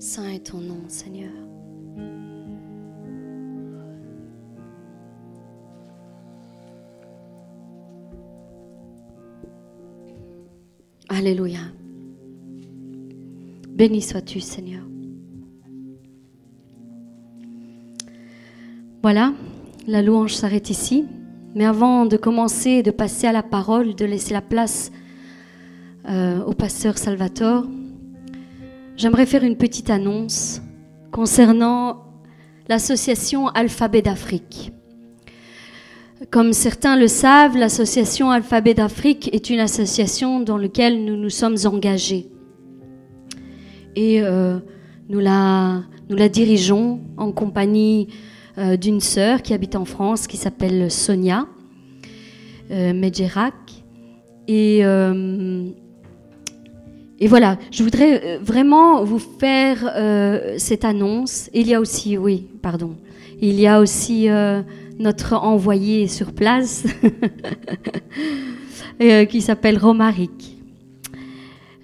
Saint est ton nom, Seigneur. Alléluia. Béni sois-tu, Seigneur. Voilà, la louange s'arrête ici. Mais avant de commencer, de passer à la parole, de laisser la place euh, au pasteur Salvatore, j'aimerais faire une petite annonce concernant l'association Alphabet d'Afrique. Comme certains le savent, l'association Alphabet d'Afrique est une association dans laquelle nous nous sommes engagés. Et euh, nous, la, nous la dirigeons en compagnie euh, d'une sœur qui habite en France, qui s'appelle Sonia euh, Medjerak. Et, euh, et voilà, je voudrais vraiment vous faire cette annonce. Il y a aussi, oui, pardon, il y a aussi notre envoyé sur place qui s'appelle Romaric.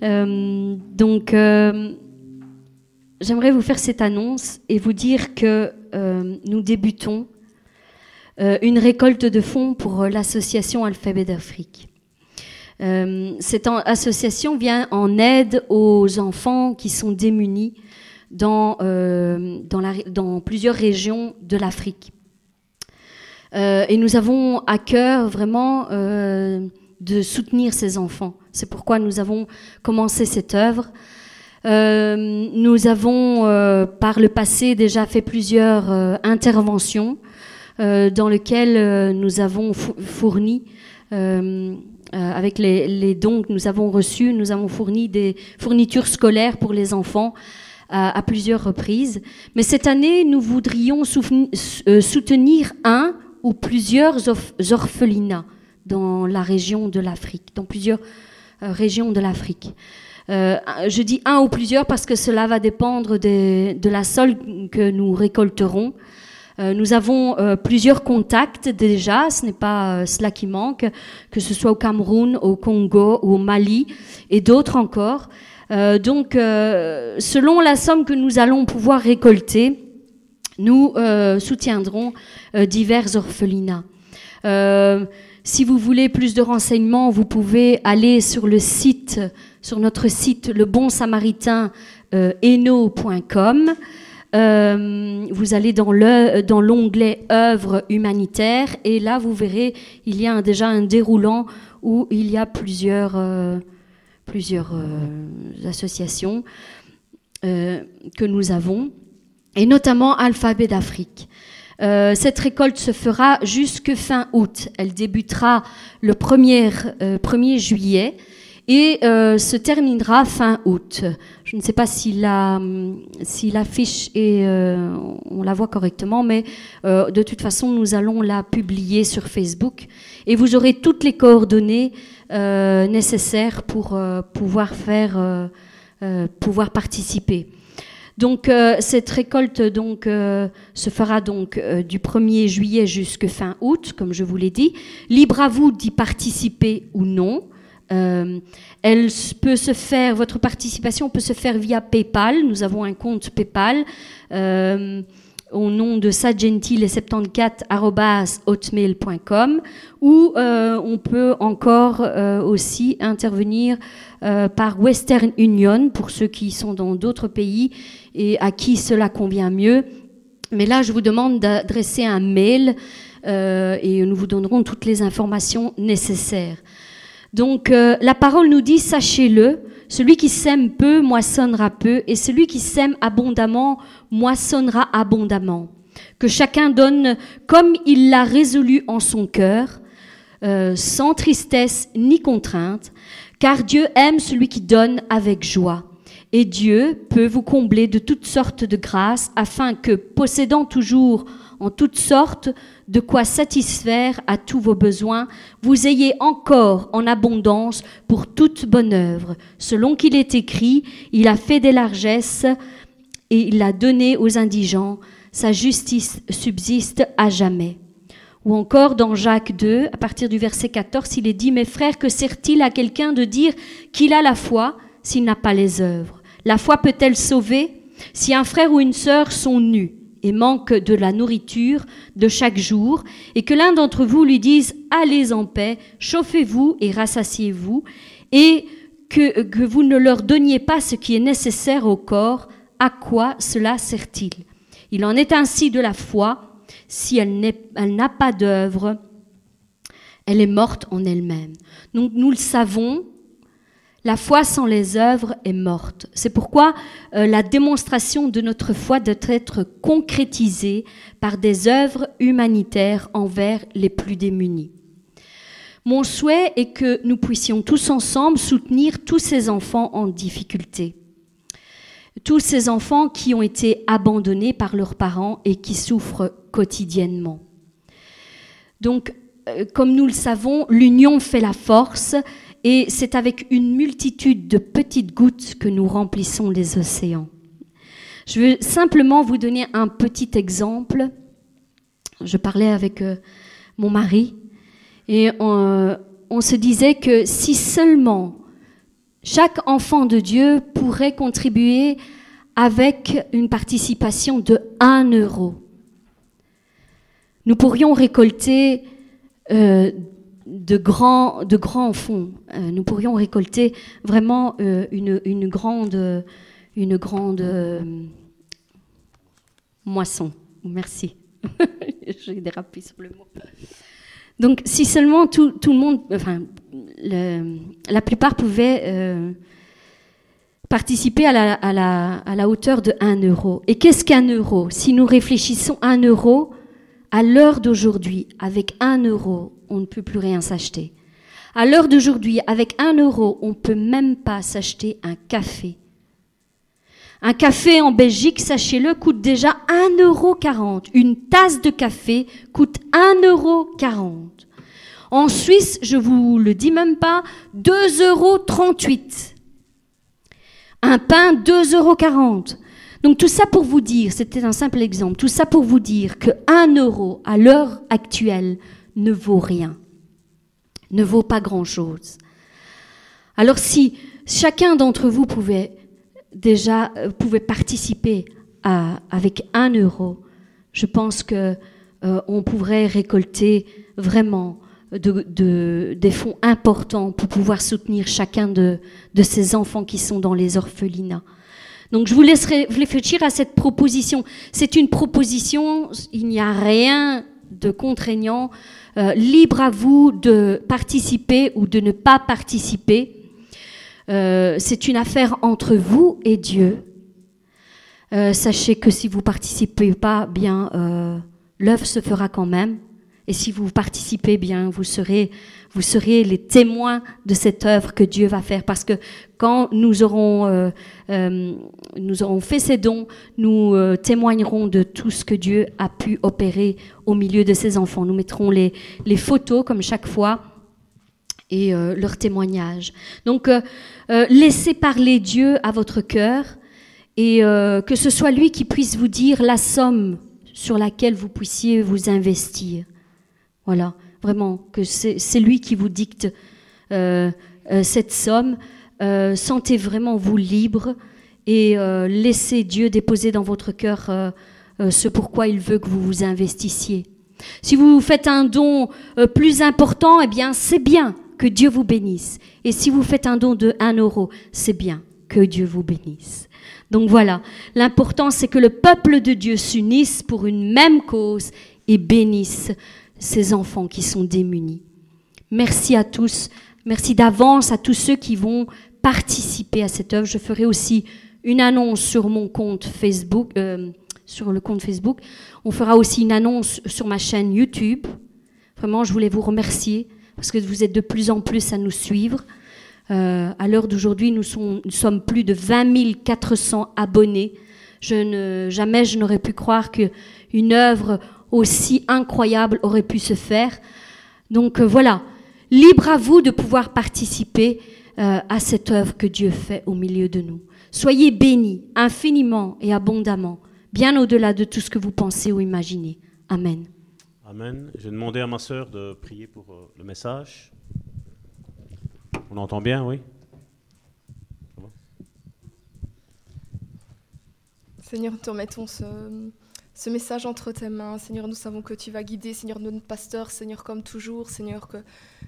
donc, j'aimerais vous faire cette annonce et vous dire que euh, nous débutons euh, une récolte de fonds pour euh, l'association Alphabet d'Afrique. Cette association vient en aide aux enfants qui sont démunis dans, dans plusieurs régions de l'Afrique. et nous avons à cœur vraiment de soutenir ces enfants. C'est pourquoi nous avons commencé cette œuvre. Euh, nous avons euh, par le passé déjà fait plusieurs euh, interventions dans lesquelles nous avons fourni avec les, dons que nous avons reçus, nous avons fourni des fournitures scolaires pour les enfants à, plusieurs reprises. Mais cette année, nous voudrions soutenir un ou plusieurs orphelinats dans la région de l'Afrique, dans plusieurs régions de l'Afrique. Euh, je dis un ou plusieurs parce que cela va dépendre de la sol que nous récolterons. Euh, nous avons euh, plusieurs contacts déjà, ce n'est pas cela qui manque, que ce soit au Cameroun, au Congo au Mali et d'autres encore. donc, selon la somme que nous allons pouvoir récolter, nous soutiendrons divers orphelinats. si vous voulez plus de renseignements, vous pouvez aller sur le site sur notre site le bon samaritain euh, euh, vous allez dans l'onglet œuvres humanitaires et là vous verrez il y a déjà un déroulant où il y a plusieurs, euh, plusieurs associations que nous avons et notamment Alphabet d'Afrique. cette récolte se fera jusque fin août. Elle débutera le 1er, 1er juillet et euh, se terminera fin août. Je ne sais pas si la si l'affiche est euh, on la voit correctement, mais euh, de toute façon nous allons la publier sur Facebook et vous aurez toutes les coordonnées nécessaires pour pouvoir faire pouvoir participer. Donc cette récolte donc se fera donc du 1er juillet jusqu'à fin août, comme je vous l'ai dit. Libre à vous d'y participer ou non. Euh, elle peut se faire, votre participation peut se faire via PayPal. Nous avons un compte PayPal euh, au nom de sadgentil74@hotmail.com où euh, on peut encore aussi intervenir par Western Union pour ceux qui sont dans d'autres pays et à qui cela convient mieux. Mais là, je vous demande d'adresser un mail et nous vous donnerons toutes les informations nécessaires. Donc euh, la parole nous dit, sachez-le, celui qui sème peu moissonnera peu, et celui qui sème abondamment moissonnera abondamment. Que chacun donne comme il l'a résolu en son cœur, euh, sans tristesse ni contrainte, car Dieu aime celui qui donne avec joie. Et Dieu peut vous combler de toutes sortes de grâces, afin que, possédant toujours en toutes sortes de quoi satisfaire à tous vos besoins, vous ayez encore en abondance pour toute bonne œuvre. Selon qu'il est écrit, il a fait des largesses et il a donné aux indigents, sa justice subsiste à jamais. Ou encore dans Jacques 2, à partir du verset 14, il est dit, Mes frères, que sert-il à quelqu'un de dire qu'il a la foi s'il n'a pas les œuvres? La foi peut-elle sauver? Si un frère ou une sœur sont nus et manquent de la nourriture de chaque jour, et que l'un d'entre vous lui dise Allez en paix, chauffez-vous et rassasiez-vous, et que, que vous ne leur donniez pas ce qui est nécessaire au corps, à quoi cela sert-il? Il en est ainsi de la foi, si elle n'a pas d'œuvre, elle est morte en elle-même. Donc nous le savons, la foi sans les œuvres est morte. C'est pourquoi euh, la démonstration de notre foi doit être concrétisée par des œuvres humanitaires envers les plus démunis. Mon souhait est que nous puissions tous ensemble soutenir tous ces enfants en difficulté. Tous ces enfants qui ont été abandonnés par leurs parents et qui souffrent quotidiennement. Donc, euh, comme nous le savons, l'union fait la force et c'est avec une multitude de petites gouttes que nous remplissons les océans. Je veux simplement vous donner un petit exemple. Je parlais avec euh, mon mari et on, on se disait que si seulement chaque enfant de Dieu pourrait contribuer avec une participation de 1 euro, nous pourrions récolter euh, de grands, de fonds. Euh, nous pourrions récolter vraiment euh, une, une, grande, une grande euh, moisson. Merci. J'ai dérapé sur le mot. Donc, si seulement tout, tout le monde, enfin, la plupart pouvaient participer à la, à, la, à la, hauteur de 1 euro. Et qu'est-ce qu'un euro? Si nous réfléchissons 1 euro, à l'heure d'aujourd'hui, avec 1 euro, on ne peut plus rien s'acheter. À l'heure d'aujourd'hui, avec un euro, on ne peut même pas s'acheter un café. Un café en Belgique, sachez-le, coûte déjà 1,40 euro. Une tasse de café coûte 1,40 euro. En Suisse, je vous le dis même pas, 2,38 euros. Un pain, 2,40 euros. Donc tout ça pour vous dire, c'était un simple exemple, tout ça pour vous dire que 1 euro à l'heure actuelle ne vaut rien, ne vaut pas grand-chose. Alors si chacun d'entre vous pouvait déjà euh, pouvait participer avec un euro, je pense que euh, on pourrait récolter vraiment de, des fonds importants pour pouvoir soutenir chacun de, de ces enfants qui sont dans les orphelinats. Donc je vous laisserai réfléchir à cette proposition. C'est une proposition, il n'y a rien de contraignant. Euh, libre à vous de participer ou de ne pas participer. Euh, c'est une affaire entre vous et Dieu. Euh, sachez que si vous participez pas, bien l'œuvre se fera quand même. Et si vous participez bien, vous serez, vous serez les témoins de cette œuvre que Dieu va faire. Parce que quand nous aurons, euh, euh, nous aurons fait ces dons, nous euh, témoignerons de tout ce que Dieu a pu opérer au milieu de ses enfants. Nous mettrons les, les photos, comme chaque fois, et euh, leurs témoignages. Donc, euh, laissez parler Dieu à votre cœur et que ce soit lui qui puisse vous dire la somme sur laquelle vous puissiez vous investir. Voilà, vraiment, que c'est lui qui vous dicte euh, euh, cette somme. Euh, sentez vraiment vous libre et laissez Dieu déposer dans votre cœur ce pourquoi il veut que vous vous investissiez. Si vous faites un don plus important, eh bien, c'est bien que Dieu vous bénisse. Et si vous faites un don de 1 euro, c'est bien que Dieu vous bénisse. Donc voilà, l'important c'est que le peuple de Dieu s'unisse pour une même cause et bénisse ces enfants qui sont démunis. Merci à tous. Merci d'avance à tous ceux qui vont participer à cette œuvre. Je ferai aussi une annonce sur mon compte Facebook, euh, sur le compte Facebook. On fera aussi une annonce sur ma chaîne YouTube. Vraiment, je voulais vous remercier parce que vous êtes de plus en plus à nous suivre. Euh, à l'heure d'aujourd'hui, nous, sommes plus de 20 400 abonnés. Je ne, jamais je n'aurais pu croire qu'une œuvre aussi incroyable aurait pu se faire. Donc euh, voilà, libre à vous de pouvoir participer euh, à cette œuvre que Dieu fait au milieu de nous. Soyez bénis infiniment et abondamment, bien au-delà de tout ce que vous pensez ou imaginez. Amen. Amen. J'ai demandé à ma sœur de prier pour euh, le message. On entend bien, oui? Seigneur, nous te remettons ce, ce message entre tes mains. Seigneur, nous savons que tu vas guider, Seigneur, notre pasteur, Seigneur, comme toujours, Seigneur, que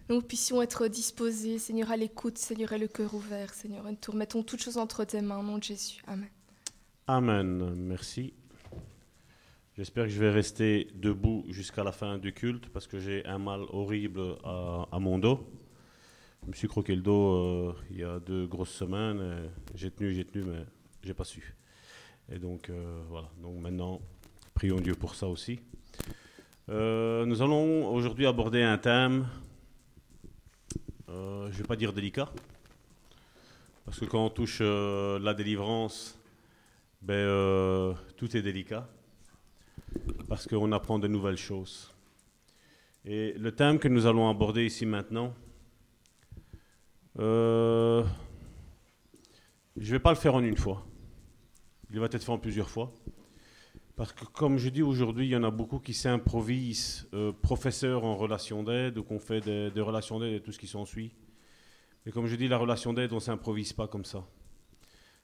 nous puissions être disposés, Seigneur, à l'écoute, Seigneur, et le cœur ouvert, Seigneur. Nous te remettons toutes choses entre tes mains, au nom de Jésus. Amen. Amen. Merci. J'espère que je vais rester debout jusqu'à la fin du culte parce que j'ai un mal horrible à, mon dos. Je me suis croqué le dos euh, il y a deux grosses semaines. J'ai tenu, j'ai tenu, mais j'ai pas su. Et donc euh, voilà. Donc maintenant, prions Dieu pour ça aussi. Euh, nous allons aujourd'hui aborder un thème. euh, je vais pas dire délicat, parce que quand on touche euh, la délivrance, ben, tout est délicat, parce qu'on apprend de nouvelles choses. Et le thème que nous allons aborder ici maintenant, je ne vais pas le faire en une fois. Il va être fait en plusieurs fois. Parce que, comme je dis aujourd'hui, il y en a beaucoup qui s'improvisent euh, professeurs en relation d'aide ou qu'on fait des, relations d'aide et tout ce qui s'ensuit. Mais comme je dis, la relation d'aide, on ne s'improvise pas comme ça.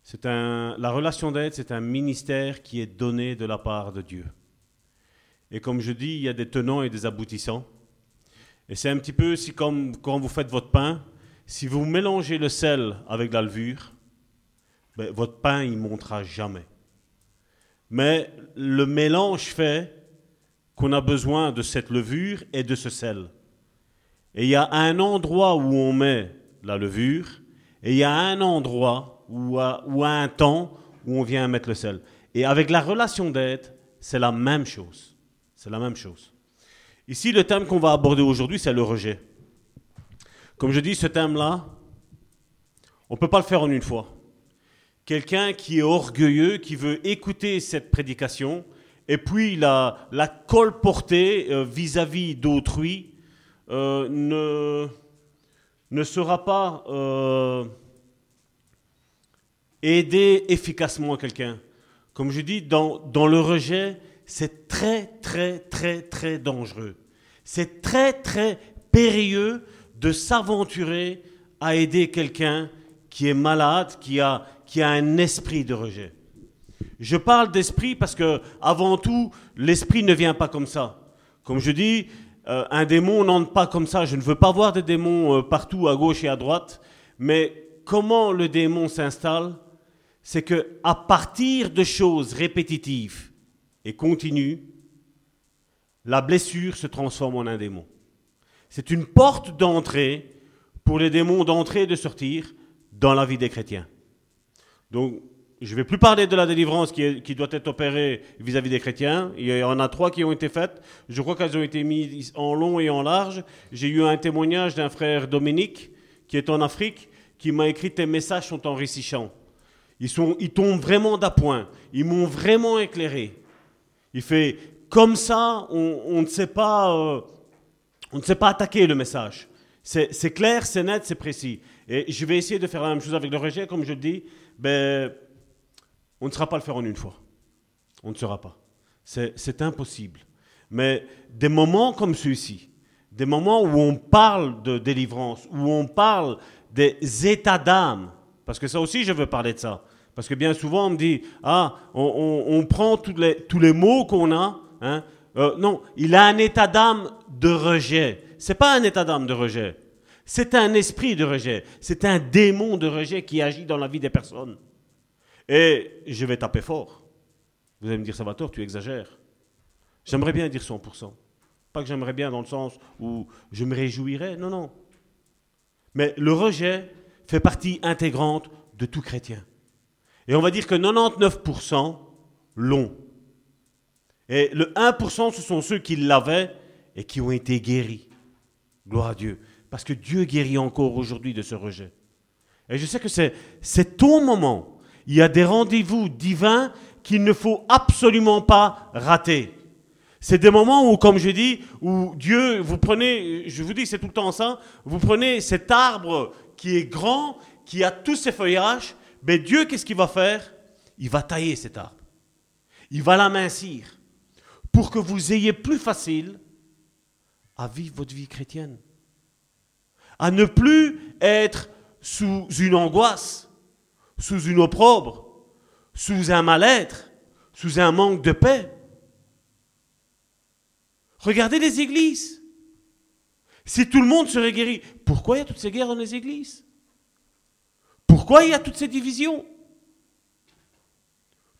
C'est un, la relation d'aide, c'est un ministère qui est donné de la part de Dieu. Et comme je dis, il y a des tenants et des aboutissants. Et c'est un petit peu si comme quand vous faites votre pain, si vous mélangez le sel avec la levure, ben, votre pain, il ne montera jamais. Mais le mélange fait qu'on a besoin de cette levure et de ce sel. Et il y a un endroit où on met la levure, et il y a un endroit ou un temps où on vient mettre le sel. Et avec la relation d'aide, c'est la même chose. C'est la même chose. Ici, le thème qu'on va aborder aujourd'hui, c'est le rejet. Comme je dis, ce thème-là, on ne peut pas le faire en une fois. Quelqu'un qui est orgueilleux, qui veut écouter cette prédication, et puis la, la colporter euh, vis-à-vis d'autrui, euh, ne, ne sera pas euh, aider efficacement quelqu'un. Comme je dis, dans, dans le rejet, c'est très, très, très, très dangereux. C'est très, très périlleux de s'aventurer à aider quelqu'un qui est malade, qui a, qui a un esprit de rejet. Je parle d'esprit parce que, avant tout, l'esprit ne vient pas comme ça. Comme je dis, euh, un démon n'entre pas comme ça. Je ne veux pas voir des démons euh, partout, à gauche et à droite. Mais comment le démon s'installe? C'est que à partir de choses répétitives et continues, la blessure se transforme en un démon. C'est une porte d'entrée pour les démons d'entrer et de sortir dans la vie des chrétiens. Donc, je ne vais plus parler de la délivrance qui, doit être opérée vis-à-vis des chrétiens. Il y en a trois qui ont été faites. Je crois qu'elles ont été mises en long et en large. J'ai eu un témoignage d'un frère Dominique qui est en Afrique, qui m'a écrit Tes messages sont enrichissants. Ils, sont, ils tombent vraiment d'appoint. Ils m'ont vraiment éclairé. Il fait Comme ça, on, ne sait pas. euh, on ne sait pas attaquer le message. C'est clair, c'est net, c'est précis. Et je vais essayer de faire la même chose avec le rejet, comme je le dis. Ben, on ne sera pas le faire en une fois. On ne sera pas. C'est impossible. Mais des moments comme celui-ci, des moments où on parle de délivrance, où on parle des états d'âme, parce que ça aussi, je veux parler de ça. Parce que bien souvent, on me dit, ah, on prend tous les, tous les mots qu'on a. hein. Euh, non, il a un état d'âme de rejet. C'est pas un état d'âme de rejet. C'est un esprit de rejet. C'est un démon de rejet qui agit dans la vie des personnes. Et je vais taper fort. Vous allez me dire, Salvatore, tu exagères. J'aimerais bien dire 100%. Pas que j'aimerais bien dans le sens où je me réjouirais. Non, non. Mais le rejet fait partie intégrante de tout chrétien. Et on va dire que 99% l'ont. Et le 1%, ce sont ceux qui l'avaient et qui ont été guéris. Gloire à Dieu. Parce que Dieu guérit encore aujourd'hui de ce rejet. Et je sais que c'est, ton moment. Il y a des rendez-vous divins qu'il ne faut absolument pas rater. C'est des moments où, comme je dis, où Dieu, vous prenez, je vous dis, c'est tout le temps ça, vous prenez cet arbre qui est grand, qui a tous ses feuillages, mais Dieu, qu'est-ce qu'il va faire? Il va tailler cet arbre. Il va l'amincir pour que vous ayez plus facile à vivre votre vie chrétienne. À ne plus être sous une angoisse, sous une opprobre, sous un mal-être, sous un manque de paix. Regardez les églises. Si tout le monde serait guéri, pourquoi il y a toutes ces guerres dans les églises? Pourquoi il y a toutes ces divisions?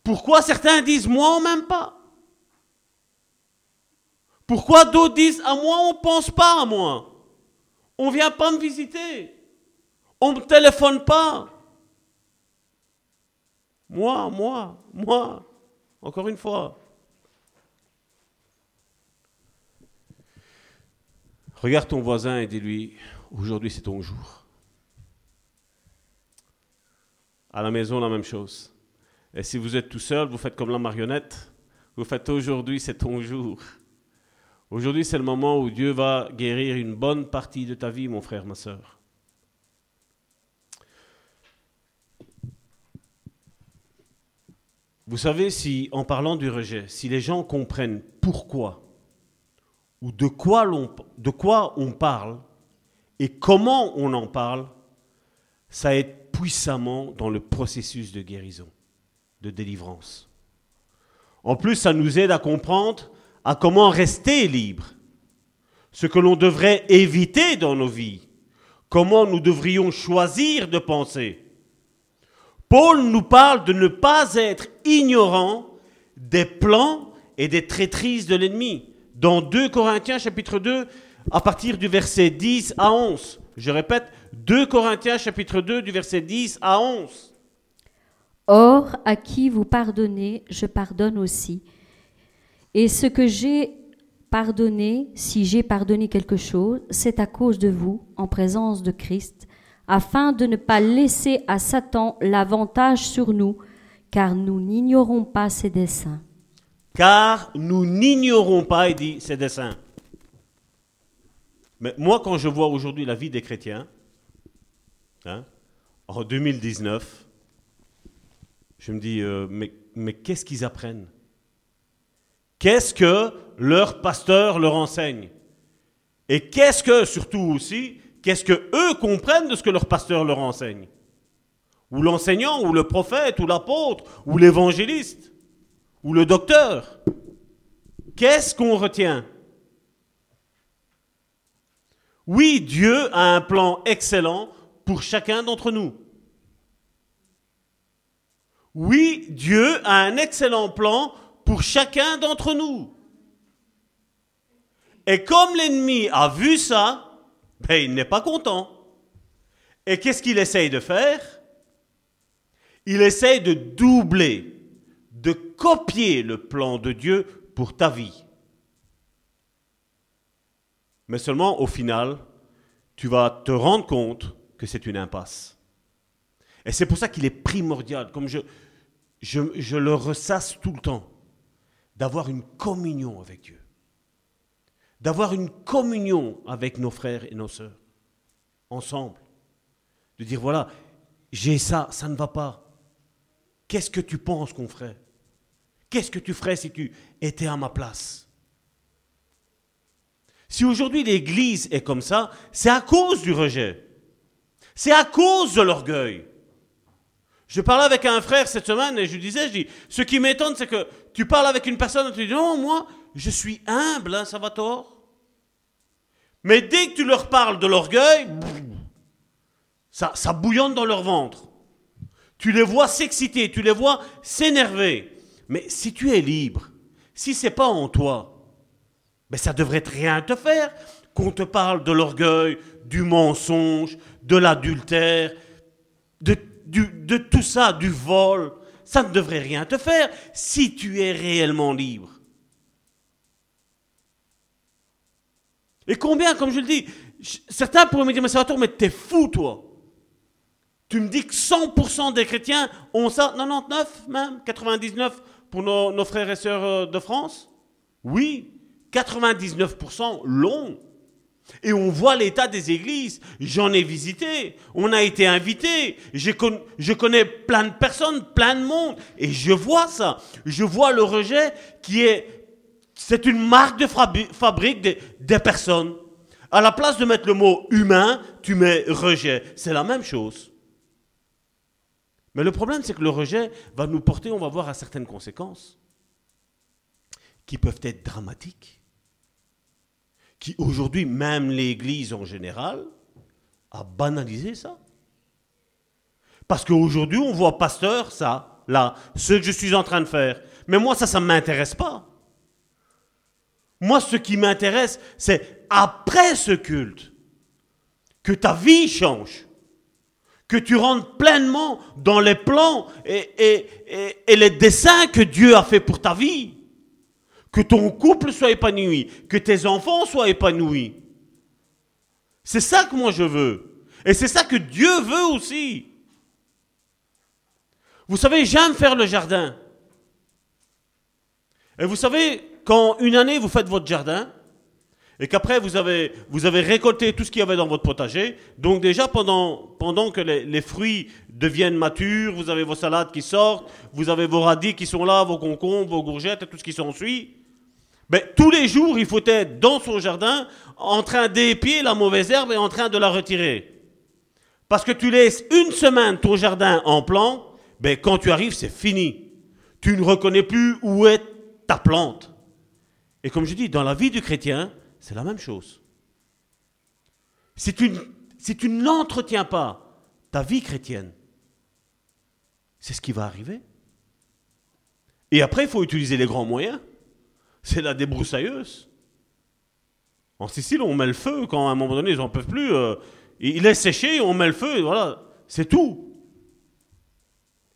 Pourquoi certains disent moi on m'aime pas? Pourquoi d'autres disent à moi on pense pas à moi? On vient pas me visiter On me téléphone pas Moi, moi, moi. Encore une fois. Regarde ton voisin et dis-lui, aujourd'hui c'est ton jour. À la maison, la même chose. Et si vous êtes tout seul, vous faites comme la marionnette. Vous faites aujourd'hui c'est ton jour. Aujourd'hui c'est le moment où Dieu va guérir une bonne partie de ta vie, mon frère, ma soeur. Vous savez, si en parlant du rejet, si les gens comprennent pourquoi ou de quoi, de quoi on parle et comment on en parle, ça aide puissamment dans le processus de guérison, de délivrance. En plus, ça nous aide à comprendre à comment rester libre, ce que l'on devrait éviter dans nos vies, comment nous devrions choisir de penser. Paul nous parle de ne pas être ignorant des plans et des traîtrises de l'ennemi dans 2 Corinthiens chapitre 2 à partir du verset 10 à 11. Je répète, 2 Corinthiens chapitre 2 du verset 10 à 11. Or, à qui vous pardonnez, je pardonne aussi. Et ce que j'ai pardonné, si j'ai pardonné quelque chose, c'est à cause de vous, en présence de Christ, afin de ne pas laisser à Satan l'avantage sur nous, car nous n'ignorons pas ses desseins car nous n'ignorons pas, il dit, ses desseins. Mais moi, quand je vois aujourd'hui la vie des chrétiens, hein, en 2019, je me dis, euh, mais, mais qu'est-ce qu'ils apprennent? Qu'est-ce que leur pasteur leur enseigne? Et qu'est-ce que, surtout aussi, qu'est-ce que eux comprennent de ce que leur pasteur leur enseigne? Ou l'enseignant, ou le prophète, ou l'apôtre, ou l'évangéliste ou le docteur. Qu'est-ce qu'on retient? Oui, Dieu a un plan excellent pour chacun d'entre nous. Oui, Dieu a un excellent plan pour chacun d'entre nous. Et comme l'ennemi a vu ça, ben, il n'est pas content. Et qu'est-ce qu'il essaye de faire? Il essaye de doubler de copier le plan de Dieu pour ta vie. Mais seulement au final, tu vas te rendre compte que c'est une impasse. Et c'est pour ça qu'il est primordial, comme je, je, le ressasse tout le temps, d'avoir une communion avec Dieu. D'avoir une communion avec nos frères et nos sœurs, ensemble. De dire, voilà, j'ai ça, ça ne va pas. Qu'est-ce que tu penses qu'on ferait Qu'est-ce que tu ferais si tu étais à ma place? Si aujourd'hui l'Église est comme ça, c'est à cause du rejet. C'est à cause de l'orgueil. Je parlais avec un frère cette semaine et je lui disais, je dis, ce qui m'étonne, c'est que tu parles avec une personne et tu dis, non, moi, je suis humble, hein, ça va tort. Mais dès que tu leur parles de l'orgueil, ça, bouillonne dans leur ventre. Tu les vois s'exciter, tu les vois s'énerver. Mais si tu es libre, si c'est pas en toi, ben ça devrait rien te faire qu'on te parle de l'orgueil, du mensonge, de l'adultère, de tout ça, du vol. Ça ne devrait rien te faire si tu es réellement libre. Et combien, comme je le dis, certains pourraient me dire, mais Salvatore, mais t'es fou, toi. Tu me dis que 100% des chrétiens ont ça, 99 même, 99 pour nos, frères et sœurs euh, de France? Oui, 99% l'ont. Et on voit l'état des églises. J'en ai visité. On a été invité. Je, connais plein de personnes, plein de monde. Et je vois ça. Je vois le rejet qui est... C'est une marque de fabrique des, des personnes. À la place de mettre le mot humain, tu mets rejet. C'est la même chose. Mais le problème, c'est que le rejet va nous porter, on va voir, à certaines conséquences. qui peuvent être dramatiques, qui aujourd'hui, même l'Église en général, a banalisé ça. Parce qu'aujourd'hui, on voit pasteur, ça, là, ce que je suis en train de faire. Mais moi, ça, ça ne m'intéresse pas. Moi, ce qui m'intéresse, c'est après ce culte, que ta vie change, que tu rentres pleinement dans les plans et, et, les dessins que Dieu a fait pour ta vie. Que ton couple soit épanoui, que tes enfants soient épanouis. C'est ça que moi je veux. Et c'est ça que Dieu veut aussi. Vous savez, j'aime faire le jardin. Et vous savez, quand une année vous faites votre jardin, et qu'après vous avez, récolté tout ce qu'il y avait dans votre potager, donc déjà pendant, que les, fruits deviennent matures, vous avez vos salades qui sortent, vous avez vos radis qui sont là, vos concombres, vos gourgettes et tout ce qui s'ensuit, ben, tous les jours il faut être dans son jardin en train d'épier la mauvaise herbe et en train de la retirer. Parce que tu laisses une semaine ton jardin en plan, ben, quand tu arrives c'est fini. Tu ne reconnais plus où est ta plante. Et comme je dis, dans la vie du chrétien, c'est la même chose. Si tu, si tu n'entretiens pas ta vie chrétienne, c'est ce qui va arriver. Et après, il faut utiliser les grands moyens. C'est la débroussailleuse. En Sicile, on met le feu quand à un moment donné, ils n'en peuvent plus. Euh, il est séché, on met le feu, voilà, c'est tout.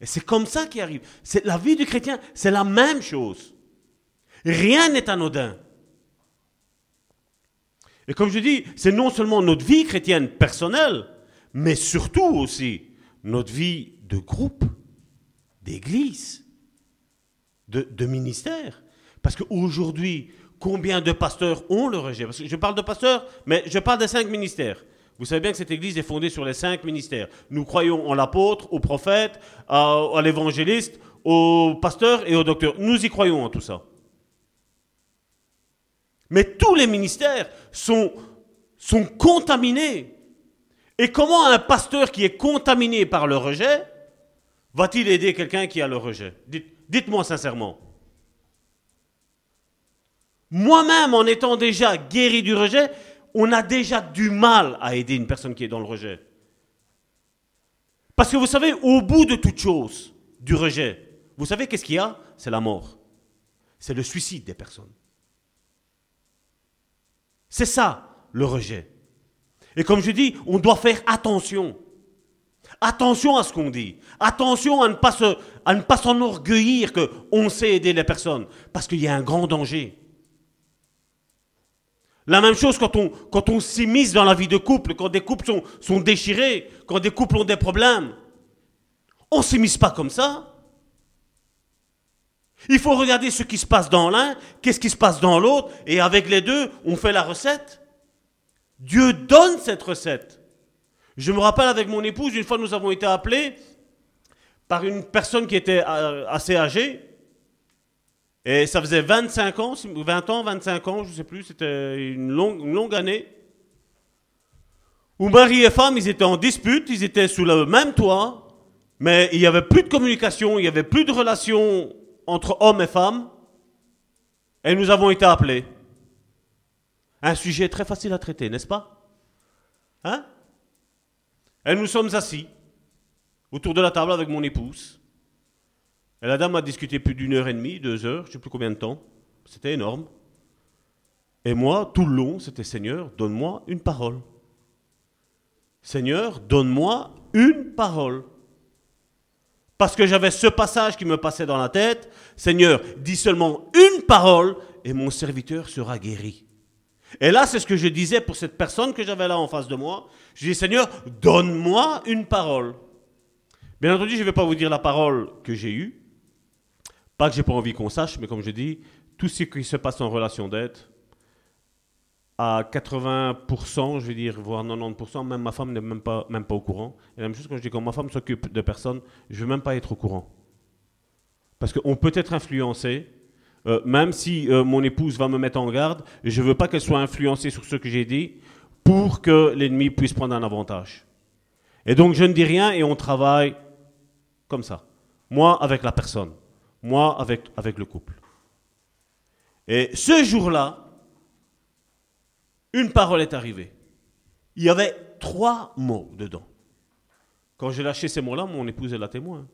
Et c'est comme ça qui arrive. C'est la vie du chrétien, c'est la même chose. Rien n'est anodin. Et comme je dis, c'est non seulement notre vie chrétienne personnelle, mais surtout aussi notre vie de groupe, d'église, de, ministère. Parce qu'aujourd'hui, combien de pasteurs ont le rejet? Parce que je parle de pasteurs, mais je parle des cinq ministères. Vous savez bien que cette église est fondée sur les cinq ministères. Nous croyons en l'apôtre, au prophète, à, l'évangéliste, au pasteur et au docteur. Nous y croyons en tout ça. Mais tous les ministères sont, sont contaminés. Et comment un pasteur qui est contaminé par le rejet va-t-il aider quelqu'un qui a le rejet? Dites-moi sincèrement. Moi-même, en étant déjà guéri du rejet, on a déjà du mal à aider une personne qui est dans le rejet. Parce que vous savez, au bout de toute chose, du rejet, vous savez qu'est-ce qu'il y a? C'est la mort. C'est le suicide des personnes. C'est ça, le rejet. Et comme je dis, on doit faire attention. Attention à ce qu'on dit. Attention à ne pas, se, à ne pas s'enorgueillir qu'on sait aider les personnes. Parce qu'il y a un grand danger. La même chose quand on, s'immisce dans la vie de couple, quand des couples sont, sont déchirés, quand des couples ont des problèmes. On ne s'immisce pas comme ça. Il faut regarder ce qui se passe dans l'un, qu'est-ce qui se passe dans l'autre, et avec les deux, on fait la recette. Dieu donne cette recette. Je me rappelle avec mon épouse, une fois nous avons été appelés par une personne qui était euh, assez âgée, et ça faisait 25 ans, 20 ans, 25 ans, je ne sais plus, c'était une longue, longue année, où mari et femme, ils étaient en dispute, ils étaient sous le même toit, mais il n'y avait plus de communication, il n'y avait plus de relation entre hommes et femmes, et nous avons été appelés. Un sujet très facile à traiter, n'est-ce pas? Hein? Et nous sommes assis autour de la table avec mon épouse. Et la dame a discuté plus d'une heure et demie, deux heures, je ne sais plus combien de temps. C'était énorme. Et moi, tout le long, c'était Seigneur, donne-moi une parole. Seigneur, donne-moi une parole. Parce que j'avais ce passage qui me passait dans la tête. Seigneur, dis seulement une parole et mon serviteur sera guéri. Et là, c'est ce que je disais pour cette personne que j'avais là en face de moi. Je dis, Seigneur, donne-moi une parole. Bien entendu, je ne vais pas vous dire la parole que j'ai eue. Pas que j'ai pas envie qu'on sache, mais comme je dis, tout ce qui se passe en relation d'aide, à 80%, je vais dire, voire 90%, même ma femme n'est même pas, même pas au courant. Et la même chose quand je dis quand ma femme s'occupe de personnes, je ne veux même pas être au courant. Parce qu'on peut être influencé, euh, même si euh, mon épouse va me mettre en garde, je ne veux pas qu'elle soit influencée sur ce que j'ai dit pour que l'ennemi puisse prendre un avantage. Et donc je ne dis rien et on travaille comme ça. Moi avec la personne, moi avec, avec le couple. Et ce jour-là, une parole est arrivée. Il y avait trois mots dedans. Quand j'ai lâché ces mots-là, mon épouse est la témoin.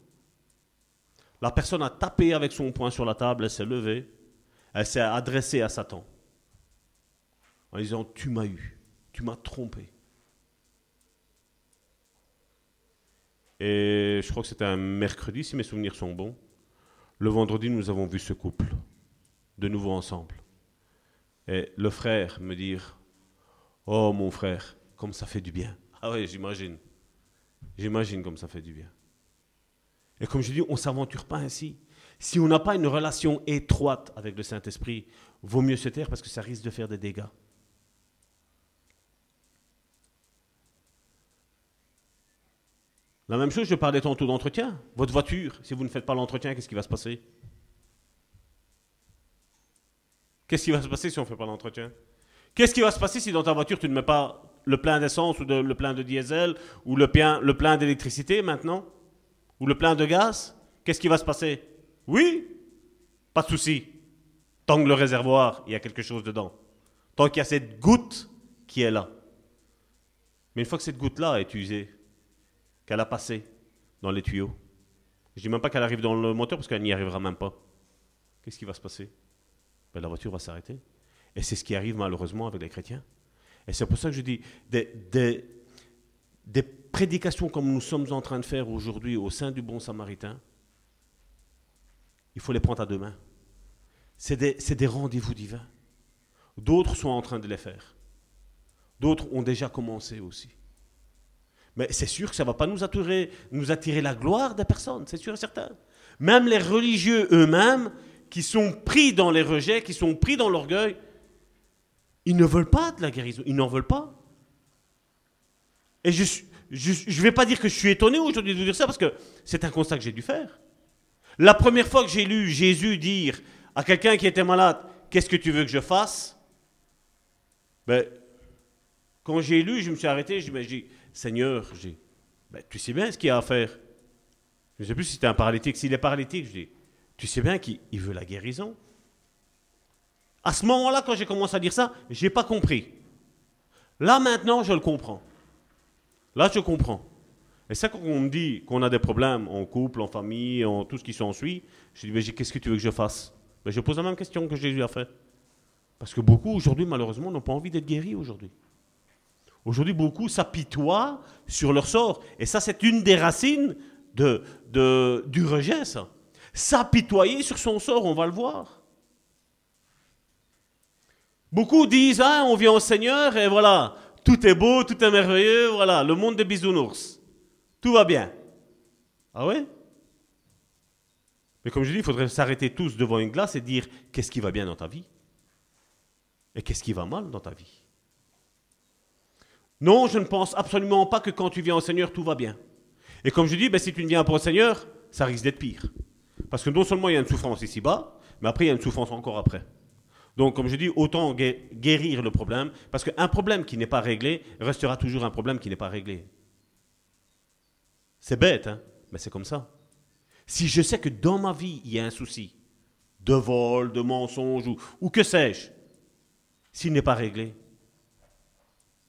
La personne a tapé avec son poing sur la table, elle s'est levée, elle s'est adressée à Satan en disant Tu m'as eu, tu m'as trompé. Et je crois que c'était un mercredi, si mes souvenirs sont bons. Le vendredi, nous avons vu ce couple, de nouveau ensemble. Et le frère me dire Oh mon frère, comme ça fait du bien. Ah oui, j'imagine. J'imagine comme ça fait du bien. Et comme je dis, on ne s'aventure pas ainsi. Si on n'a pas une relation étroite avec le Saint-Esprit, vaut mieux se taire parce que ça risque de faire des dégâts. La même chose, je parlais tantôt d'entretien. Votre voiture, si vous ne faites pas l'entretien, qu'est-ce qui va se passer? Qu'est-ce qui va se passer si on ne fait pas l'entretien? Qu'est-ce qui va se passer si dans ta voiture tu ne mets pas le plein d'essence ou le plein de diesel ou le plein, le plein d'électricité maintenant? Ou le plein de gaz? Qu'est-ce qui va se passer? Oui Pas de souci. Tant que le réservoir, il y a quelque chose dedans. Tant qu'il y a cette goutte qui est là. Mais une fois que cette goutte-là est usée, qu'elle a passé dans les tuyaux, je ne dis même pas qu'elle arrive dans le moteur parce qu'elle n'y arrivera même pas. Qu'est-ce qui va se passer? Ben, La voiture va s'arrêter. Et c'est ce qui arrive malheureusement avec les chrétiens. Et c'est pour ça que je dis, des, des, prédications comme nous sommes en train de faire aujourd'hui au sein du bon samaritain, il faut les prendre à deux mains. C'est des, des rendez-vous divins. D'autres sont en train de les faire. D'autres ont déjà commencé aussi. Mais c'est sûr que ça ne va pas nous attirer, la gloire des personnes, c'est sûr et certain. Même les religieux eux-mêmes, qui sont pris dans les rejets, qui sont pris dans l'orgueil, ils ne veulent pas de la guérison, ils n'en veulent pas. Et je ne vais pas dire que je suis étonné aujourd'hui de dire ça, parce que c'est un constat que j'ai dû faire. La première fois que j'ai lu Jésus dire à quelqu'un qui était malade, qu'est-ce que tu veux que je fasse? Ben, Quand j'ai lu, je me suis arrêté, je me suis dit, Seigneur, ben, tu sais bien ce qu'il y a à faire. Je ne sais plus si c'était un paralytique. S'il est paralytique, je dis, tu sais bien qu'il veut la guérison. À ce moment-là, quand j'ai commencé à dire ça, je n'ai pas compris. Là, maintenant, je le comprends. Là, je comprends. Et ça, quand on me dit qu'on a des problèmes en couple, en famille, en tout ce qui s'ensuit, je dis, mais qu'est-ce que tu veux que je fasse? Mais Je pose la même question que Jésus a fait. Parce que beaucoup, aujourd'hui, malheureusement, n'ont pas envie d'être guéris aujourd'hui. Aujourd'hui, beaucoup s'apitoient sur leur sort. Et ça, c'est une des racines du rejet, ça. S'apitoyer sur son sort, on va le voir. Beaucoup disent, ah, on vient au Seigneur et voilà, tout est beau, tout est merveilleux, voilà, le monde des bisounours. Tout va bien. Ah ouais? Mais comme je dis, il faudrait s'arrêter tous devant une glace et dire, qu'est-ce qui va bien dans ta vie? Et qu'est-ce qui va mal dans ta vie? Non, je ne pense absolument pas que quand tu viens au Seigneur, tout va bien. Et comme je dis, ben, si tu ne viens pas au Seigneur, ça risque d'être pire. Parce que non seulement il y a une souffrance ici-bas, mais après il y a une souffrance encore après. Donc, comme je dis, autant guérir le problème, parce qu'un problème qui n'est pas réglé restera toujours un problème qui n'est pas réglé. C'est bête, hein mais c'est comme ça. Si je sais que dans ma vie, il y a un souci, de vol, de mensonge, ou, que sais-je, s'il n'est pas réglé,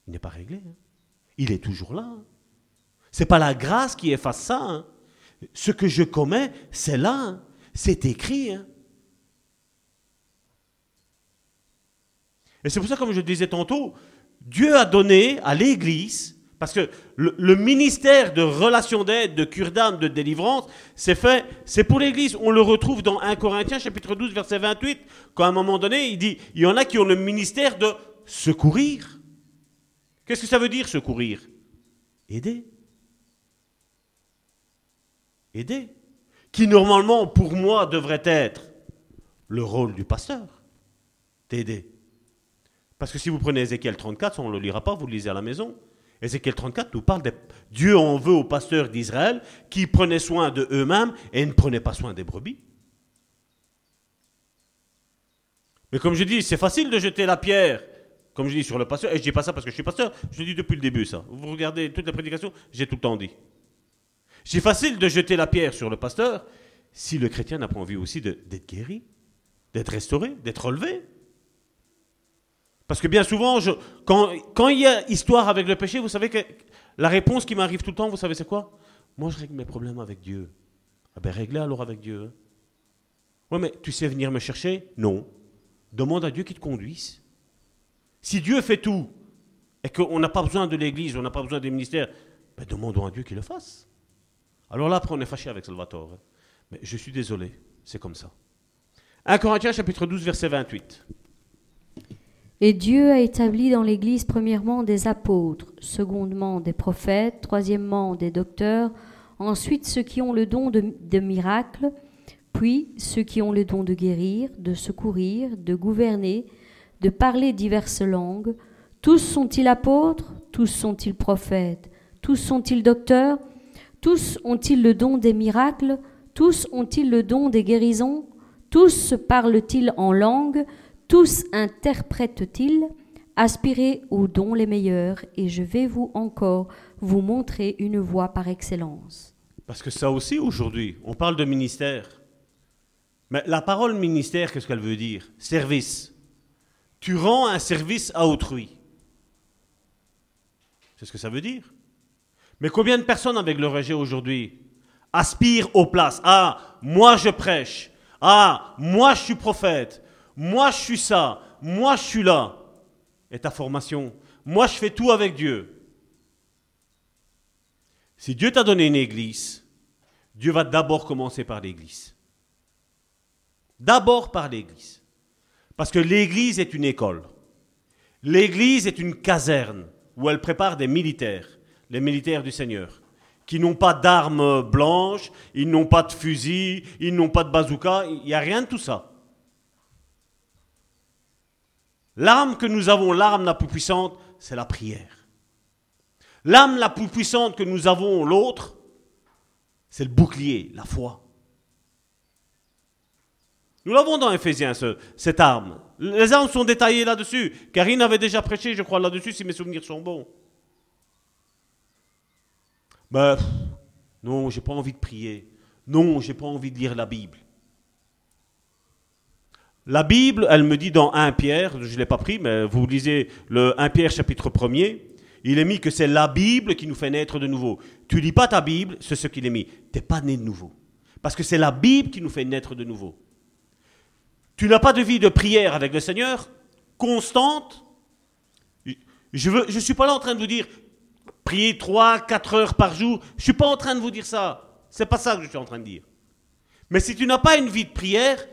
il n'est pas réglé. Hein. il est toujours là. Hein. Ce n'est pas la grâce qui efface ça. Hein. Ce que je commets, c'est là. C'est écrit. Et c'est pour ça, comme je disais tantôt, Dieu a donné à l'Église, parce que le, ministère de relation d'aide, de cure d'âme, de délivrance, c'est fait, c'est pour l'Église. On le retrouve dans 1 Corinthiens chapitre 12, verset 28, quand à un moment donné, il dit, il y en a qui ont le ministère de secourir. Qu'est-ce que ça veut dire secourir? Aider. Aider. Qui normalement, pour moi, devrait être le rôle du pasteur. T'aider. Parce que si vous prenez Ézéchiel 34, on ne le lira pas, vous le lisez à la maison. Ézéchiel 34 nous parle de Dieu en veut aux pasteurs d'Israël qui prenaient soin de eux-mêmes et ne prenaient pas soin des brebis. Mais comme je dis, c'est facile de jeter la pierre, comme je dis, sur le pasteur. Et je dis pas ça parce que je suis pasteur, je le dis depuis le début ça. Vous regardez toutes les prédications, j'ai tout le temps dit. C'est facile de jeter la pierre sur le pasteur si le chrétien n'a pas envie aussi d'être guéri. d'être restauré, d'être relevé. Parce que bien souvent, quand, quand il y a histoire avec le péché, vous savez que la réponse qui m'arrive tout le temps, vous savez c'est quoi? Moi je règle mes problèmes avec Dieu. Ah ben réglez alors avec Dieu. Hein. Ouais mais tu sais venir me chercher? Non. Demande à Dieu qu'il te conduise. Si Dieu fait tout, et qu'on n'a pas besoin de l'Église, on n'a pas besoin des ministères, ben demandons à Dieu qu'il le fasse. Alors là, après, on est fâché avec Salvatore. Hein. Mais je suis désolé, c'est comme ça. 1 Corinthiens chapitre 12, verset 28. Et Dieu a établi dans l'Église premièrement des apôtres, secondement des prophètes, troisièmement des docteurs, ensuite ceux qui ont le don de, de miracles, puis ceux qui ont le don de guérir, de secourir, de gouverner, de parler diverses langues. Tous sont-ils apôtres? Tous sont-ils prophètes? Tous sont-ils docteurs? Tous ont-ils le don des miracles? Tous ont-ils le don des guérisons? Tous parlent-ils en langue? Tous interprètent-ils? Aspirez aux dons les meilleurs, et je vais vous encore vous montrer une voie par excellence. Parce que ça aussi, aujourd'hui, on parle de ministère. Mais la parole ministère, qu'est-ce qu'elle veut dire? Service. Tu rends un service à autrui. C'est ce que ça veut dire. Mais combien de personnes avec le rejet aujourd'hui aspirent aux places? Ah, moi je prêche. Ah, moi je suis prophète. Moi je suis ça. Moi je suis là. Et ta formation? Moi je fais tout avec Dieu. Si Dieu t'a donné une église, Dieu va d'abord commencer par l'église. D'abord par l'église. Parce que l'église est une école. L'église est une caserne où elle prépare des militaires, les militaires du Seigneur, qui n'ont pas d'armes blanches, ils n'ont pas de fusil, ils n'ont pas de bazooka, il n'y a rien de tout ça. L'arme que nous avons, l'arme la plus puissante, c'est la prière. L'arme la plus puissante que nous avons, l'autre, c'est le bouclier, la foi. Nous l'avons dans Ephésiens, cette arme. Les armes sont détaillées là-dessus. Karine avait déjà prêché, je crois, là-dessus, si mes souvenirs sont bons. Ben, non, j'ai pas envie de prier. Non, j'ai pas envie de lire la Bible. La Bible, elle me dit dans 1 Pierre, je ne l'ai pas pris, mais vous lisez le 1 Pierre chapitre 1er, il est mis que c'est la Bible qui nous fait naître de nouveau. Tu lis pas ta Bible, c'est ce qu'il est mis. Tu n'es pas né de nouveau. Parce que c'est la Bible qui nous fait naître de nouveau. Tu n'as pas de vie de prière avec le Seigneur constante. Je ne suis pas là en train de vous dire prier 3, 4 heures par jour. Je ne suis pas en train de vous dire ça. C'est pas ça que je suis en train de dire. Mais si tu n'as pas une vie de prière,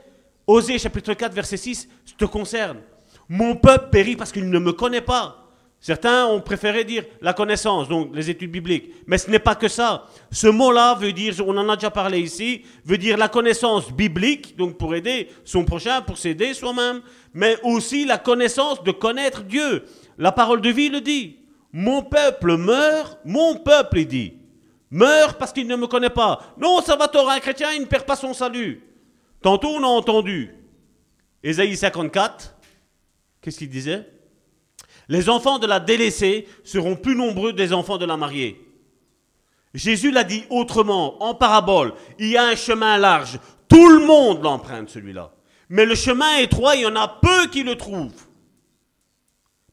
Osée chapitre 4 verset 6 te concerne. Mon peuple périt parce qu'il ne me connaît pas. Certains ont préféré dire la connaissance, donc les études bibliques. Mais ce n'est pas que ça. Ce mot-là veut dire, on en a déjà parlé ici, veut dire la connaissance biblique, donc pour aider son prochain, pour s'aider soi-même, mais aussi la connaissance de connaître Dieu. La parole de vie le dit. Mon peuple meurt, mon peuple, il dit. Meurt parce qu'il ne me connaît pas. Non, ça va un chrétien, il ne perd pas son salut. Tantôt, on a entendu Ésaïe 54. Qu'est-ce qu'il disait? Les enfants de la délaissée seront plus nombreux des enfants de la mariée. Jésus l'a dit autrement, en parabole. Il y a un chemin large. Tout le monde l'emprunte, celui-là. Mais le chemin étroit, il y en a peu qui le trouvent.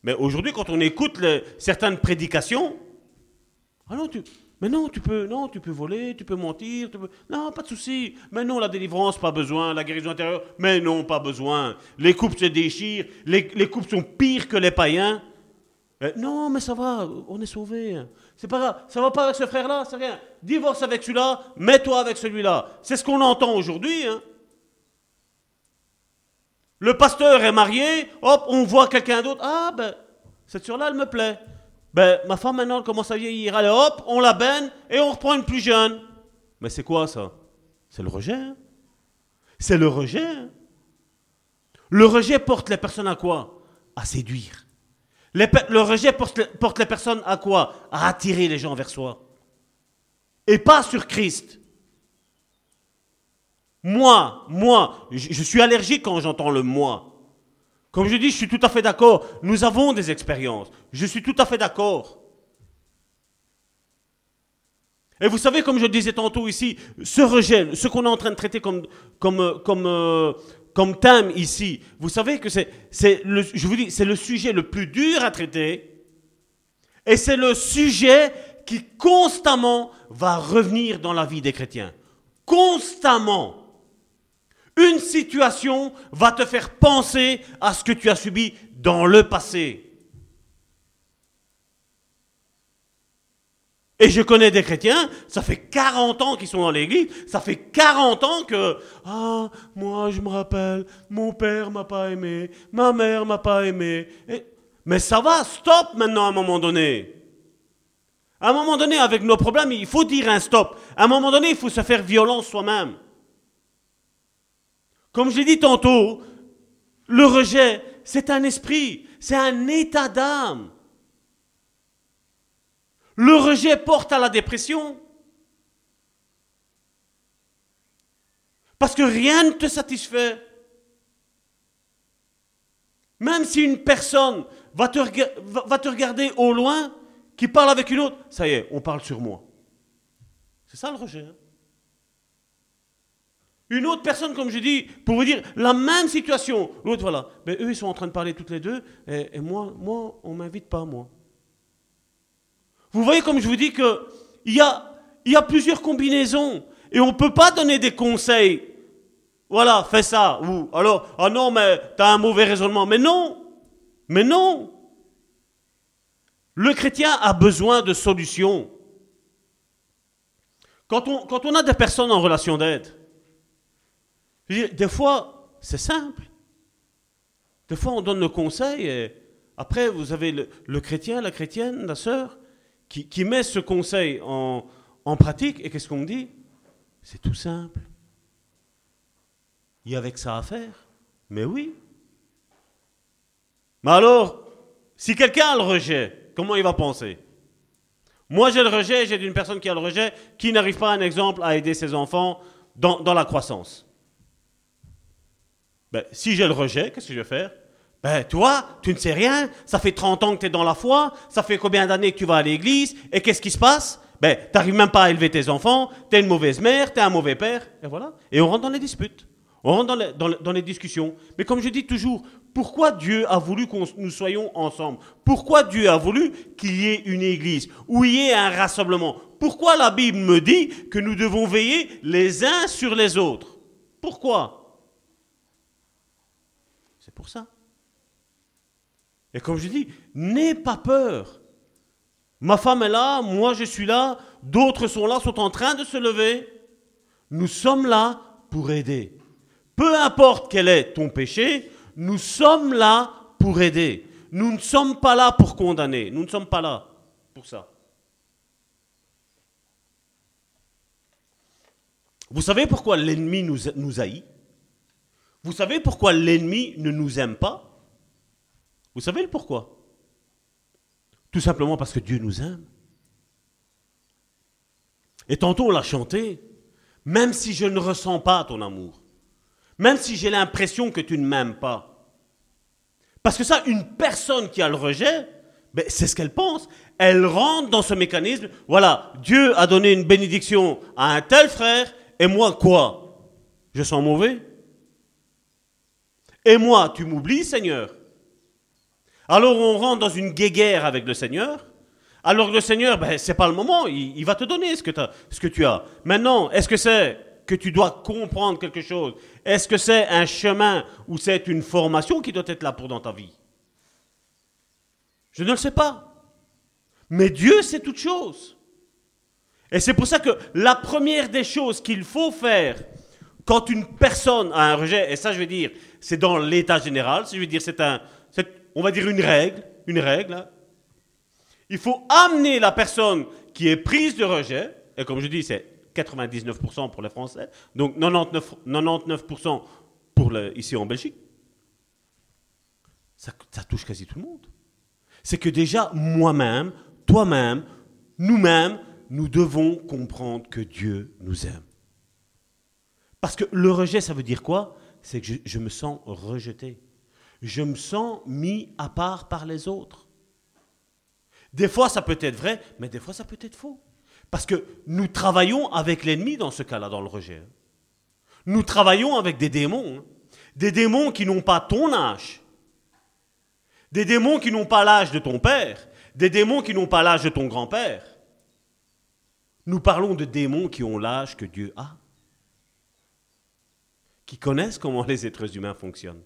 Mais aujourd'hui, quand on écoute certaines prédications, ah non, mais non, tu peux, non, tu peux voler, tu peux mentir, tu peux, non, pas de souci. Mais non, la délivrance, pas besoin. La guérison intérieure, mais non, pas besoin. Les couples se déchirent, les, les couples sont pires que les païens. Euh, non, mais ça va, on est sauvé. C'est pas grave, ça va pas avec ce frère-là, c'est rien. Divorce avec celui-là, mets-toi avec celui-là. C'est ce qu'on entend aujourd'hui. Hein. Le pasteur est marié, hop, on voit quelqu'un d'autre. Ah, ben, cette soeur-là, elle me plaît. Ben, ma femme maintenant, elle commence à vieillir. Allez, hop, on la baigne et on reprend une plus jeune. Mais c'est quoi ça? C'est le rejet. Hein? c'est le rejet. Hein? le rejet porte les personnes à quoi? À séduire le rejet porte, les personnes à quoi? À attirer les gens vers soi. Et pas sur Christ. Moi, moi, je, suis allergique quand j'entends le moi. Comme je dis, je suis tout à fait d'accord. Nous avons des expériences. Je suis tout à fait d'accord. Et vous savez, comme je disais tantôt ici, ce rejet, ce qu'on est en train de traiter comme, comme, comme, euh, comme thème ici, vous savez que c'est, je vous dis, c'est le sujet le plus dur à traiter. Et c'est le sujet qui constamment va revenir dans la vie des chrétiens. Constamment. Une situation va te faire penser à ce que tu as subi dans le passé. Et je connais des chrétiens, ça fait 40 ans qu'ils sont dans l'église, ça fait 40 ans que, ah, moi je me rappelle, mon père m'a pas aimé, ma mère m'a pas aimé. mais ça va, stop maintenant à un moment donné. À un moment donné, avec nos problèmes, il faut dire un stop. À un moment donné, il faut se faire violence soi-même. Comme je l'ai dit tantôt, le rejet, c'est un esprit, c'est un état d'âme. Le rejet porte à la dépression. Parce que rien ne te satisfait. Même si une personne va te, regarder au loin, qui parle avec une autre, ça y est, on parle sur moi. C'est ça le rejet. Hein. Une autre personne, comme je dis, pour vous dire la même situation. L'autre, voilà. Mais eux, ils sont en train de parler toutes les deux, et, moi, moi, on ne m'invite pas, moi. Vous voyez comme je vous dis qu'il y a, y a plusieurs combinaisons. Et on ne peut pas donner des conseils. Voilà, fais ça. Ou alors, ah non, mais tu as un mauvais raisonnement. Mais non. Mais non. Le chrétien a besoin de solutions. Quand on, quand on a des personnes en relation d'aide, des fois, c'est simple. Des fois, on donne le conseil et après, vous avez le, chrétien, la chrétienne, la sœur, qui, met ce conseil en, pratique, et qu'est-ce qu'on dit? C'est tout simple. Il y a avec ça à faire. Mais oui. Mais alors, si quelqu'un a le rejet, comment il va penser? Moi j'ai le rejet, j'ai une personne qui a le rejet, qui n'arrive pas, un exemple, à aider ses enfants dans la croissance. Ben, si j'ai le rejet, qu'est-ce que je vais faire? Ben, toi, tu ne sais rien, ça fait 30 ans que tu es dans la foi, ça fait combien d'années que tu vas à l'église, et qu'est-ce qui se passe? Ben, tu n'arrives même pas à élever tes enfants, tu es une mauvaise mère, tu es un mauvais père, et voilà. Et on rentre dans les disputes, on rentre dans les, dans les discussions. Mais comme je dis toujours, pourquoi Dieu a voulu que nous soyons ensemble? Pourquoi Dieu a voulu qu'il y ait une église, où il y ait un rassemblement? Pourquoi la Bible me dit que nous devons veiller les uns sur les autres? Pourquoi? Pour ça. Et comme je dis, n'aie pas peur. Ma femme est là, moi je suis là, d'autres sont là, sont en train de se lever. Nous sommes là pour aider. Peu importe quel est ton péché, nous sommes là pour aider. Nous ne sommes pas là pour condamner. Nous ne sommes pas là pour ça. Vous savez pourquoi l'ennemi nous, nous haït? Vous savez pourquoi l'ennemi ne nous aime pas? Vous savez le pourquoi? Tout simplement parce que Dieu nous aime. Et tantôt on l'a chanté, même si je ne ressens pas ton amour, même si j'ai l'impression que tu ne m'aimes pas. Parce que ça, une personne qui a le rejet, ben, c'est ce qu'elle pense. Elle rentre dans ce mécanisme. Voilà, Dieu a donné une bénédiction à un tel frère, et moi quoi? Je sens mauvais? Et moi, tu m'oublies, Seigneur alors on rentre dans une guéguerre avec le Seigneur. Alors le Seigneur, ben, c'est pas le moment, il, va te donner ce que, ce que tu as. Maintenant, est-ce que c'est que tu dois comprendre quelque chose? Est-ce que c'est un chemin ou c'est une formation qui doit être là pour dans ta vie? Je ne le sais pas. Mais Dieu sait toutes choses. Et c'est pour ça que la première des choses qu'il faut faire quand une personne a un rejet, et ça je veux dire, c'est dans l'état général, je veux dire, c'est un, on va dire une règle, une règle. Hein. Il faut amener la personne qui est prise de rejet, et comme je dis, c'est 99% pour les Français, donc 99%, 99% pour ici en Belgique. Ça, ça touche quasi tout le monde. C'est que déjà, moi-même, toi-même, nous-mêmes, nous devons comprendre que Dieu nous aime. Parce que le rejet, ça veut dire quoi? C'est que je me sens rejeté je me sens mis à part par les autres. Des fois, ça peut être vrai, mais des fois, ça peut être faux. Parce que nous travaillons avec l'ennemi dans ce cas-là, dans le rejet. Nous travaillons avec des démons. Hein. Des démons qui n'ont pas ton âge. Des démons qui n'ont pas l'âge de ton père. Des démons qui n'ont pas l'âge de ton grand-père. Nous parlons de démons qui ont l'âge que Dieu a. Qui connaissent comment les êtres humains fonctionnent.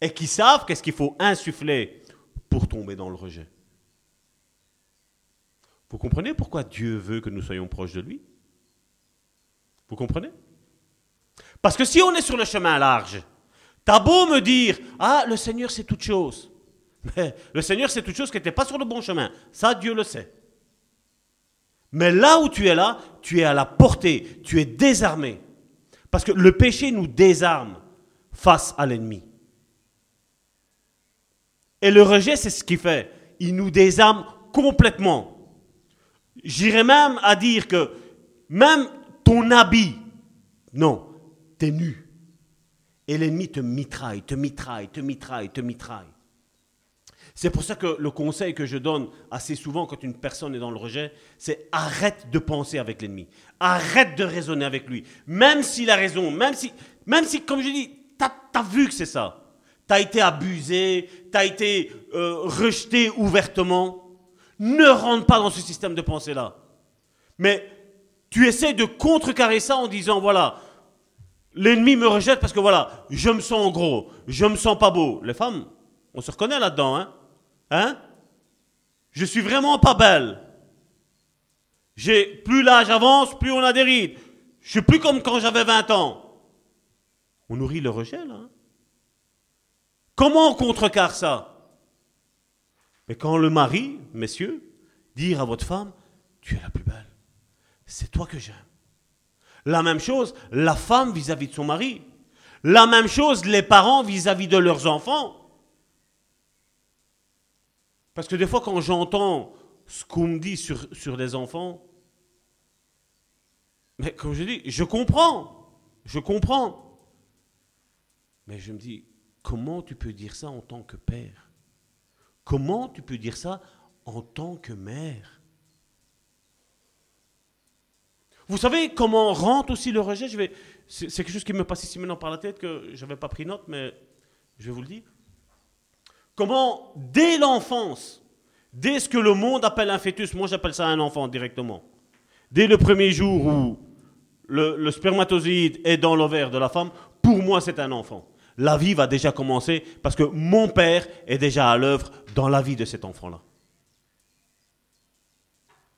Et qui savent qu'est-ce qu'il faut insuffler pour tomber dans le rejet. Vous comprenez pourquoi Dieu veut que nous soyons proches de lui? Vous comprenez? Parce que si on est sur le chemin large, t'as beau me dire, ah, le Seigneur c'est toute chose. Mais le Seigneur c'est toute chose qui n'était pas sur le bon chemin. Ça, Dieu le sait. Mais là où tu es là, tu es à la portée, tu es désarmé. Parce que le péché nous désarme face à l'ennemi. Et le rejet, c'est ce qu'il fait. Il nous désarme complètement. J'irais même à dire que même ton habit, non, t'es nu. Et l'ennemi te mitraille, te mitraille, te mitraille, te mitraille. C'est pour ça que le conseil que je donne assez souvent quand une personne est dans le rejet, c'est arrête de penser avec l'ennemi. Arrête de raisonner avec lui. Même s'il a raison, même si, même si comme je dis, tu as, vu que c'est ça. Tu as été abusé, tu as été euh, rejeté ouvertement. Ne rentre pas dans ce système de pensée-là. Mais tu essaies de contrecarrer ça en disant, voilà, l'ennemi me rejette parce que voilà, je me sens gros, je me sens pas beau. Les femmes, on se reconnaît là-dedans, hein Hein? Je suis vraiment pas belle. Plus l'âge avance, plus on a des rides. Je suis plus comme quand j'avais 20 ans. On nourrit le rejet là. Hein. Comment on contrecarre ça? Mais quand le mari, messieurs, dire à votre femme, tu es la plus belle, c'est toi que j'aime. La même chose, la femme vis-à-vis de son mari. La même chose, les parents vis-à-vis de leurs enfants. Parce que des fois, quand j'entends ce qu'on me dit sur, sur les enfants, mais comme je dis, je comprends, je comprends. Mais je me dis, comment tu peux dire ça en tant que père? Comment tu peux dire ça en tant que mère? Vous savez comment rentre aussi le rejet? Je vais, c'est, quelque chose qui me passe ici maintenant par la tête que je n'avais pas pris note, mais je vais vous le dire. Comment, dès l'enfance, dès ce que le monde appelle un fœtus, moi j'appelle ça un enfant directement, dès le premier jour où le, spermatozoïde est dans l'ovaire de la femme, pour moi c'est un enfant la vie va déjà commencer parce que mon Père est déjà à l'œuvre dans la vie de cet enfant-là.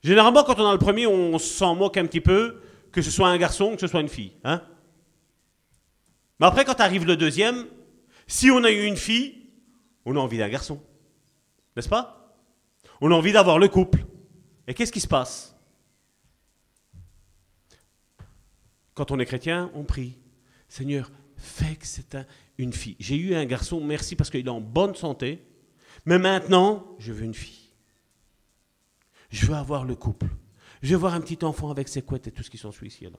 Généralement, quand on a le premier, on s'en moque un petit peu, que ce soit un garçon, que ce soit une fille. Hein Mais après, quand arrive le deuxième, si on a eu une fille, on a envie d'un garçon. N'est-ce pas? On a envie d'avoir le couple. Et qu'est-ce qui se passe? Quand on est chrétien, on prie. Seigneur, fais que c'est un, une fille. J'ai eu un garçon, merci parce qu'il est en bonne santé, mais maintenant, je veux une fille. Je veux avoir le couple. Je veux voir un petit enfant avec ses couettes et tout ce qui s'ensuit ici. Là.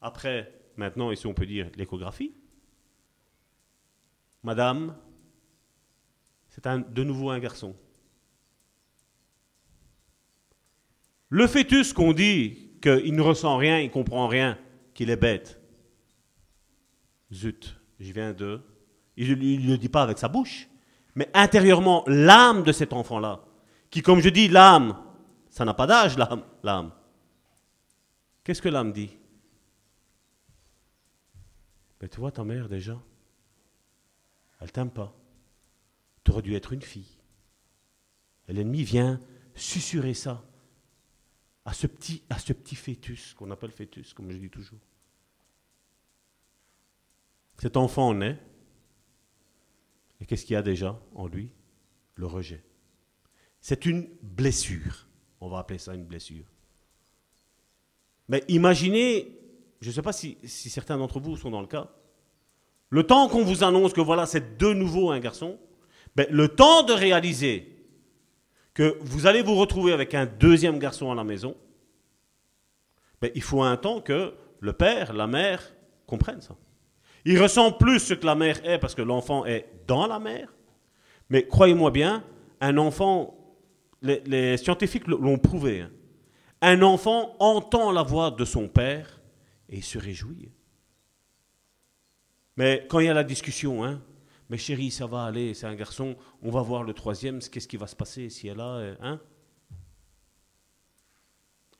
Après, maintenant, ici on peut dire l'échographie. Madame, c'est de nouveau un garçon. Le fœtus qu'on dit qu'il ne ressent rien, il ne comprend rien, qu'il est bête. Zut, je viens de... Il ne le dit pas avec sa bouche, mais intérieurement, l'âme de cet enfant-là, qui, comme je dis, l'âme, ça n'a pas d'âge, l'âme. Qu'est-ce que l'âme dit? Mais tu vois ta mère déjà, elle t'aime pas. Tu aurais dû être une fille. Et l'ennemi vient susurrer ça à ce petit, à ce petit fœtus, qu'on appelle fœtus, comme je dis toujours. Cet enfant naît, et qu'est-ce qu'il y a déjà en lui? Le rejet. C'est une blessure. On va appeler ça une blessure. Mais imaginez, je ne sais pas si, si certains d'entre vous sont dans le cas, le temps qu'on vous annonce que voilà, c'est de nouveau un garçon, ben, le temps de réaliser que vous allez vous retrouver avec un deuxième garçon à la maison, ben, il faut un temps que le père, la mère comprennent ça. Il ressent plus ce que la mère est parce que l'enfant est dans la mère. Mais croyez-moi bien, un enfant, les, scientifiques l'ont prouvé, hein. un enfant entend la voix de son père et il se réjouit. Mais quand il y a la discussion, hein, mais chérie, ça va aller, c'est un garçon, on va voir le troisième, qu'est-ce qui va se passer si elle a, hein?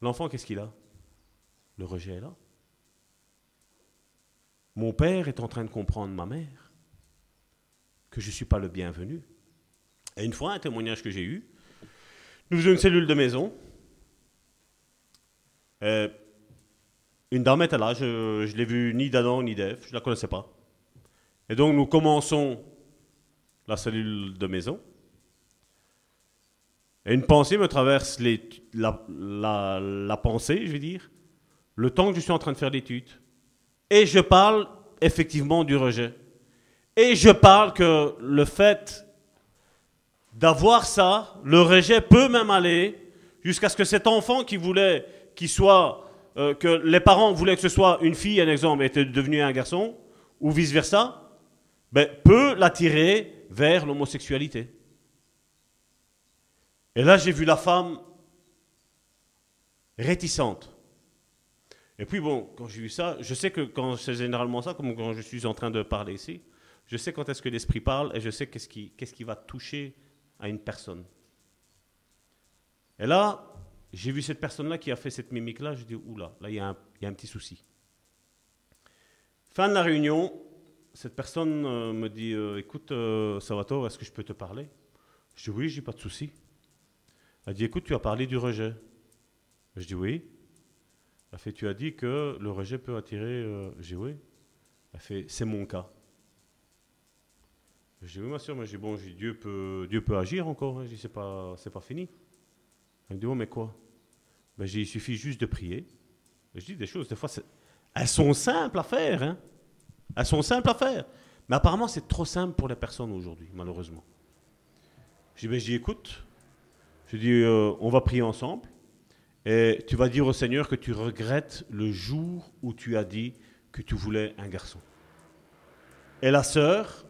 L'enfant, qu'est-ce qu'il a? Le rejet est là. Mon père est en train de comprendre ma mère, que je ne suis pas le bienvenu. Et une fois, un témoignage que j'ai eu, nous faisions une cellule de maison. Euh, une dame était là, je ne l'ai vue ni d'Adam ni d'Ève, je ne la connaissais pas. Et donc nous commençons la cellule de maison. Et une pensée me traverse la, pensée, je veux dire, le temps que je suis en train de faire l'étude. Et je parle effectivement du rejet. Et je parle que le fait d'avoir ça, le rejet peut même aller jusqu'à ce que cet enfant qui voulait qu'il soit, euh, que les parents voulaient que ce soit une fille, un exemple, était devenu un garçon, ou vice-versa, ben, peut l'attirer vers l'homosexualité. Et là, j'ai vu la femme réticente. Et puis bon, quand j'ai vu ça, je sais que quand c'est généralement ça, comme quand je suis en train de parler ici, je sais quand est-ce que l'esprit parle et je sais qu'est-ce qui, va toucher à une personne. Et là, j'ai vu cette personne-là qui a fait cette mimique-là, je dis, oula, là, il y a un petit souci. Fin de la réunion, cette personne euh, me dit euh, Écoute, euh, Salvatore, est-ce que je peux te parler? Je dis Oui, j'ai pas de souci. Elle dit Écoute, tu as parlé du rejet. Je dis Oui. Elle fait Tu as dit que le rejet peut attirer. Je dis Oui. Elle fait C'est mon cas. Je dis Oui, ma soeur, mais dis Bon, Dieu, peut, Dieu peut agir encore. Hein. Je dis C'est pas, pas fini. Elle me dit Oh, mais quoi? Ben, Il suffit juste de prier. Je dis des choses, des fois, elles sont simples à faire. Hein elles sont simples à faire. Mais apparemment, c'est trop simple pour les personnes aujourd'hui, malheureusement. Je dis, ben, écoute, je dis, euh, on va prier ensemble. Et tu vas dire au Seigneur que tu regrettes le jour où tu as dit que tu voulais un garçon. Et la sœur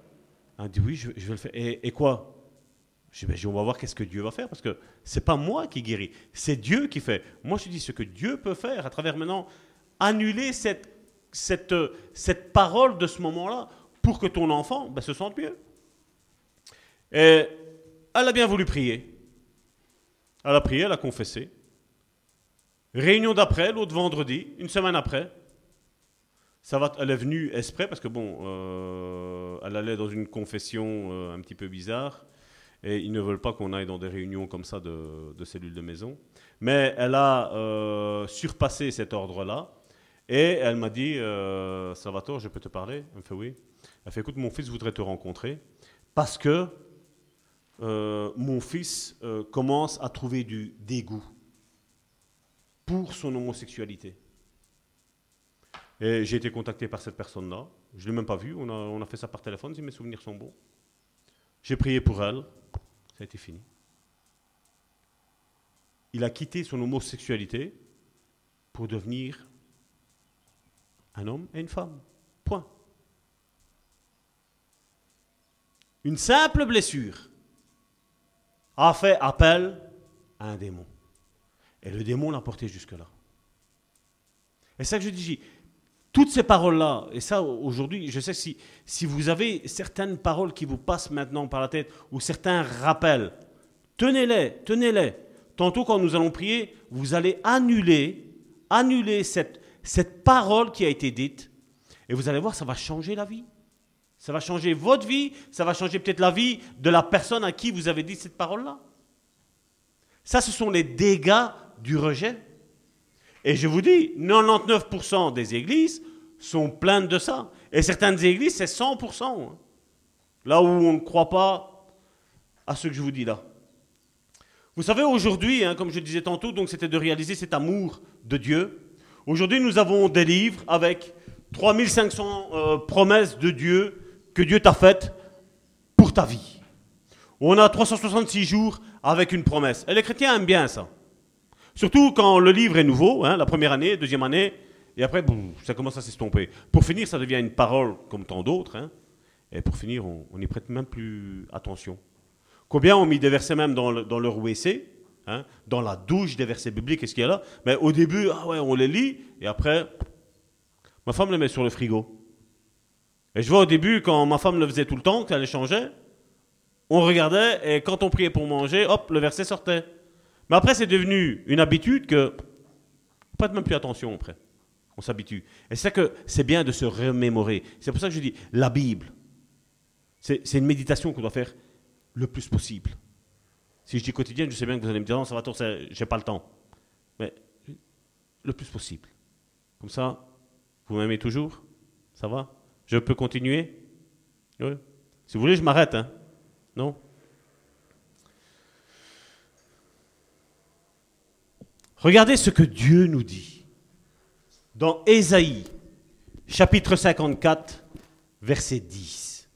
a dit, oui, je, vais le faire. Et, quoi? Je dis, ben, on va voir qu'est-ce que Dieu va faire, parce que c'est pas moi qui guéris, c'est Dieu qui fait. Moi, je dis ce que Dieu peut faire à travers maintenant annuler cette cette, cette parole de ce moment-là pour que ton enfant ben, se sente mieux. Et elle a bien voulu prier. Elle a prié, elle a confessé. Réunion d'après, l'autre vendredi, une semaine après. Ça va, elle est venue exprès parce que bon, euh, elle allait dans une confession euh, un petit peu bizarre et ils ne veulent pas qu'on aille dans des réunions comme ça de, de cellules de maison. Mais elle a euh, surpassé cet ordre-là et elle m'a dit, euh, Salvatore, je peux te parler Elle me fait oui. Elle fait, écoute, mon fils voudrait te rencontrer parce que euh, mon fils euh, commence à trouver du dégoût pour son homosexualité. Et j'ai été contacté par cette personne-là. Je ne l'ai même pas vue. On a, on a, fait ça par téléphone, si mes souvenirs sont bons. J'ai prié pour elle. Ça a été fini. Il a quitté son homosexualité pour devenir un homme et une femme. Point. Une simple blessure a fait appel à un démon. Et le démon l'a porté jusque-là. Et ça que je dis, toutes ces paroles-là, et ça aujourd'hui, je sais si, si vous avez certaines paroles qui vous passent maintenant par la tête, ou certains rappels, tenez-les, tenez-les. Tantôt quand nous allons prier, vous allez annuler, annuler cette, cette parole qui a été dite, et vous allez voir, ça va changer la vie. Ça va changer votre vie, ça va changer peut-être la vie de la personne à qui vous avez dit cette parole-là. Ça, ce sont les dégâts du rejet. Et je vous dis, 99% des églises sont pleines de ça. Et certaines églises, c'est 100%. Hein. Là où on ne croit pas à ce que je vous dis là. Vous savez, aujourd'hui, hein, comme je disais tantôt, donc c'était de réaliser cet amour de Dieu. Aujourd'hui, nous avons des livres avec 3500 euh, promesses de Dieu que Dieu t'a faites pour ta vie. On a 366 jours avec une promesse. Et les chrétiens aiment bien ça. Surtout quand le livre est nouveau, hein, la première année, deuxième année, et après, ça commence à s'estomper. Pour finir, ça devient une parole comme tant d'autres. Hein. et pour finir, on n'y prête même plus attention. Combien ont mis des versets même dans, le, dans leur WC Hein, dans la douche des versets bibliques, qu'est-ce qu'il y a là Mais au début, ah ouais, on les lit, et après, Ma femme le met sur le frigo. Et je vois au début, quand ma femme le faisait tout le temps, qu'elle changeait, on regardait et quand on priait pour manger, hop, le verset sortait. Mais après, c'est devenu une habitude que. Pas de même plus attention après. On s'habitue. Et c'est ça que c'est bien de se remémorer. C'est pour ça que je dis la Bible. C'est une méditation qu'on doit faire le plus possible. Si je dis quotidienne, je sais bien que vous allez me dire non, ça va, j'ai pas le temps. Mais le plus possible. Comme ça, vous m'aimez toujours Ça va? Je peux continuer? Oui. Si vous voulez, je m'arrête. Hein non? Regardez ce que Dieu nous dit dans Ésaïe, chapitre 54, verset 10.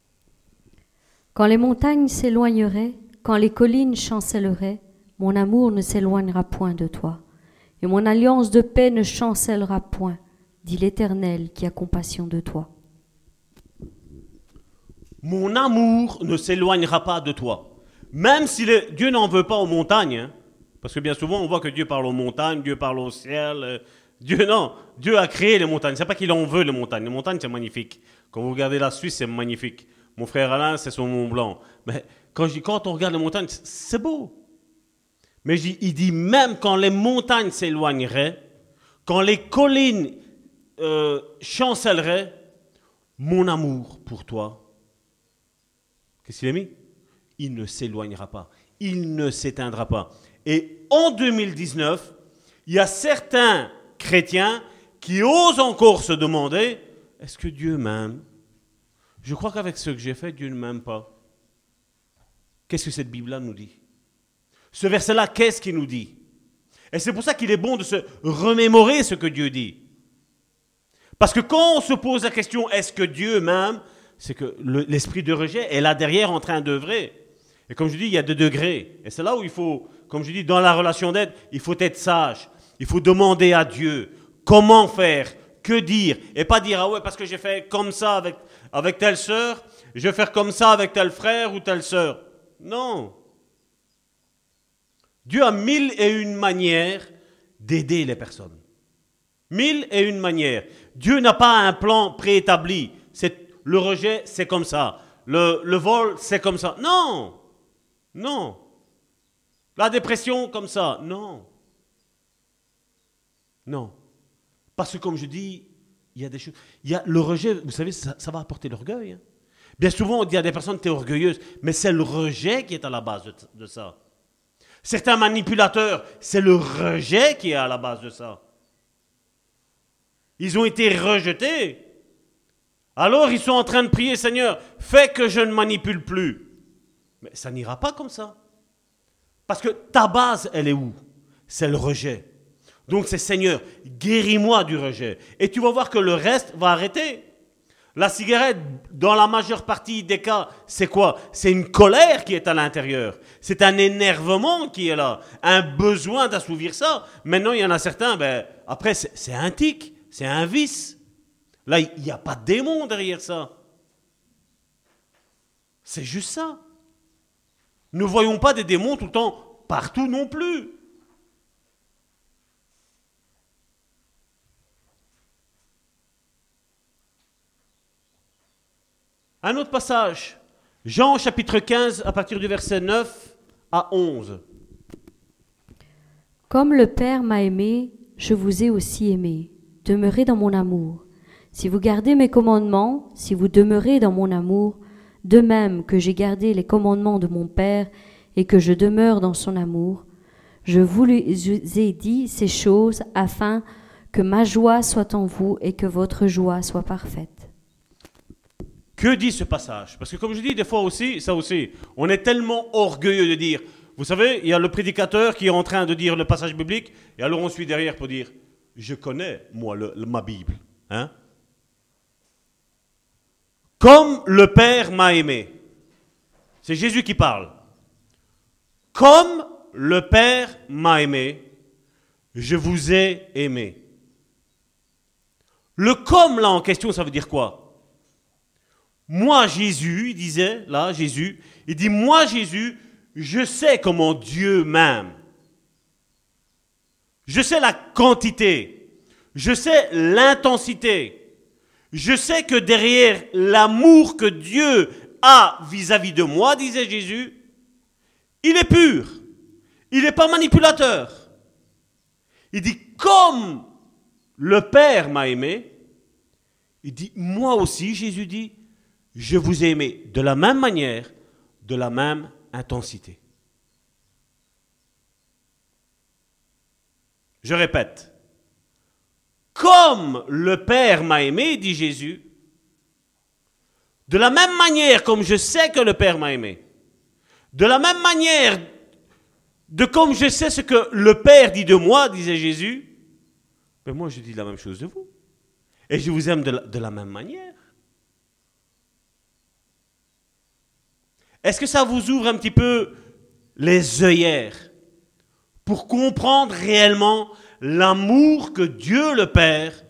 Quand les montagnes s'éloigneraient, quand les collines chancelleraient, mon amour ne s'éloignera point de toi, et mon alliance de paix ne chancellera point, dit l'Éternel qui a compassion de toi. Mon amour ne s'éloignera pas de toi. Même si Dieu n'en veut pas aux montagnes, hein. parce que bien souvent on voit que Dieu parle aux montagnes, Dieu parle au ciel. Euh, Dieu, non, Dieu a créé les montagnes. C'est pas qu'il en veut les montagnes. Les montagnes, c'est magnifique. Quand vous regardez la Suisse, c'est magnifique. Mon frère Alain, c'est son Mont Blanc. Mais quand, on regarde les montagnes, c'est beau. Mais il dit même quand les montagnes s'éloigneraient, quand les collines euh, chancelleraient, mon amour pour toi Qu'est-ce qu'il a mis? Il ne s'éloignera pas. Il ne s'éteindra pas. Et en 2019, il y a certains chrétiens qui osent encore se demander, est-ce que Dieu m'aime? Je crois qu'avec ce que j'ai fait, Dieu ne m'aime pas. Qu'est-ce que cette Bible-là nous dit? Ce verset-là, qu'est-ce qu'il nous dit? Et c'est pour ça qu'il est bon de se remémorer ce que Dieu dit. Parce que quand on se pose la question, est-ce que Dieu m'aime? C'est que l'esprit de rejet est là derrière en train d'œuvrer. Et comme je dis, il y a deux degrés. Et c'est là où il faut, comme je dis, dans la relation d'aide, il faut être sage. Il faut demander à Dieu comment faire, que dire, et pas dire, ah ouais, parce que j'ai fait comme ça avec, avec telle sœur, je vais faire comme ça avec tel frère ou telle sœur. Non. Dieu a mille et une manières d'aider les personnes. Mille et une manières. Dieu n'a pas un plan préétabli. Le rejet, c'est comme ça. Le, vol, c'est comme ça. Non, non. La dépression, comme ça. Non. Non. Parce que comme je dis, il y a des choses. Il y a le rejet, vous savez, ça, va apporter l'orgueil. Hein. Bien souvent, on dit à des personnes, tu es orgueilleuse, mais c'est le rejet qui est à la base de ça. Certains manipulateurs, c'est le rejet qui est à la base de ça. Ils ont été rejetés. Alors ils sont en train de prier, Seigneur, fais que je ne manipule plus. Mais ça n'ira pas comme ça. Parce que ta base, elle est où? C'est le rejet. Donc c'est Seigneur, guéris-moi du rejet. Et tu vas voir que le reste va arrêter. La cigarette, dans la majeure partie des cas, c'est quoi? C'est une colère qui est à l'intérieur. C'est un énervement qui est là. Un besoin d'assouvir ça. Maintenant, il y en a certains, ben, après, c'est un tic, c'est un vice. Là, il n'y a pas de démon derrière ça. C'est juste ça. Ne voyons pas des démons tout le temps partout non plus. Un autre passage, Jean chapitre 15 à partir du verset 9 à 11. Comme le Père m'a aimé, je vous ai aussi aimé. Demeurez dans mon amour. Si vous gardez mes commandements, si vous demeurez dans mon amour, de même que j'ai gardé les commandements de mon Père et que je demeure dans son amour, je vous ai dit ces choses afin que ma joie soit en vous et que votre joie soit parfaite. Que dit ce passage? Parce que comme je dis des fois aussi, ça aussi, on est tellement orgueilleux de dire, vous savez, il y a le prédicateur qui est en train de dire le passage biblique, et alors on suit derrière pour dire, je connais, moi, ma Bible. Hein? Comme le Père m'a aimé. C'est Jésus qui parle. Comme le Père m'a aimé, je vous ai aimé. Le comme là en question, ça veut dire quoi? Moi Jésus, il disait, là Jésus, il dit, moi Jésus, je sais comment Dieu m'aime. Je sais la quantité. Je sais l'intensité. Je sais que derrière l'amour que Dieu a vis-à-vis de moi, disait Jésus, il est pur. Il n'est pas manipulateur. Il dit, comme le Père m'a aimé, il dit, moi aussi, Jésus dit, je vous ai aimé de la même manière, de la même intensité. Je répète, comme le Père m'a aimé, dit Jésus, de la même manière comme je sais que le Père m'a aimé, de la même manière de comme je sais ce que le Père dit de moi, disait Jésus, mais moi je dis la même chose de vous. Et je vous aime de la, de la même manière. Est-ce que ça vous ouvre un petit peu les œillères pour comprendre réellement l'amour que Dieu le Père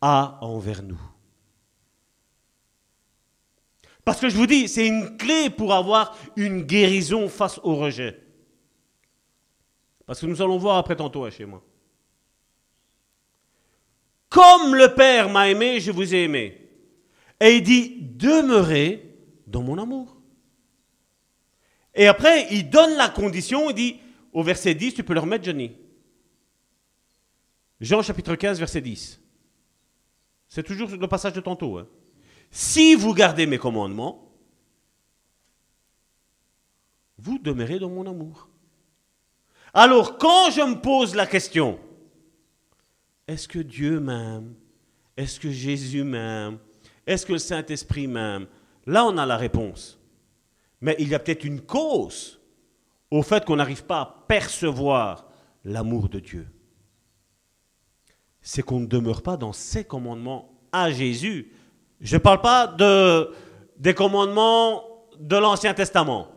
a envers nous? Parce que je vous dis, c'est une clé pour avoir une guérison face au rejet. Parce que nous allons voir après tantôt hein, chez moi. Comme le Père m'a aimé, je vous ai aimé. Et il dit, demeurez dans mon amour. Et après, il donne la condition, il dit, au verset 10, tu peux le remettre, Johnny. Jean chapitre 15, verset 10. C'est toujours le passage de tantôt. Hein. Si vous gardez mes commandements, vous demeurez dans mon amour. Alors, quand je me pose la question, est-ce que Dieu m'aime? Est-ce que Jésus m'aime? Est-ce que le Saint-Esprit m'aime? Là, on a la réponse. Mais il y a peut-être une cause au fait qu'on n'arrive pas à percevoir l'amour de Dieu. C'est qu'on ne demeure pas dans ses commandements à Jésus. Je ne parle pas de, des commandements de l'Ancien Testament.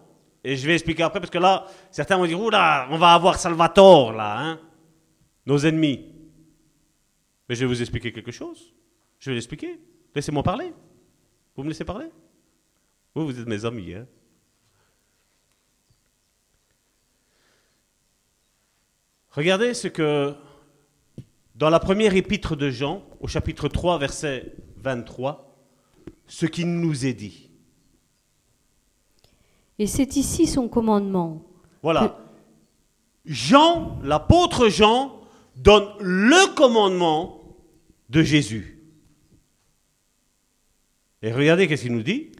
Et je vais expliquer après, parce que là, certains vont dire, oula, on va avoir Salvatore, là, hein, nos ennemis. Mais je vais vous expliquer quelque chose. Je vais l'expliquer. Laissez-moi parler. Vous me laissez parler? Vous, vous êtes mes amis, hein Regardez ce que, dans la première épître de Jean, au chapitre 3, verset 23, ce qui nous est dit. Et c'est ici son commandement. Voilà. Jean, l'apôtre Jean, donne le commandement de Jésus. Et regardez qu'est-ce qu'il nous dit.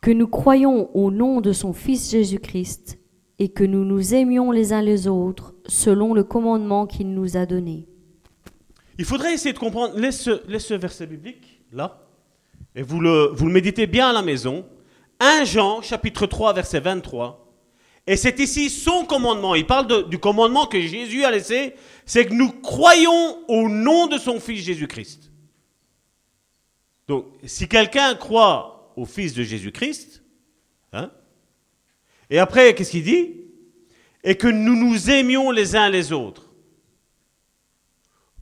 Que nous croyons au nom de son Fils Jésus-Christ et que nous nous aimions les uns les autres selon le commandement qu'il nous a donné. Il faudrait essayer de comprendre, laisse ce, laisse ce verset biblique là, et vous le, vous le méditez bien à la maison. 1 Jean, chapitre 3, verset 23. Et c'est ici son commandement. Il parle du commandement que Jésus a laissé. C'est que nous croyons au nom de son Fils Jésus-Christ. Donc, si quelqu'un croit au Fils de Jésus-Christ, et après, qu'est-ce qu'il dit? Et que nous nous aimions les uns les autres.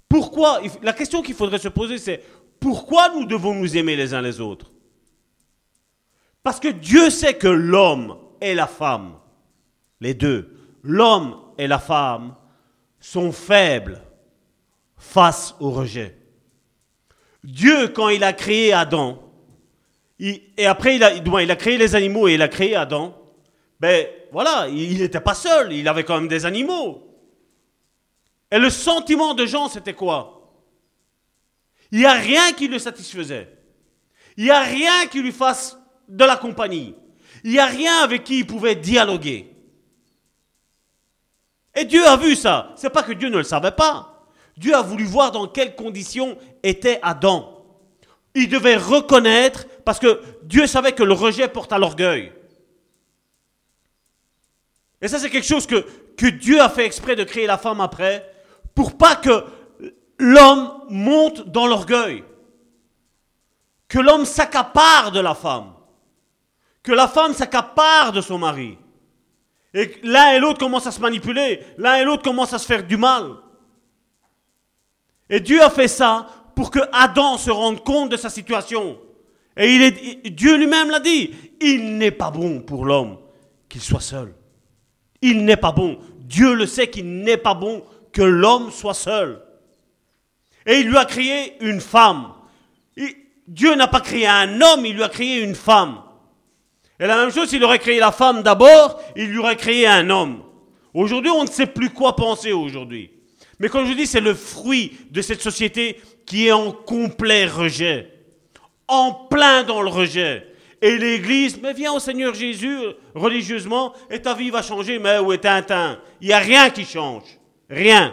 Pourquoi La question qu'il faudrait se poser, c'est pourquoi nous devons nous aimer les uns les autres? Parce que Dieu sait que l'homme et la femme, les deux, l'homme et la femme, sont faibles face au rejet. Dieu, quand il a créé Adam, il- et après a, il a créé les animaux et il a créé Adam, ben voilà, il n'était pas seul, il avait quand même des animaux. Et le sentiment de Jean, c'était quoi? Il n'y a rien qui le satisfaisait. Il n'y a rien qui lui fasse de la compagnie. Il n'y a rien avec qui il pouvait dialoguer. Et Dieu a vu ça. C'est pas que Dieu ne le savait pas. Dieu a voulu voir dans quelles conditions était Adam. Il devait reconnaître, parce que Dieu savait que le rejet porte à l'orgueil. Et ça, c'est quelque chose que, Dieu a fait exprès de créer la femme après, pour pas que l'homme monte dans l'orgueil. Que l'homme s'accapare de la femme. Que la femme s'accapare de son mari. Et l'un et l'autre commencent à se manipuler. L'un et l'autre commencent à se faire du mal. Et Dieu a fait ça pour que Adam se rende compte de sa situation. Et Dieu lui-même l'a dit. Il n'est pas bon pour l'homme qu'il soit seul. Il n'est pas bon. Dieu le sait qu'il n'est pas bon que l'homme soit seul. Et il lui a créé une femme. Dieu n'a pas créé un homme, il lui a créé une femme. Et la même chose, s'il aurait créé la femme d'abord, il lui aurait créé un homme. Aujourd'hui, on ne sait plus quoi penser aujourd'hui. Mais comme je dis, c'est le fruit de cette société qui est en complet rejet, en plein dans le rejet. Et l'Église, mais viens au Seigneur Jésus religieusement et ta vie va changer, mais où est Tintin Il n'y a rien qui change. Rien.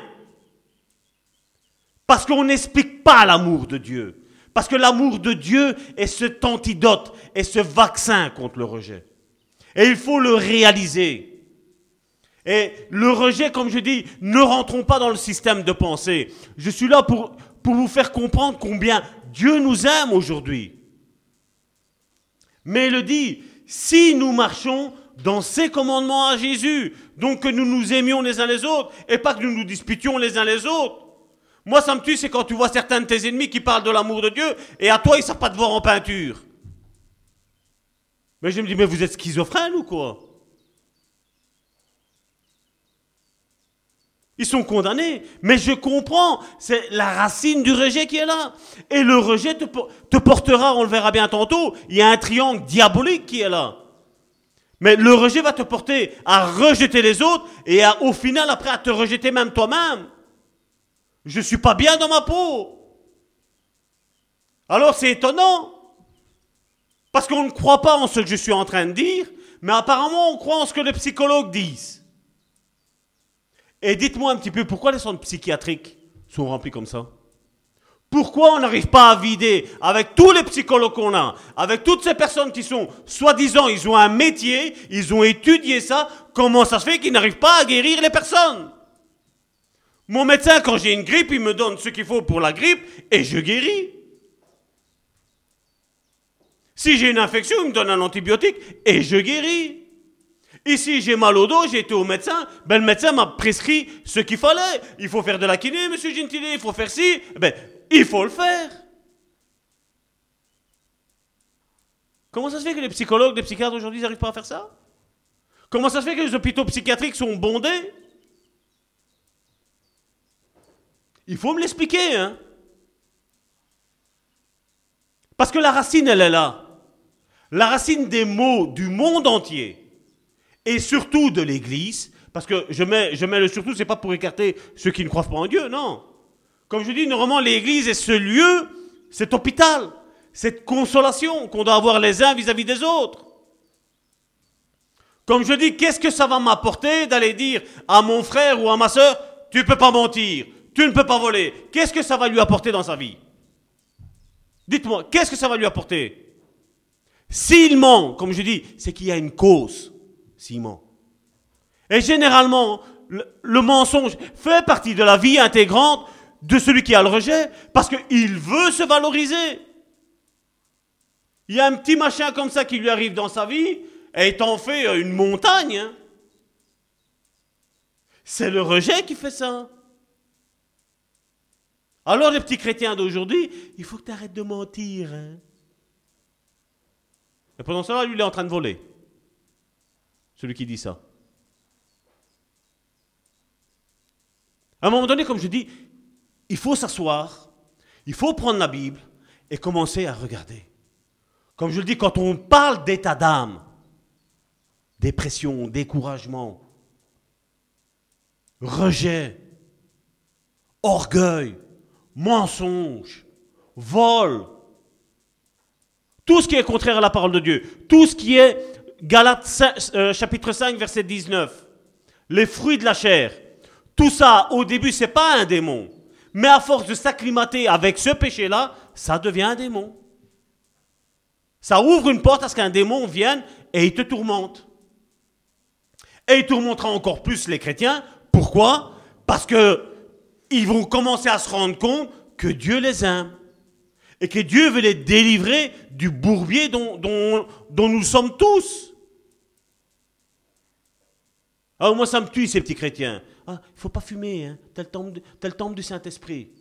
Parce qu'on n'explique pas l'amour de Dieu. Parce que l'amour de Dieu est cet antidote, est ce vaccin contre le rejet. Et il faut le réaliser. Et le rejet, comme je dis, ne rentrons pas dans le système de pensée. Je suis là pour, pour vous faire comprendre combien Dieu nous aime aujourd'hui. Mais il le dit, si nous marchons dans ses commandements à Jésus, donc que nous nous aimions les uns les autres, et pas que nous nous disputions les uns les autres. Moi, ça me tue, c'est quand tu vois certains de tes ennemis qui parlent de l'amour de Dieu, et à toi, ils ne savent pas te voir en peinture. Mais je me dis, mais vous êtes schizophrène ou quoi? Ils sont condamnés. Mais je comprends, c'est la racine du rejet qui est là. Et le rejet te, portera, on le verra bien tantôt, il y a un triangle diabolique qui est là. Mais le rejet va te porter à rejeter les autres et au final après à te rejeter même toi-même. Je ne suis pas bien dans ma peau. Alors c'est étonnant. Parce qu'on ne croit pas en ce que je suis en train de dire, mais apparemment on croit en ce que les psychologues disent. Et dites-moi un petit peu pourquoi les centres psychiatriques sont remplis comme ça? Pourquoi on n'arrive pas à vider avec tous les psychologues qu'on a, avec toutes ces personnes qui sont soi-disant, ils ont un métier, ils ont étudié ça, comment ça se fait qu'ils n'arrivent pas à guérir les personnes? Mon médecin, quand j'ai une grippe, il me donne ce qu'il faut pour la grippe et je guéris. Si j'ai une infection, il me donne un antibiotique et je guéris. Ici, j'ai mal au dos, j'ai été au médecin. Ben, le médecin m'a prescrit ce qu'il fallait. Il faut faire de la kiné, monsieur Gentili, il faut faire ci. Ben, il faut le faire. Comment ça se fait que les psychologues, les psychiatres aujourd'hui n'arrivent pas à faire ça? Comment ça se fait que les hôpitaux psychiatriques sont bondés? Il faut me l'expliquer, hein Parce que la racine, elle est là. La racine des mots du monde entier et surtout de l'Église, parce que je mets, je mets le surtout, c'est pas pour écarter ceux qui ne croient pas en Dieu, non. Comme je dis, normalement, l'Église est ce lieu, cet hôpital, cette consolation qu'on doit avoir les uns vis-à-vis des autres. Comme je dis, qu'est-ce que ça va m'apporter d'aller dire à mon frère ou à ma soeur, tu ne peux pas mentir, tu ne peux pas voler. Qu'est-ce que ça va lui apporter dans sa vie? Dites-moi, qu'est-ce que ça va lui apporter? S'il ment, comme je dis, c'est qu'il y a une cause. Simon. Et généralement, le, mensonge fait partie de la vie intégrante de celui qui a le rejet, parce qu'il veut se valoriser. Il y a un petit machin comme ça qui lui arrive dans sa vie, et il fait une montagne. Hein. C'est le rejet qui fait ça. Alors les petits chrétiens d'aujourd'hui, il faut que tu arrêtes de mentir. Hein. Et pendant cela, lui, il est en train de voler celui qui dit ça. À un moment donné, comme je dis, il faut s'asseoir, il faut prendre la Bible et commencer à regarder. Comme je le dis, quand on parle d'état d'âme, dépression, découragement, rejet, orgueil, mensonge, vol, tout ce qui est contraire à la parole de Dieu, tout ce qui est Galates euh, chapitre 5, verset 19. Les fruits de la chair. Tout ça, au début, c'est pas un démon. Mais à force de s'acclimater avec ce péché-là, ça devient un démon. Ça ouvre une porte à ce qu'un démon vienne et il te tourmente. Et il tourmentera encore plus les chrétiens. Pourquoi? Parce que ils vont commencer à se rendre compte que Dieu les aime et que Dieu veut les délivrer du bourbier dont, dont, dont nous sommes tous. Ah, moi, ça me tue, ces petits chrétiens. Ah, il faut pas fumer, hein. temple, tel temple du Saint-Esprit.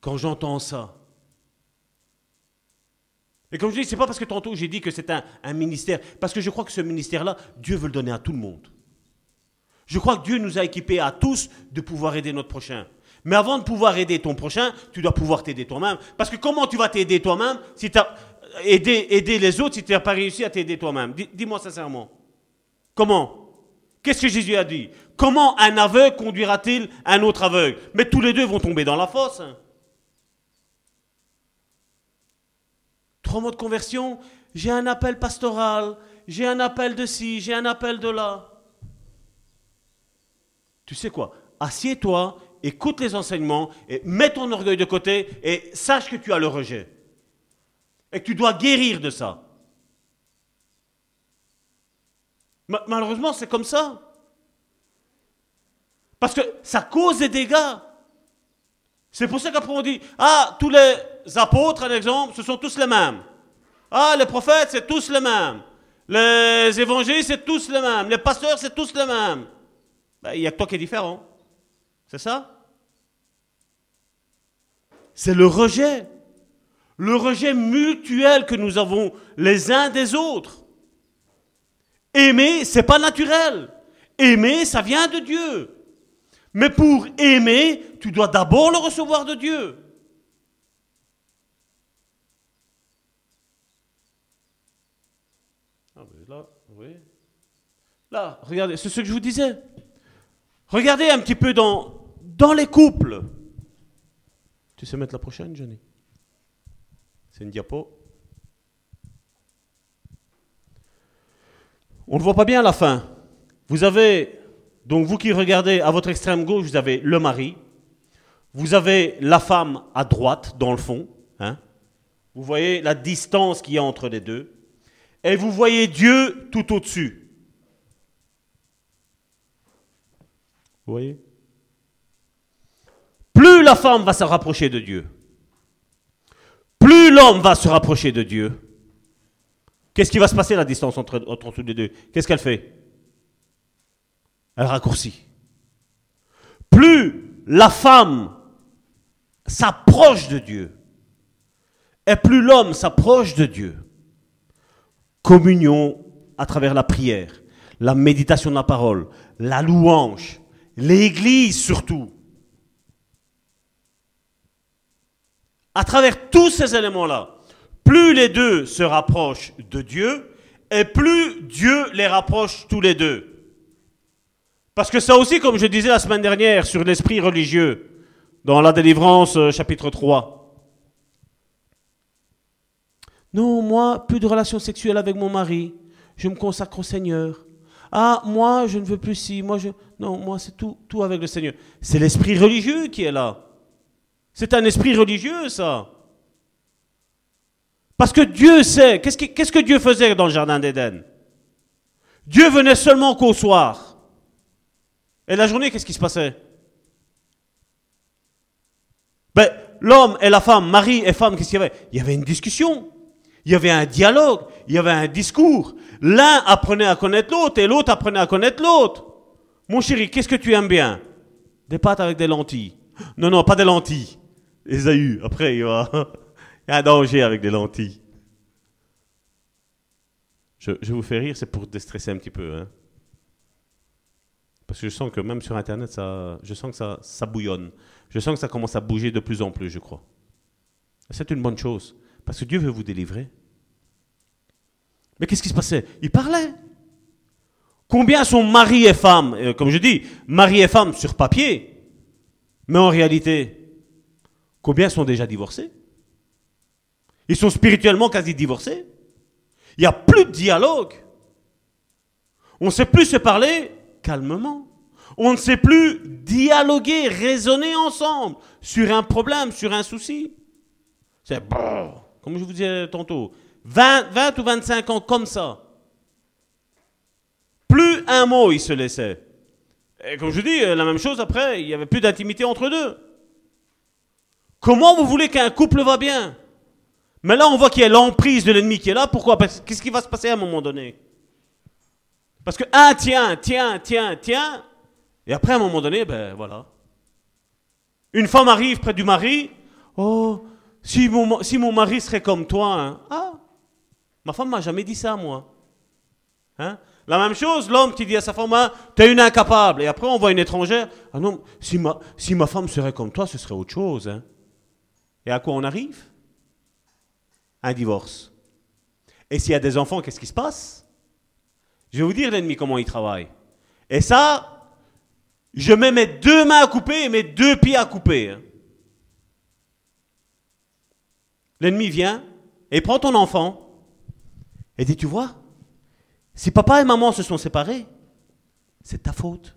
Quand j'entends ça. Et comme je dis, c'est pas parce que tantôt j'ai dit que c'est un, un, ministère, parce que je crois que ce ministère-là, Dieu veut le donner à tout le monde. Je crois que Dieu nous a équipés à tous de pouvoir aider notre prochain. Mais avant de pouvoir aider ton prochain, tu dois pouvoir t'aider toi-même. Parce que comment tu vas t'aider toi-même si tu aider, aider les autres si tu n'as pas réussi à t'aider toi-même Dis-moi sincèrement. Comment? Qu'est-ce que Jésus a dit? Comment un aveugle conduira-t-il un autre aveugle? Mais tous les deux vont tomber dans la fosse. Trois mots de conversion, j'ai un appel pastoral, j'ai un appel de ci, j'ai un appel de là. Tu sais quoi? Assieds-toi, écoute les enseignements, et mets ton orgueil de côté et sache que tu as le rejet. Et tu dois guérir de ça. Malheureusement, c'est comme ça. Parce que ça cause des dégâts. C'est pour ça qu'après on dit, ah, tous les apôtres, un exemple, ce sont tous les mêmes. Ah, les prophètes, c'est tous les mêmes. Les évangiles, c'est tous les mêmes. Les pasteurs, c'est tous les mêmes. Ben, il n'y a que toi qui es différent. C'est ça? C'est le rejet. Le rejet mutuel que nous avons les uns des autres. Aimer, c'est pas naturel. Aimer, ça vient de Dieu. Mais pour aimer, tu dois d'abord le recevoir de Dieu. Ah, là, oui. Là, regardez, c'est ce que je vous disais. Regardez un petit peu dans, dans les couples. Tu sais mettre la prochaine, Johnny? C'est une diapo. On ne voit pas bien la fin. Vous avez, donc vous qui regardez à votre extrême gauche, vous avez le mari. Vous avez la femme à droite, dans le fond. Hein. Vous voyez la distance qu'il y a entre les deux. Et vous voyez Dieu tout au-dessus. Vous voyez? Plus la femme va se rapprocher de Dieu, plus l'homme va se rapprocher de Dieu, qu'est-ce qui va se passer la distance entre, entre les deux? Qu'est-ce qu'elle fait? Elle raccourcit. Plus la femme s'approche de Dieu, et plus l'homme s'approche de Dieu, communion à travers la prière, la méditation de la parole, la louange, l'Église surtout, à travers tous ces éléments-là, plus les deux se rapprochent de Dieu, et plus Dieu les rapproche tous les deux. Parce que ça aussi, comme je disais la semaine dernière sur l'esprit religieux, dans la délivrance euh, chapitre 3. Non, moi, plus de relations sexuelles avec mon mari. Je me consacre au Seigneur. Ah, moi, je ne veux plus si. Moi, je. Non, moi, c'est tout, tout avec le Seigneur. C'est l'esprit religieux qui est là. C'est un esprit religieux, ça. Parce que Dieu sait. Qu'est-ce que, Dieu faisait dans le jardin d'Éden? Dieu venait seulement qu'au soir. Et la journée, qu'est-ce qui se passait? Ben, L'homme et la femme, mari et femme, qu'est-ce qu'il y avait? Il y avait une discussion. Il y avait un dialogue. Il y avait un discours. L'un apprenait à connaître l'autre et l'autre apprenait à connaître l'autre. Mon chéri, qu'est-ce que tu aimes bien? Des pâtes avec des lentilles. Non, non, pas des lentilles. Esaü, après, il y a, un danger avec des lentilles. Je, vous fais rire, c'est pour déstresser un petit peu. Hein. Parce que je sens que même sur Internet, ça, je sens que ça, ça bouillonne. Je sens que ça commence à bouger de plus en plus, je crois. C'est une bonne chose. Parce que Dieu veut vous délivrer. Mais qu'est-ce qui se passait? Il parlait. Combien sont mari et femme? Euh, Comme je dis, mari et femme sur papier. Mais en réalité, combien sont déjà divorcés? Ils sont spirituellement quasi divorcés. Il n'y a plus de dialogue. On ne sait plus se parler calmement. On ne sait plus dialoguer, raisonner ensemble sur un problème, sur un souci. C'est bon, comme je vous disais tantôt, 20, 20 ou 25 ans comme ça. Plus un mot il se laissait. Et comme je dis, la même chose après, il n'y avait plus d'intimité entre deux. Comment vous voulez qu'un couple va bien? Mais là, on voit qu'il y a l'emprise de l'ennemi qui est là. Pourquoi? Qu'est-ce qui va se passer à un moment donné? Parce que un tient, tient, tient, tient, et après, à un moment donné, ben voilà. Une femme arrive près du mari. Oh, si mon, mari serait comme toi, hein. ah, Ma femme m'a jamais dit ça, moi. Hein? La même chose, l'homme qui dit à sa femme, hein, t'es une incapable. Et après, on voit une étrangère. Ah non, si ma, si ma femme serait comme toi, ce serait autre chose. hein. Et à quoi on arrive? Un divorce. Et s'il y a des enfants, qu'est-ce qui se passe? Je vais vous dire, l'ennemi, comment il travaille. Et ça, je mets mes deux mains à couper et mes deux pieds à couper. hein. L'ennemi vient et prend ton enfant et dit, tu vois, si papa et maman se sont séparés, c'est ta faute.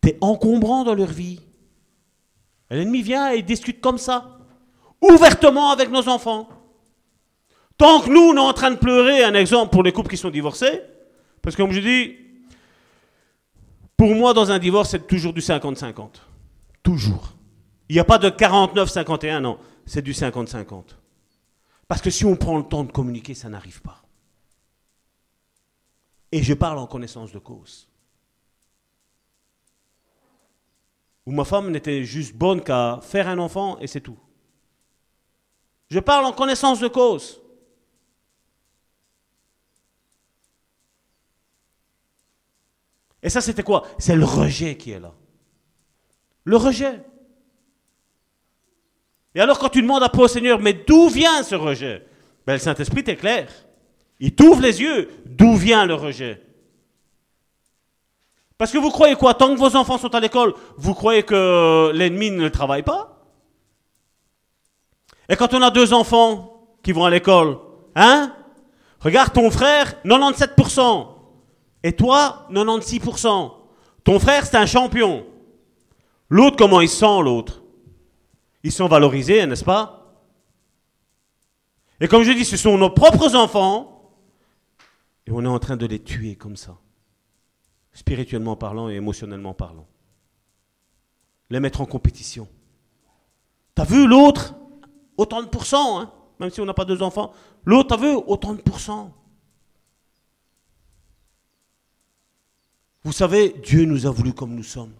T'es encombrant dans leur vie. L'ennemi vient et discute comme ça, ouvertement avec nos enfants. Tant que nous, on est en train de pleurer, un exemple pour les couples qui sont divorcés, parce que comme je dis, pour moi, dans un divorce, c'est toujours du 50-50. Toujours. Il n'y a pas de 49-51, non. C'est du 50-50. Parce que si on prend le temps de communiquer, ça n'arrive pas. Et je parle en connaissance de cause. Où ma femme n'était juste bonne qu'à faire un enfant et c'est tout. Je parle en connaissance de cause. Et ça, c'était quoi? C'est le rejet qui est là. Le rejet. Et alors, quand tu demandes après au Seigneur, mais d'où vient ce rejet? Ben, Le Saint-Esprit est clair. Il t'ouvre les yeux. D'où vient le rejet? Parce que vous croyez quoi Tant que vos enfants sont à l'école, vous croyez que l'ennemi ne travaille pas? Et quand on a deux enfants qui vont à l'école, hein Regarde ton frère, 97%. Et toi, 96%. Ton frère, c'est un champion. L'autre, comment il sent, l'autre? Ils sont valorisés, n'est-ce pas? Et comme je dis, ce sont nos propres enfants. Et on est en train de les tuer comme ça. Spirituellement parlant et émotionnellement parlant. Les mettre en compétition. T'as vu l'autre? Autant de pourcents, hein même si on n'a pas deux enfants. L'autre, t'as vu? Autant de pourcents. Vous savez, Dieu nous a voulu comme nous sommes.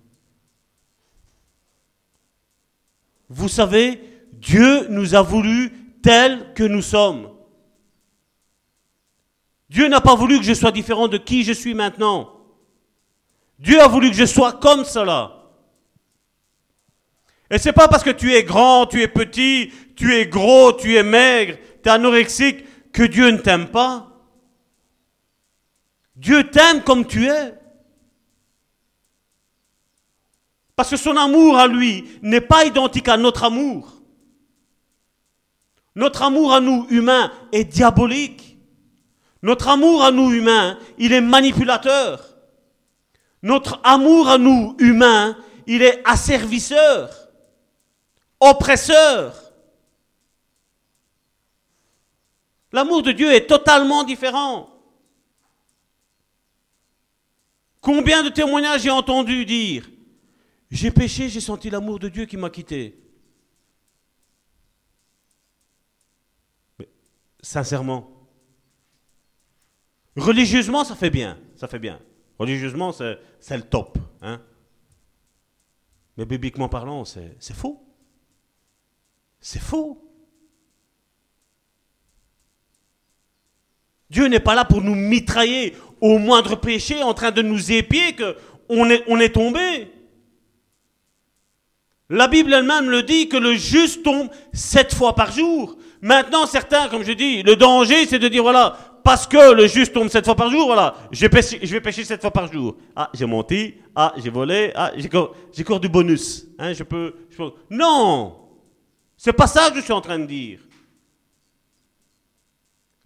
Vous savez, Dieu nous a voulu tels que nous sommes. Dieu n'a pas voulu que je sois différent de qui je suis maintenant. Dieu a voulu que je sois comme cela. Et c'est pas parce que tu es grand, tu es petit, tu es gros, tu es maigre, tu es anorexique que Dieu ne t'aime pas. Dieu t'aime comme tu es. Parce que son amour à lui n'est pas identique à notre amour. Notre amour à nous, humains, est diabolique. Notre amour à nous, humains, il est manipulateur. Notre amour à nous, humains, il est asservisseur, oppresseur. L'amour de Dieu est totalement différent. Combien de témoignages j'ai entendu dire j'ai péché, j'ai senti l'amour de Dieu qui m'a quitté. Mais, sincèrement, religieusement, ça fait bien, ça fait bien. Religieusement, c'est, le top. Hein? Mais bibliquement parlant, c'est, faux. C'est faux. Dieu n'est pas là pour nous mitrailler au moindre péché, en train de nous épier que on est, on est tombé. La Bible elle-même le dit que le juste tombe sept fois par jour. Maintenant, certains, comme je dis, le danger, c'est de dire, voilà, parce que le juste tombe sept fois par jour, voilà, je vais pécher sept fois par jour. Ah, j'ai menti, ah, j'ai volé, ah, j'ai encore, du bonus. Hein, je peux. Non C'est pas ça que je suis en train de dire.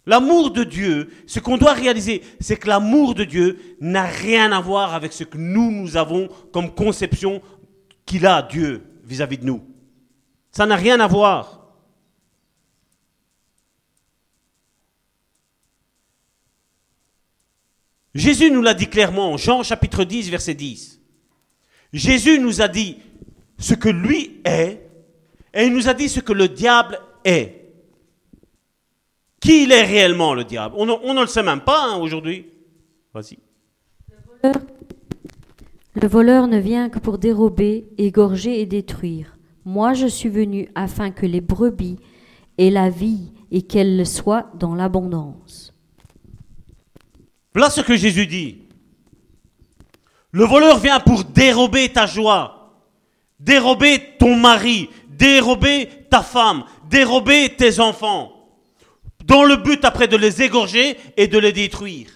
L'amour de Dieu, ce qu'on doit réaliser, c'est que l'amour de Dieu n'a rien à voir avec ce que nous, nous avons comme conception qu'il a, Dieu, vis-à-vis de nous. Ça n'a rien à voir. Jésus nous l'a dit clairement, Jean chapitre 10, verset 10. Jésus nous a dit ce que lui est, et il nous a dit ce que le diable est. Qui il est réellement, le diable? On, ne le sait même pas hein, aujourd'hui. Vas-y. Le voleur ne vient que pour dérober, égorger et détruire. Moi je suis venu afin que les brebis aient la vie et qu'elles le soient dans l'abondance. Voilà ce que Jésus dit. Le voleur vient pour dérober ta joie, dérober ton mari, dérober ta femme, dérober tes enfants, dans le but après de les égorger et de les détruire.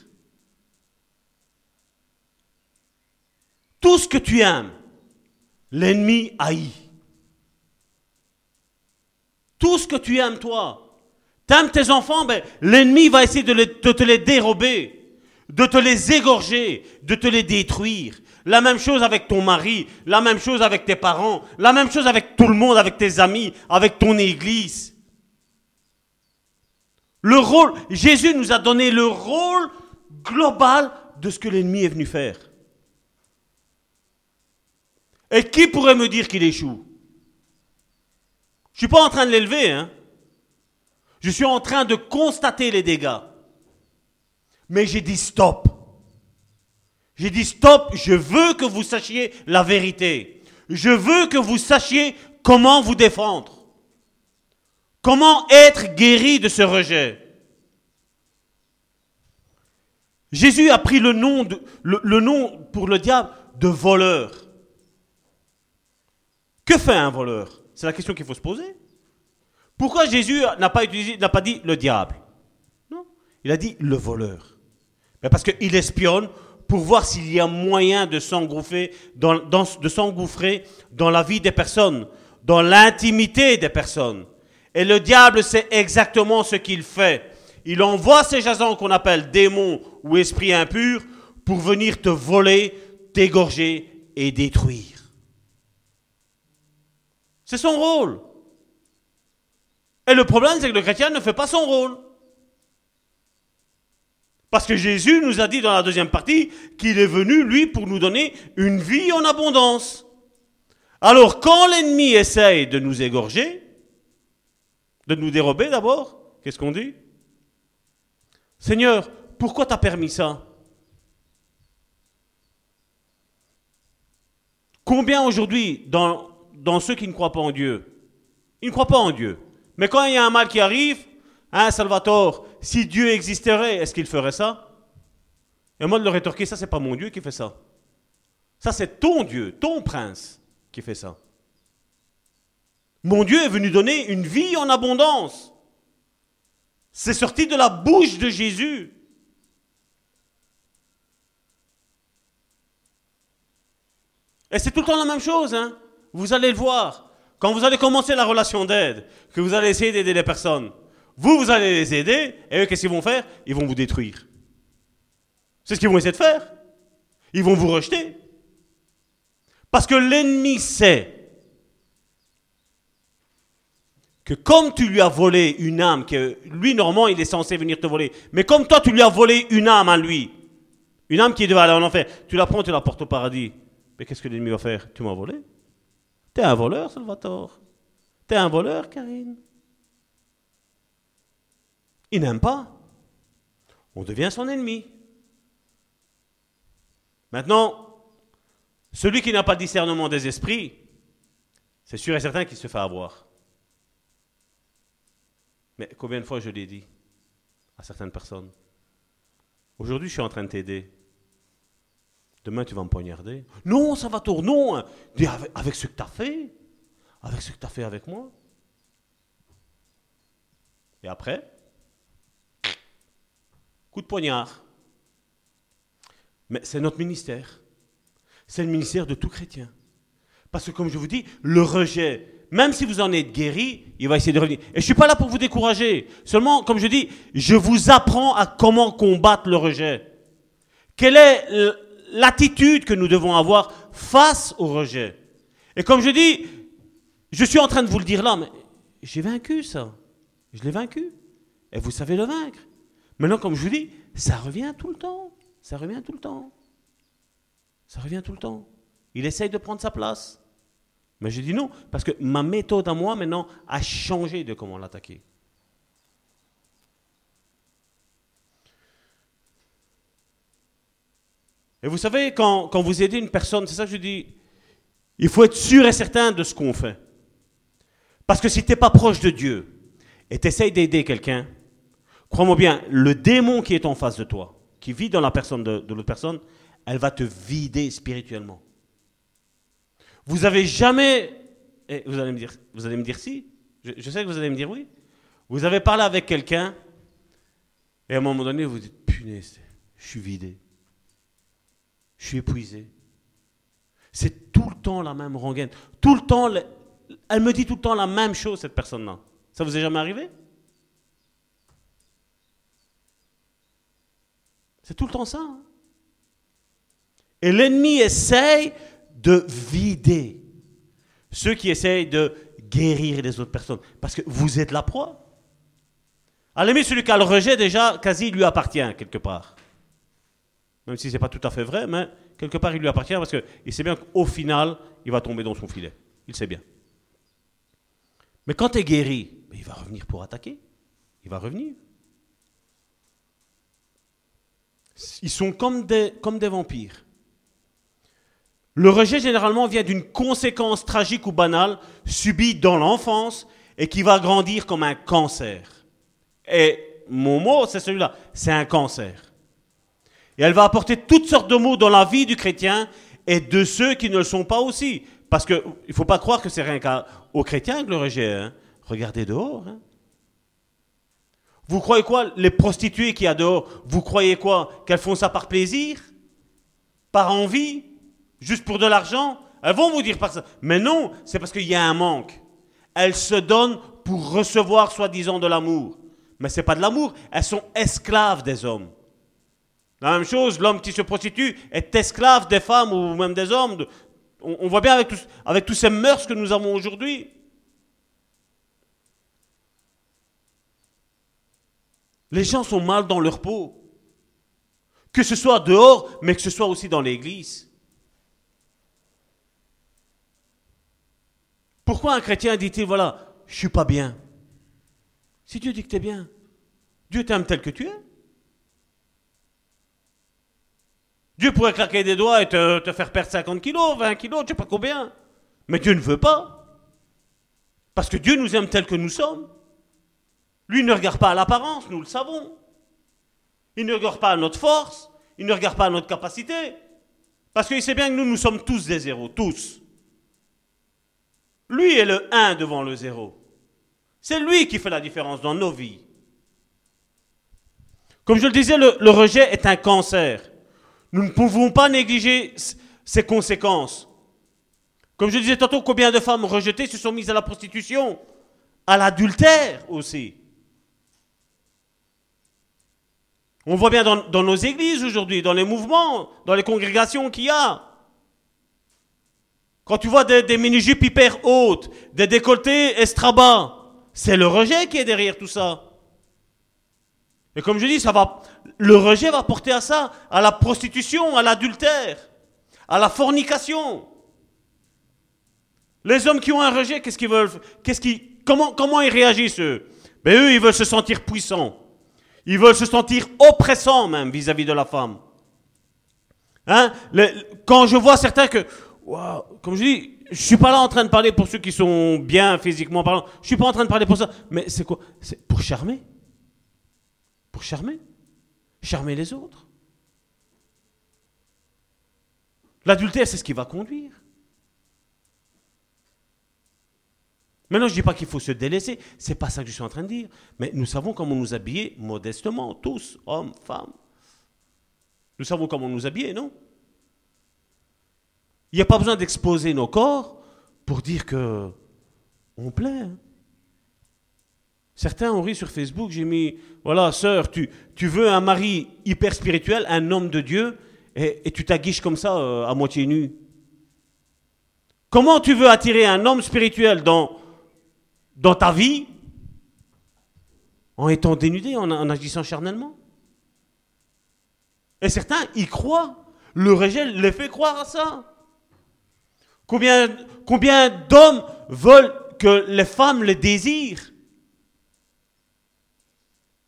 Tout ce que tu aimes, l'ennemi haït. Tout ce que tu aimes, toi. T'aimes tes enfants, ben, l'ennemi va essayer de, de te les dérober de te les égorger, de te les détruire. La même chose avec ton mari, la même chose avec tes parents, la même chose avec tout le monde, avec tes amis, avec ton église. Le rôle, Jésus nous a donné le rôle global de ce que l'ennemi est venu faire. Et qui pourrait me dire qu'il échoue? Je ne suis pas en train de l'élever, hein. Je suis en train de constater les dégâts. Mais j'ai dit stop. J'ai dit stop, je veux que vous sachiez la vérité. Je veux que vous sachiez comment vous défendre. Comment être guéri de ce rejet. Jésus a pris le nom, pour le diable de voleur. Que fait un voleur? C'est la question qu'il faut se poser. Pourquoi Jésus n'a pas, utilisé, n'a pas dit le diable? Non, il a dit le voleur. Parce qu'il espionne pour voir s'il y a moyen de s'engouffrer dans, de s'engouffrer dans la vie des personnes, dans l'intimité des personnes. Et le diable sait exactement ce qu'il fait. Il envoie ces jasons qu'on appelle démons ou esprits impurs pour venir te voler, t'égorger et détruire. C'est son rôle. Et le problème, c'est que le chrétien ne fait pas son rôle. Parce que Jésus nous a dit dans la deuxième partie qu'il est venu, lui, pour nous donner une vie en abondance. Alors, quand l'ennemi essaye de nous égorger, de nous dérober d'abord, qu'est-ce qu'on dit? Seigneur, pourquoi t'as permis ça? Combien aujourd'hui, dans, dans ceux qui ne croient pas en Dieu, ils ne croient pas en Dieu, mais quand il y a un mal qui arrive, Hein, Salvatore, si Dieu existerait, est-ce qu'il ferait ça? Et moi de le rétorquer, ça c'est pas mon Dieu qui fait ça. Ça c'est ton Dieu, ton prince qui fait ça. Mon Dieu est venu donner une vie en abondance. C'est sorti de la bouche de Jésus. Et c'est tout le temps la même chose, hein. Vous allez le voir. Quand vous allez commencer la relation d'aide, que vous allez essayer d'aider les personnes, vous, vous allez les aider, et eux, qu'est-ce qu'ils vont faire? Ils vont vous détruire. C'est ce qu'ils vont essayer de faire. Ils vont vous rejeter. Parce que l'ennemi sait que comme tu lui as volé une âme, que lui, normalement, il est censé venir te voler, mais comme toi, tu lui as volé une âme à lui, une âme qui devait aller en enfer, tu la prends, tu la portes au paradis. Mais qu'est-ce que l'ennemi va faire? Tu m'as volé T'es un voleur, Salvatore. T'es un voleur, Karine. Il n'aime pas. On devient son ennemi. Maintenant, celui qui n'a pas de discernement des esprits, c'est sûr et certain qu'il se fait avoir. Mais combien de fois je l'ai dit à certaines personnes Aujourd'hui, je suis en train de t'aider. Demain, tu vas me poignarder. Non, ça va tourner. Non, avec, avec ce que tu as fait. Avec ce que tu as fait avec moi. Et après, coup de poignard. Mais c'est notre ministère. C'est le ministère de tout chrétien. Parce que comme je vous dis, le rejet, même si vous en êtes guéri, il va essayer de revenir. Et je ne suis pas là pour vous décourager. Seulement, comme je dis, je vous apprends à comment combattre le rejet. Quelle est l'attitude que nous devons avoir face au rejet? Et comme je dis, je suis en train de vous le dire là, mais j'ai vaincu ça. Je l'ai vaincu. Et vous savez le vaincre. Maintenant, comme je vous dis, ça revient tout le temps. Ça revient tout le temps. Ça revient tout le temps. Il essaye de prendre sa place. Mais je dis non, parce que ma méthode à moi, maintenant, a changé de comment l'attaquer. Et vous savez, quand, quand vous aidez une personne, c'est ça que je dis, il faut être sûr et certain de ce qu'on fait. Parce que si tu n'es pas proche de Dieu et tu essayes d'aider quelqu'un, Crois-moi bien, le démon qui est en face de toi, qui vit dans la personne de, l'autre personne, elle va te vider spirituellement. Vous avez jamais, et vous allez me dire, vous allez me dire si, je, sais que vous allez me dire oui. Vous avez parlé avec quelqu'un et à un moment donné vous dites punaise, je suis vidé, je suis épuisé. C'est tout le temps la même rengaine, tout le temps, le- elle me dit tout le temps la même chose cette personne-là. Ça vous est jamais arrivé? C'est tout le temps ça. hein. Et l'ennemi essaye de vider ceux qui essayent de guérir les autres personnes. Parce que vous êtes la proie. À limite, celui qui a le rejet, déjà, quasi, il lui appartient, quelque part. Même si ce n'est pas tout à fait vrai, mais quelque part, il lui appartient parce qu'il sait bien qu'au final, il va tomber dans son filet. Il sait bien. Mais quand tu es guéri, ben, il va revenir pour attaquer. Il va revenir. Ils sont comme des, comme des vampires. Le rejet, généralement, vient d'une conséquence tragique ou banale subie dans l'enfance et qui va grandir comme un cancer. Et mon mot, c'est celui-là, c'est un cancer. Et elle va apporter toutes sortes de mots dans la vie du chrétien et de ceux qui ne le sont pas aussi. Parce qu'il ne faut pas croire que c'est rien qu'aux chrétiens que le rejet. hein. Regardez dehors. hein. Vous croyez quoi Les prostituées qu'il y a dehors, vous croyez quoi Qu'elles font ça par plaisir Par envie Juste pour de l'argent? Elles vont vous dire par ça. Mais non, c'est parce qu'il y a un manque. Elles se donnent pour recevoir soi-disant de l'amour. Mais ce n'est pas de l'amour, elles sont esclaves des hommes. La même chose, l'homme qui se prostitue est esclave des femmes ou même des hommes. On, voit bien avec, tous- avec tous ces mœurs que nous avons aujourd'hui. Les gens sont mal dans leur peau. Que ce soit dehors, mais que ce soit aussi dans l'église. Pourquoi un chrétien dit-il, voilà, je suis pas bien? Si Dieu dit que tu es bien, Dieu t'aime tel que tu es. Dieu pourrait claquer des doigts et te, faire perdre 50 kilos, 20 kilos, je sais pas combien. Mais Dieu ne veut pas. Parce que Dieu nous aime tel que nous sommes. Lui ne regarde pas à l'apparence, nous le savons. Il ne regarde pas à notre force, il ne regarde pas à notre capacité. Parce qu'il sait bien que nous, nous sommes tous des zéros, tous. Lui est le 1 devant le 0. C'est lui qui fait la différence dans nos vies. Comme je le disais, le, le rejet est un cancer. Nous ne pouvons pas négliger ses conséquences. Comme je disais tantôt, combien de femmes rejetées se sont mises à la prostitution, à l'adultère aussi. On voit bien dans, nos églises aujourd'hui, dans les mouvements, dans les congrégations qu'il y a. Quand tu vois des, des mini-jupes hyper hautes, des décolletés estrabas, c'est le rejet qui est derrière tout ça. Et comme je dis, ça va, le rejet va porter à ça, à la prostitution, à l'adultère, à la fornication. Les hommes qui ont un rejet, qu'est-ce qu'ils veulent? Qu'est-ce qu'ils, comment, comment ils réagissent eux? Ben eux, ils veulent se sentir puissants. Ils veulent se sentir oppressants même vis-à-vis de la femme. Hein? Quand je vois certains que, Waouh, comme je dis, je suis pas là en train de parler pour ceux qui sont bien physiquement parlant. Je suis pas en train de parler pour ça. Mais c'est quoi? C'est pour charmer? Pour charmer? Charmer les autres? L'adultère, c'est ce qui va conduire. Maintenant, je ne dis pas qu'il faut se délaisser, c'est pas ça que je suis en train de dire. Mais nous savons comment nous habiller modestement, tous, hommes, femmes. Nous savons comment nous habiller, non? Il n'y a pas besoin d'exposer nos corps pour dire que on plaît. hein. Certains ont ri sur Facebook, j'ai mis, voilà, sœur, tu, tu veux un mari hyper spirituel, un homme de Dieu, et, et tu t'aguiches comme ça, euh, à moitié nu. Comment tu veux attirer un homme spirituel dans, dans ta vie en étant dénudé, en, agissant charnellement Et certains y croient. Le rejet les fait croire à ça. Combien, combien d'hommes veulent que les femmes les désirent?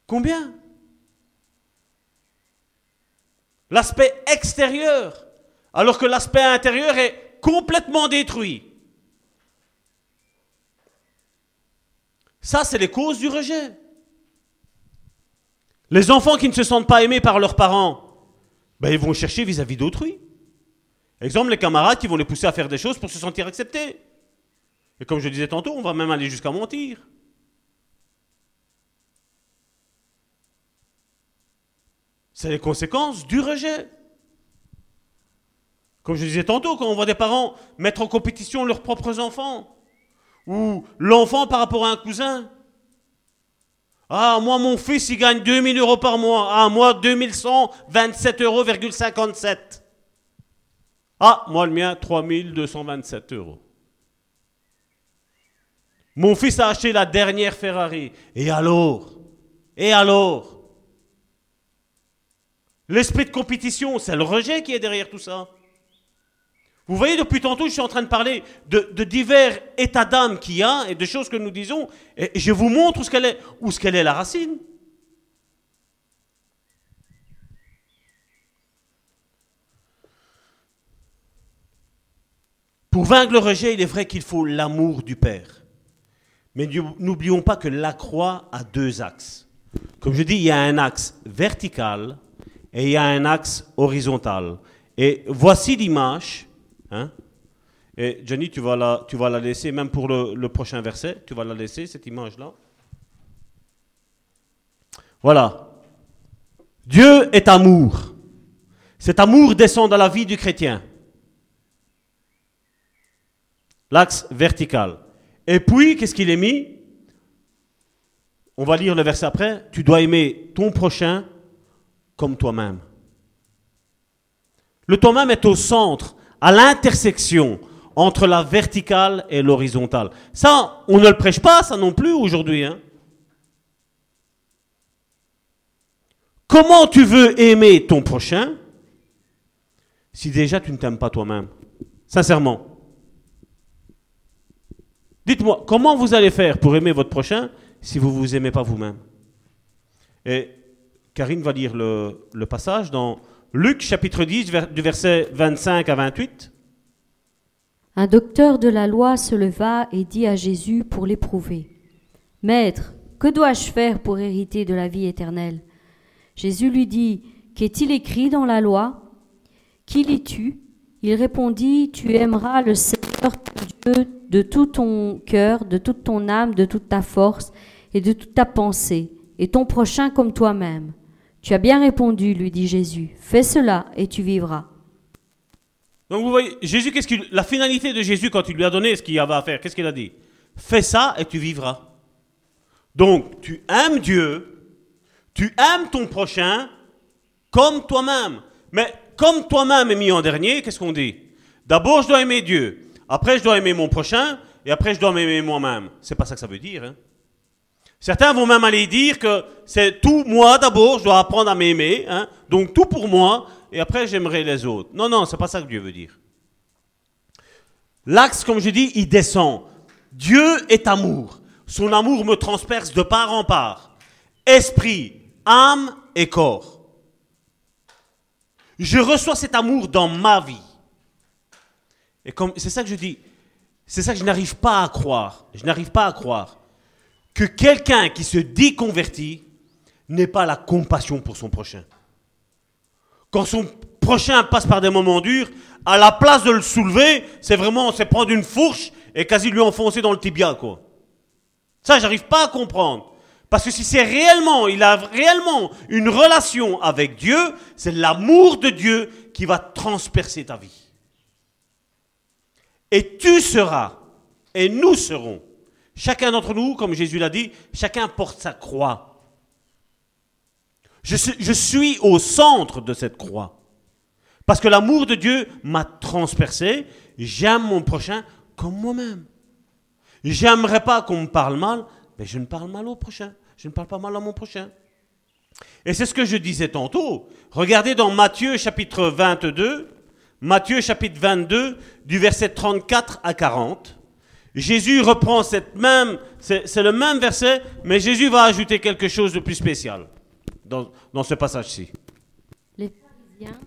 Combien? L'aspect extérieur, alors que l'aspect intérieur est complètement détruit. Ça, c'est les causes du rejet. Les enfants qui ne se sentent pas aimés par leurs parents, ben, ils vont chercher vis-à-vis d'autrui. Exemple, les camarades qui vont les pousser à faire des choses pour se sentir acceptés. Et comme je disais tantôt, on va même aller jusqu'à mentir. C'est les conséquences du rejet. Comme je disais tantôt, quand on voit des parents mettre en compétition leurs propres enfants, ou l'enfant par rapport à un cousin. Ah, moi, mon fils, il gagne 2000 euros par mois. Ah, moi, 2127,57 euros. Ah, moi, le mien, 3227 euros. Mon fils a acheté la dernière Ferrari. Et alors? Et alors? L'esprit de compétition, c'est le rejet qui est derrière tout ça. Vous voyez, depuis tantôt, je suis en train de parler de, divers états d'âme qu'il y a et de choses que nous disons. Et je vous montre où ce qu'elle est, où ce qu'elle est la racine. Pour vaincre le rejet, il est vrai qu'il faut l'amour du Père. Mais n'oublions pas que la croix a deux axes. Comme je dis, il y a un axe vertical et il y a un axe horizontal. Et voici l'image. Hein? Et Johnny, tu vas, la, laisser, même pour le, le prochain verset, tu vas la laisser, cette image-là. Voilà. Dieu est amour. Cet amour descend dans la vie du chrétien. L'axe vertical. Et puis, qu'est-ce qu'il est mis? On va lire le verset après. Tu dois aimer ton prochain comme toi-même. Le toi-même est au centre, à l'intersection entre la verticale et l'horizontale. Ça, on ne le prêche pas, ça non plus aujourd'hui. Hein. Comment tu veux aimer ton prochain si déjà tu ne t'aimes pas toi-même? Sincèrement. Dites-moi, comment vous allez faire pour aimer votre prochain si vous ne vous aimez pas vous-même? Et Karine va lire le, passage dans Luc chapitre 10 du verset 25 à 28. Un docteur de la loi se leva et dit à Jésus pour l'éprouver. Maître, que dois-je faire pour hériter de la vie éternelle? Jésus lui dit, Qu'est-il écrit dans la loi? Qui lis-tu? Il répondit, Tu aimeras le Seigneur Dieu de tout ton cœur, de toute ton âme, de toute ta force et de toute ta pensée, et ton prochain comme toi-même. Tu as bien répondu, lui dit Jésus. Fais cela et tu vivras. Donc vous voyez, Jésus, qu'est-ce qu'il, la finalité de Jésus quand il lui a donné ce qu'il avait à faire, qu'est-ce qu'il a dit? Fais ça et tu vivras. Donc tu aimes Dieu, tu aimes ton prochain comme toi-même. Mais comme toi-même est mis en dernier, qu'est-ce qu'on dit? D'abord, je dois aimer Dieu. Après, je dois aimer mon prochain. Et après, je dois m'aimer moi-même. C'est pas ça que ça veut dire. Hein Certains vont même aller dire que c'est tout moi d'abord, je dois apprendre à m'aimer, hein, donc tout pour moi, et après j'aimerai les autres. Non, non, c'est pas ça que Dieu veut dire. L'axe, comme je dis, il descend. Dieu est amour. Son amour me transperce de part en part. Esprit, âme et corps. Je reçois cet amour dans ma vie. Et comme c'est ça que je dis, c'est ça que je n'arrive pas à croire. Je n'arrive pas à croire que quelqu'un qui se dit converti n'ait pas la compassion pour son prochain. Quand son prochain passe par des moments durs, à la place de le soulever, c'est vraiment, c'est prendre une fourche et quasi lui enfoncer dans le tibia, quoi. Ça, j'arrive pas à comprendre. Parce que si c'est réellement, il a réellement une relation avec Dieu, c'est l'amour de Dieu qui va transpercer ta vie. Et tu seras, et nous serons, Chacun d'entre nous, comme Jésus l'a dit, chacun porte sa croix. Je suis, au centre de cette croix. Parce que l'amour de Dieu m'a transpercé. J'aime mon prochain comme moi-même. J'aimerais pas qu'on me parle mal, mais je ne parle mal au prochain. Je ne parle pas mal à mon prochain. Et c'est ce que je disais tantôt. Regardez dans Matthieu chapitre 22, Matthieu chapitre 22, du verset 34 à 40. Jésus reprend cette même, c'est le même verset, mais Jésus va ajouter quelque chose de plus spécial dans, dans ce passage-ci. Les pharisiens,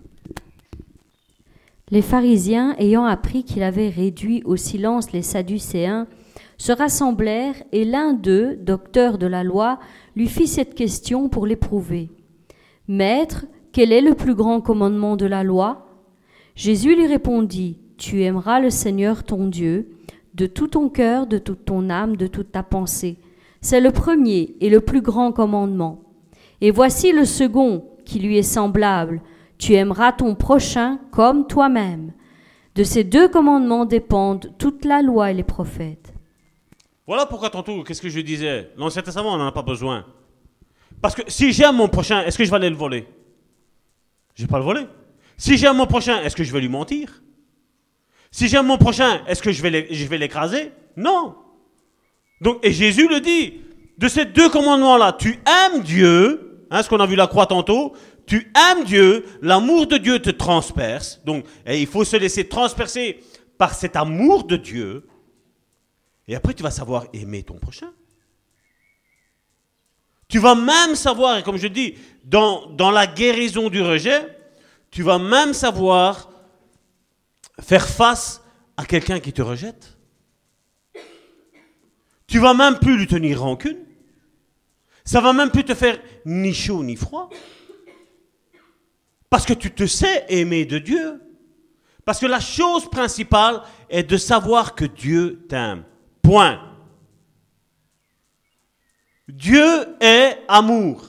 les pharisiens, ayant appris qu'il avait réduit au silence les Sadducéens, se rassemblèrent et l'un d'eux, docteur de la loi, lui fit cette question pour l'éprouver. Maître, Quel est le plus grand commandement de la loi? Jésus lui répondit, Tu aimeras le Seigneur ton Dieu de tout ton cœur, de toute ton âme, de toute ta pensée. C'est le premier et le plus grand commandement. Et voici le second qui lui est semblable. Tu aimeras ton prochain comme toi-même. De ces deux commandements dépendent toute la loi et les prophètes. Voilà pourquoi tantôt, qu'est-ce que je disais? L'Ancien Testament, on n'en a pas besoin. Parce que si j'aime mon prochain, est-ce que je vais aller le voler? Je vais pas le voler. Si j'aime mon prochain, est-ce que je vais lui mentir? Si j'aime mon prochain, est-ce que je vais l'écraser? Non. Donc, et Jésus le dit, de ces deux commandements-là, tu aimes Dieu, hein, ce qu'on a vu la croix tantôt, tu aimes Dieu, l'amour de Dieu te transperce, donc et il faut se laisser transpercer par cet amour de Dieu, et après tu vas savoir aimer ton prochain. Tu vas même savoir, et comme je dis, dans, dans la guérison du rejet, tu vas même savoir faire face à quelqu'un qui te rejette. Tu vas même plus lui tenir rancune. Ça va même plus te faire ni chaud ni froid. Parce que tu te sais aimer de Dieu. Parce que la chose principale est de savoir que Dieu t'aime. Point. Dieu est amour.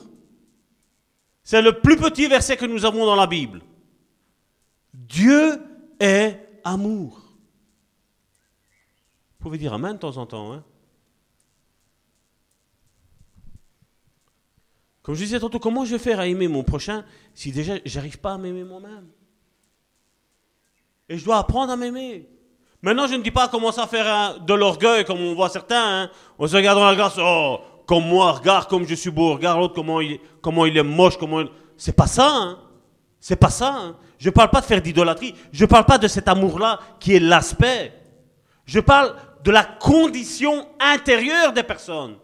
C'est le plus petit verset que nous avons dans la Bible. Dieu est amour. Vous pouvez dire Amen de temps en temps. Hein? Comme je disais tantôt, comment je vais faire à aimer mon prochain si déjà j'arrive pas à m'aimer moi-même? Et je dois apprendre à m'aimer. Maintenant, je ne dis pas commencer à faire de l'orgueil comme on voit certains. Hein. On se regarde dans la glace, oh, comme moi, regarde comme je suis beau, regarde l'autre comment il, comment il est moche, comment C'est pas ça, hein. C'est pas ça. Hein. Je ne parle pas de faire d'idolâtrie. Je ne parle pas de cet amour-là qui est l'aspect. Je parle de la condition intérieure des personnes.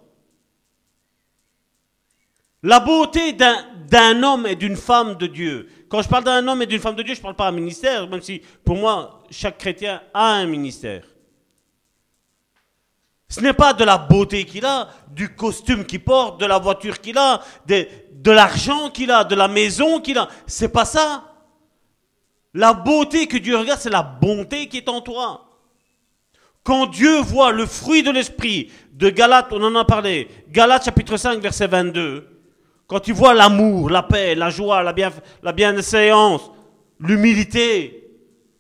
La beauté d'un homme et d'une femme de Dieu. Quand je parle d'un homme et d'une femme de Dieu, je ne parle pas d'un ministère, même si pour moi, chaque chrétien a un ministère. Ce n'est pas de la beauté qu'il a, du costume qu'il porte, de la voiture qu'il a, de, de l'argent qu'il a, de la maison qu'il a. C'est pas ça. La beauté que Dieu regarde, c'est la bonté qui est en toi. Quand Dieu voit le fruit de l'esprit de Galates, on en a parlé, Galates chapitre 5 verset 22, quand tu vois l'amour, la paix, la joie, la, bien, bienséance, l'humilité,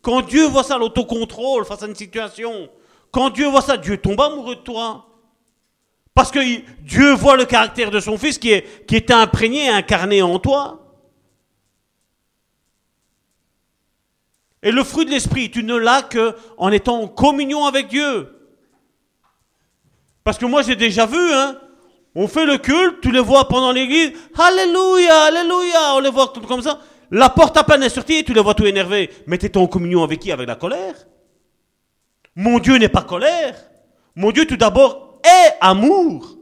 quand Dieu voit ça, l'autocontrôle face à une situation, quand Dieu voit ça, Dieu tombe amoureux de toi. Parce que Dieu voit le caractère de son Fils qui est, qui est imprégné, incarné en toi. Et le fruit de l'esprit, tu ne l'as qu'en étant en communion avec Dieu. Parce que moi j'ai déjà vu, hein, on fait le culte, tu les vois pendant l'église, Alléluia, Alléluia, on les voit comme ça. La porte à peine est sortie, tu les vois tout énervés. Mais tu es en communion avec qui? Avec la colère. Mon Dieu n'est pas colère. Mon Dieu tout d'abord est amour.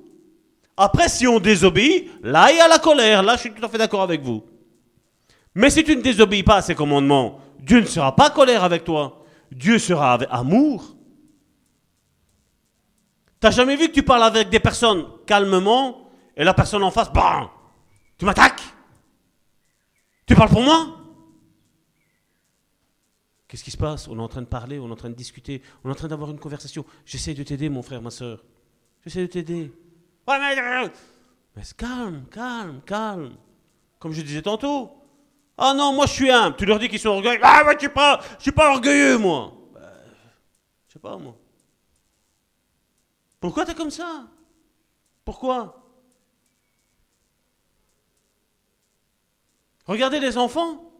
Après, si on désobéit, là il y a la colère. Là, je suis tout à fait d'accord avec vous. Mais si tu ne désobéis pas à ses commandements, Dieu ne sera pas colère avec toi. Dieu sera avec amour. T'as jamais vu que tu parles avec des personnes calmement et la personne en face, bam, tu m'attaques Tu parles pour moi Qu'est-ce qui se passe On est en train de parler, on est en train de discuter, on est en train d'avoir une conversation. J'essaie de t'aider, mon frère, ma soeur. J'essaie de t'aider. mais, mais calme, calme, calme. Comme je disais tantôt. Ah non, moi je suis humble. Tu leur dis qu'ils sont orgueilleux. Ah, mais je suis pas, je suis pas orgueilleux, moi. Je ben, je sais pas, moi. Pourquoi tu es comme ça? Pourquoi? Regardez les enfants.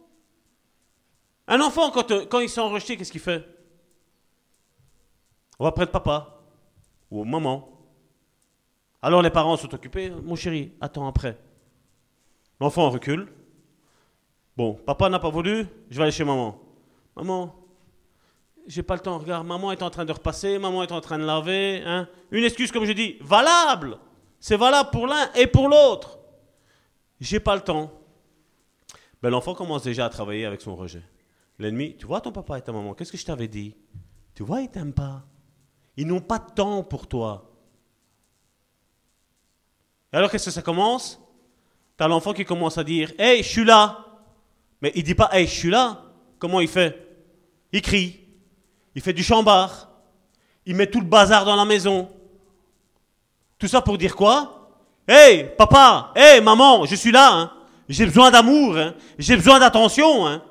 Un enfant, quand, euh, quand ils sont qu'est-ce qu'il fait? On va prendre papa ou maman. Alors les parents sont occupés. Mon chéri, attends après. L'enfant recule. Bon, papa n'a pas voulu, je vais aller chez maman. Maman, j'ai pas le temps, regarde, maman est en train de repasser, maman est en train de laver. Hein. Une excuse, comme je dis, valable. C'est valable pour l'un et pour l'autre. J'ai pas le temps. Ben, L'enfant commence déjà à travailler avec son rejet. L'ennemi, tu vois ton papa et ta maman, qu'est-ce que je t'avais dit? Tu vois, ils t'aiment pas. Ils n'ont pas de temps pour toi. alors qu'est-ce que ça commence? Tu as l'enfant qui commence à dire Hey, je suis là. Mais il dit pas, hey, je suis là. Comment il fait? Il crie. Il fait du chambard. Il met tout le bazar dans la maison. Tout ça pour dire quoi? Hey, papa, hey, maman, je suis là. Hein. J'ai besoin d'amour. Hein. J'ai besoin d'attention. Hein.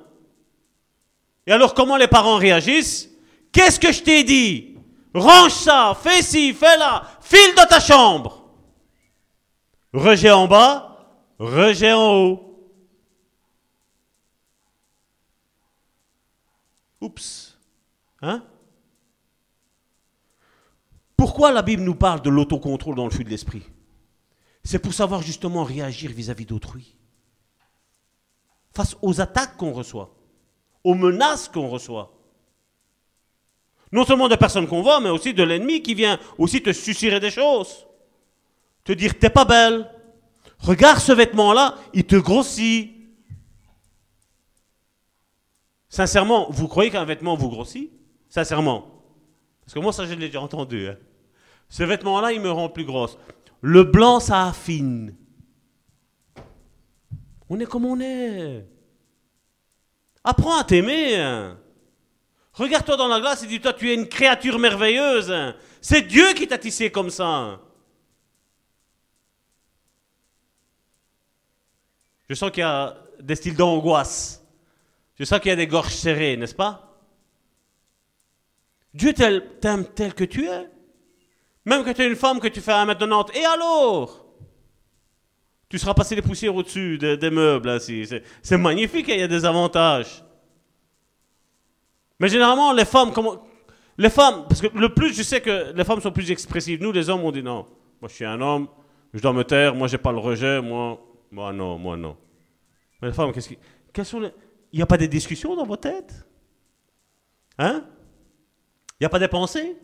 Et alors, comment les parents réagissent? Qu'est-ce que je t'ai dit? Range ça, fais ci, fais là, file dans ta chambre. Rejet en bas, rejet en haut. Oups. Hein? Pourquoi la Bible nous parle de l'autocontrôle dans le flux de l'esprit? C'est pour savoir justement réagir vis-à-vis d'autrui. Face aux attaques qu'on reçoit, aux menaces qu'on reçoit. Non seulement de personnes qu'on voit, mais aussi de l'ennemi qui vient aussi te susurrer des choses. Te dire, t'es pas belle. Regarde ce vêtement-là, il te grossit. Sincèrement, vous croyez qu'un vêtement vous grossit? Sincèrement. Parce que moi, ça, je l'ai déjà entendu. Hein. Ce vêtement-là, il me rend plus grosse. Le blanc, ça affine. On est comme on est. Apprends à t'aimer. Hein. Regarde-toi dans la glace et dis-toi, tu es une créature merveilleuse. C'est Dieu qui t'a tissé comme ça. Je sens qu'il y a des styles d'angoisse. Je sens qu'il y a des gorges serrées, n'est-ce pas? Dieu t'aime tel que tu es. Même que tu es une femme, que tu fais 1m90. Et alors? Tu seras passé les poussières au-dessus des, meubles. C'est magnifique, il y a des avantages. Mais généralement, les femmes, les femmes, parce que le plus, je sais que les femmes sont plus expressives. Nous, les hommes, on dit non. Moi, je suis un homme, je dois me taire, moi, j'ai pas le rejet, moi, moi, non, moi, non. Mais les femmes, qu'est-ce qui, quelles sont les, il n'y a pas des discussions dans vos têtes Hein? Il n'y a pas des pensées?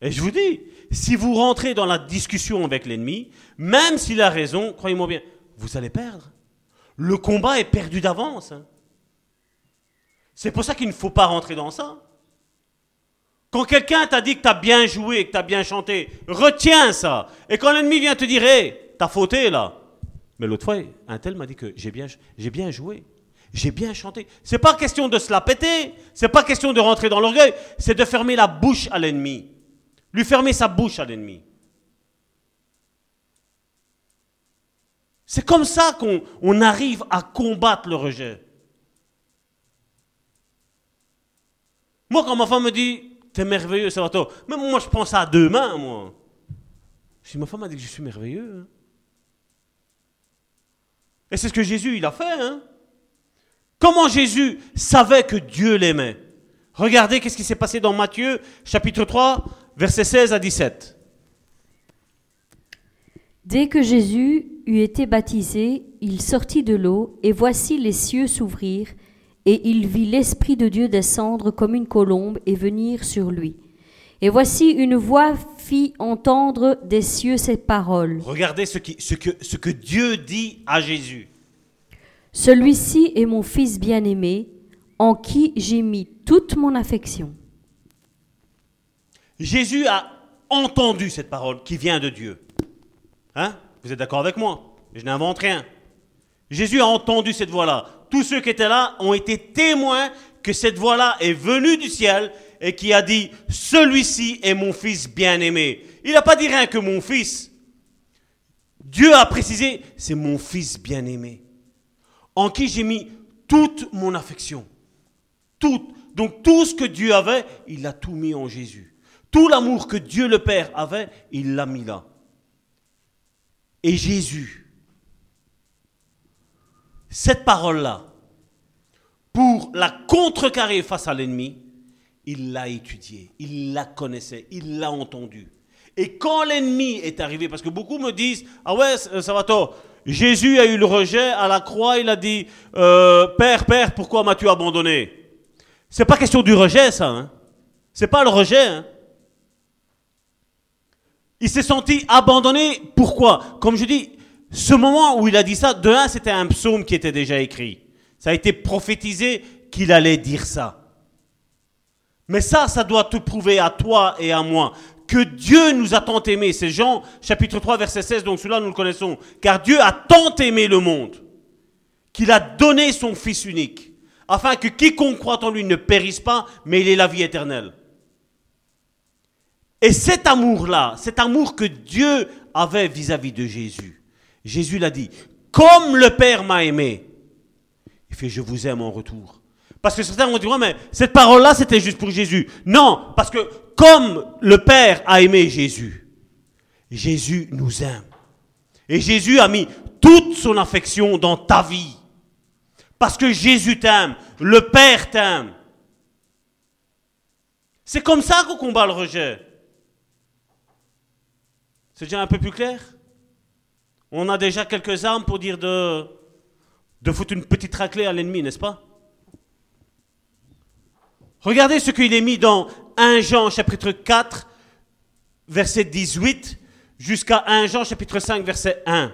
Et je vous dis, si vous rentrez dans la discussion avec l'ennemi, même s'il a raison, croyez-moi bien, vous allez perdre. Le combat est perdu d'avance. Hein. C'est pour ça qu'il ne faut pas rentrer dans ça. Quand quelqu'un t'a dit que tu as bien joué, que tu as bien chanté, retiens ça. Et quand l'ennemi vient te dire, hé, t'as fauté là. Mais l'autre fois, un tel m'a dit que j'ai bien, joué. J'ai bien chanté. C'est pas question de se la péter. C'est pas question de rentrer dans l'orgueil. C'est de fermer la bouche à l'ennemi. Lui fermer sa bouche à l'ennemi. C'est comme ça qu'on arrive à combattre le rejet. Moi, quand ma femme me dit, t'es merveilleux, ça va toi. Même moi, je prends ça à deux mains, moi. Si ma femme a dit que je suis merveilleux. Hein. Et c'est ce que Jésus, il a fait. Hein. Comment Jésus savait que Dieu l'aimait? Regardez qu'est-ce qui s'est passé dans Matthieu, chapitre 3, versets 16 à 17. Dès que Jésus eut été baptisé, il sortit de l'eau, et voici les cieux s'ouvrir, et il vit l'Esprit de Dieu descendre comme une colombe et venir sur lui. Et voici une voix fit entendre des cieux ces paroles. Regardez ce, qui, ce, que, ce que Dieu dit à Jésus. Celui-ci est mon Fils bien-aimé, en qui j'ai mis toute mon affection. Jésus a entendu cette parole qui vient de Dieu. Hein? Vous êtes d'accord avec moi? Je n'invente rien. Jésus a entendu cette voix-là. Tous ceux qui étaient là ont été témoins que cette voix-là est venue du ciel et qui a dit, celui-ci est mon fils bien-aimé. Il n'a pas dit rien que mon fils. Dieu a précisé, c'est mon fils bien-aimé, en qui j'ai mis toute mon affection. Donc tout ce que Dieu avait, il a tout mis en Jésus. Tout l'amour que Dieu le Père avait, il l'a mis là et Jésus. Cette parole-là, pour la contrecarrer face à l'ennemi, il l'a étudiée, il la connaissait, il l'a entendue. Et quand l'ennemi est arrivé, parce que beaucoup me disent, ah ouais, ça va toi, Jésus a eu le rejet à la croix, il a dit, euh, Père, Père, pourquoi m'as-tu abandonné? C'est pas question du rejet, ça. Hein C'est pas le rejet. Hein il s'est senti abandonné. Pourquoi? Comme je dis, ce moment où il a dit ça, de un, c'était un psaume qui était déjà écrit. Ça a été prophétisé qu'il allait dire ça. Mais ça, ça doit te prouver à toi et à moi que Dieu nous a tant aimés. C'est Jean chapitre 3 verset 16, donc celui-là nous le connaissons. Car Dieu a tant aimé le monde qu'il a donné son Fils unique, afin que quiconque croit en lui ne périsse pas, mais il ait la vie éternelle. Et cet amour-là, cet amour que Dieu avait vis-à-vis de Jésus, Jésus l'a dit, comme le Père m'a aimé, il fait je vous aime en retour. Parce que certains vont dire, ouais, mais cette parole-là, c'était juste pour Jésus. Non, parce que comme le Père a aimé Jésus, Jésus nous aime. Et Jésus a mis toute son affection dans ta vie. Parce que Jésus t'aime, le Père t'aime. C'est comme ça qu'on combat le rejet. C'est déjà un peu plus clair? On a déjà quelques armes pour dire de, de foutre une petite raclée à l'ennemi, n'est-ce pas? Regardez ce qu'il est mis dans 1 Jean chapitre 4, verset 18, jusqu'à 1 Jean chapitre 5, verset 1.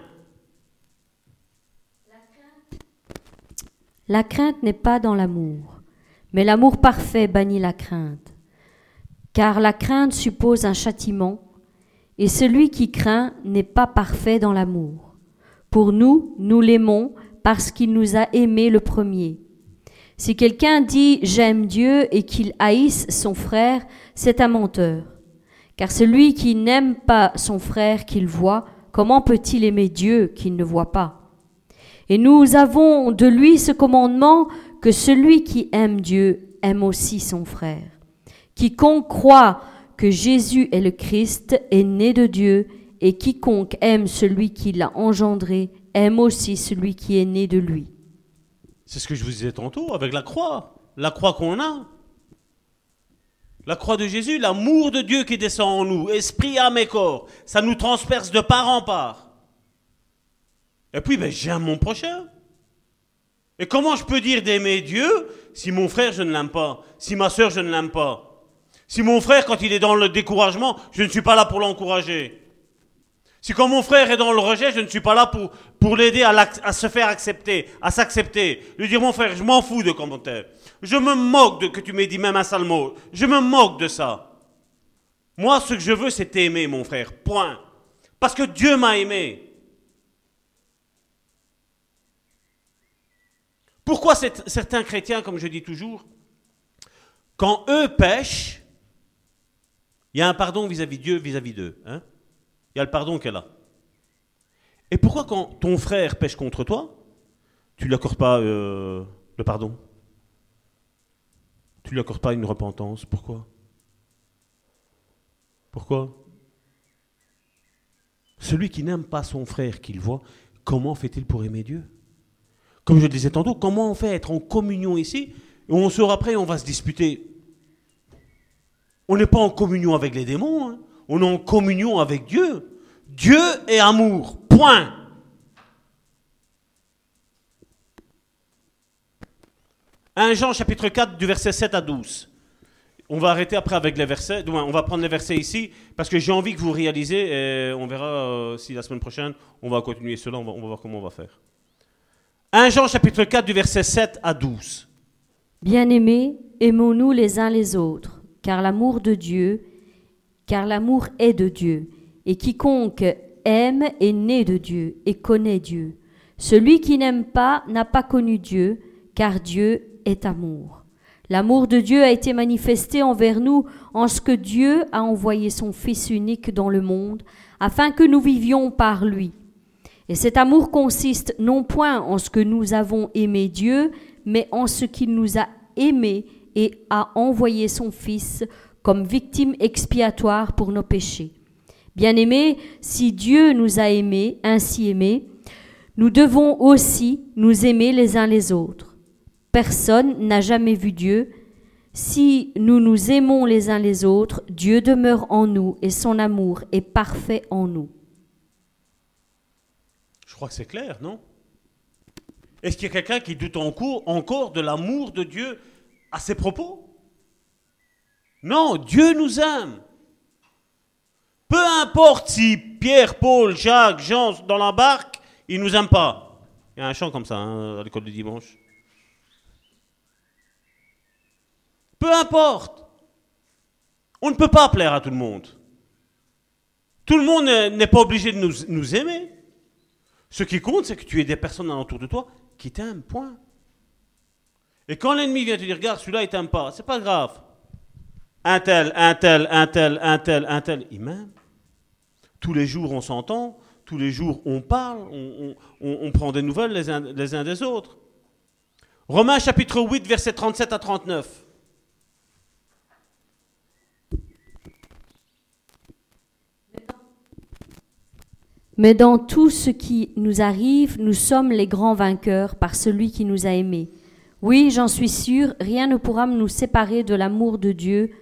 La crainte n'est pas dans l'amour, mais l'amour parfait bannit la crainte. Car la crainte suppose un châtiment, et celui qui craint n'est pas parfait dans l'amour. Pour nous, nous l'aimons parce qu'il nous a aimés le premier. Si quelqu'un dit j'aime Dieu et qu'il haïsse son frère, c'est un menteur. Car celui qui n'aime pas son frère qu'il voit, comment peut-il aimer Dieu qu'il ne voit pas? Et nous avons de lui ce commandement que celui qui aime Dieu aime aussi son frère. Quiconque croit que Jésus est le Christ est né de Dieu, et quiconque aime celui qui l'a engendré aime aussi celui qui est né de lui. C'est ce que je vous disais tantôt avec la croix. La croix qu'on a. La croix de Jésus, l'amour de Dieu qui descend en nous, esprit, âme et corps, ça nous transperce de part en part. Et puis, ben, j'aime mon prochain. Et comment je peux dire d'aimer Dieu si mon frère, je ne l'aime pas Si ma soeur, je ne l'aime pas? Si mon frère, quand il est dans le découragement, je ne suis pas là pour l'encourager si quand mon frère est dans le rejet, je ne suis pas là pour, l'aider à, se faire accepter, à s'accepter. Lui dire, mon frère, je m'en fous de commentaires. Je me moque de que tu m'aies dit même un sale mot. Je me moque de ça. Moi, ce que je veux, c'est t'aimer, mon frère. Point. Parce que Dieu m'a aimé. Pourquoi certains chrétiens, comme je dis toujours, quand eux pêchent, il y a un pardon vis-à-vis de Dieu, vis-à-vis d'eux. Hein il y a le pardon qu'elle a. Et pourquoi quand ton frère pêche contre toi, tu ne lui accordes pas euh, le pardon? Tu ne lui accordes pas une repentance? Pourquoi? Pourquoi? Celui qui n'aime pas son frère qu'il voit, comment fait-il pour aimer Dieu? Comme je le disais tantôt, comment on fait être en communion ici on sort après et on va se disputer? On n'est pas en communion avec les démons. Hein on est en communion avec Dieu. Dieu est amour. Point. Un Jean chapitre 4 du verset 7 à 12. On va arrêter après avec les versets. On va prendre les versets ici parce que j'ai envie que vous réalisez et on verra euh, si la semaine prochaine on va continuer cela. On va, on va voir comment on va faire. 1 Jean chapitre 4 du verset 7 à 12. Bien-aimés, aimons-nous les uns les autres, car l'amour de Dieu car l'amour est de Dieu, et quiconque aime est né de Dieu et connaît Dieu. Celui qui n'aime pas n'a pas connu Dieu, car Dieu est amour. L'amour de Dieu a été manifesté envers nous en ce que Dieu a envoyé son Fils unique dans le monde, afin que nous vivions par lui. Et cet amour consiste non point en ce que nous avons aimé Dieu, mais en ce qu'il nous a aimés et a envoyé son Fils comme victime expiatoire pour nos péchés. Bien-aimés, si Dieu nous a aimés, ainsi aimés, nous devons aussi nous aimer les uns les autres. Personne n'a jamais vu Dieu. Si nous nous aimons les uns les autres, Dieu demeure en nous et son amour est parfait en nous. Je crois que c'est clair, non? Est-ce qu'il y a quelqu'un qui doute encore de l'amour de Dieu à ses propos? Non, Dieu nous aime. Peu importe si Pierre, Paul, Jacques, Jean dans la barque, ils nous aiment pas. Il y a un chant comme ça hein, à l'école du dimanche. Peu importe. On ne peut pas plaire à tout le monde. Tout le monde n'est pas obligé de nous, nous aimer. Ce qui compte, c'est que tu aies des personnes alentour de toi qui t'aiment, point. Et quand l'ennemi vient te dire, regarde, celui-là, il t'aime pas, c'est pas grave. Un tel, un tel, un tel, un tel, un tel, il m'aime. Tous les jours, on s'entend, tous les jours, on parle, on, prend des nouvelles les uns, les uns des autres. Romains chapitre 8, versets 37 à 39. Mais dans tout ce qui nous arrive, nous sommes les grands vainqueurs par celui qui nous a aimés. Oui, j'en suis sûr, rien ne pourra nous séparer de l'amour de Dieu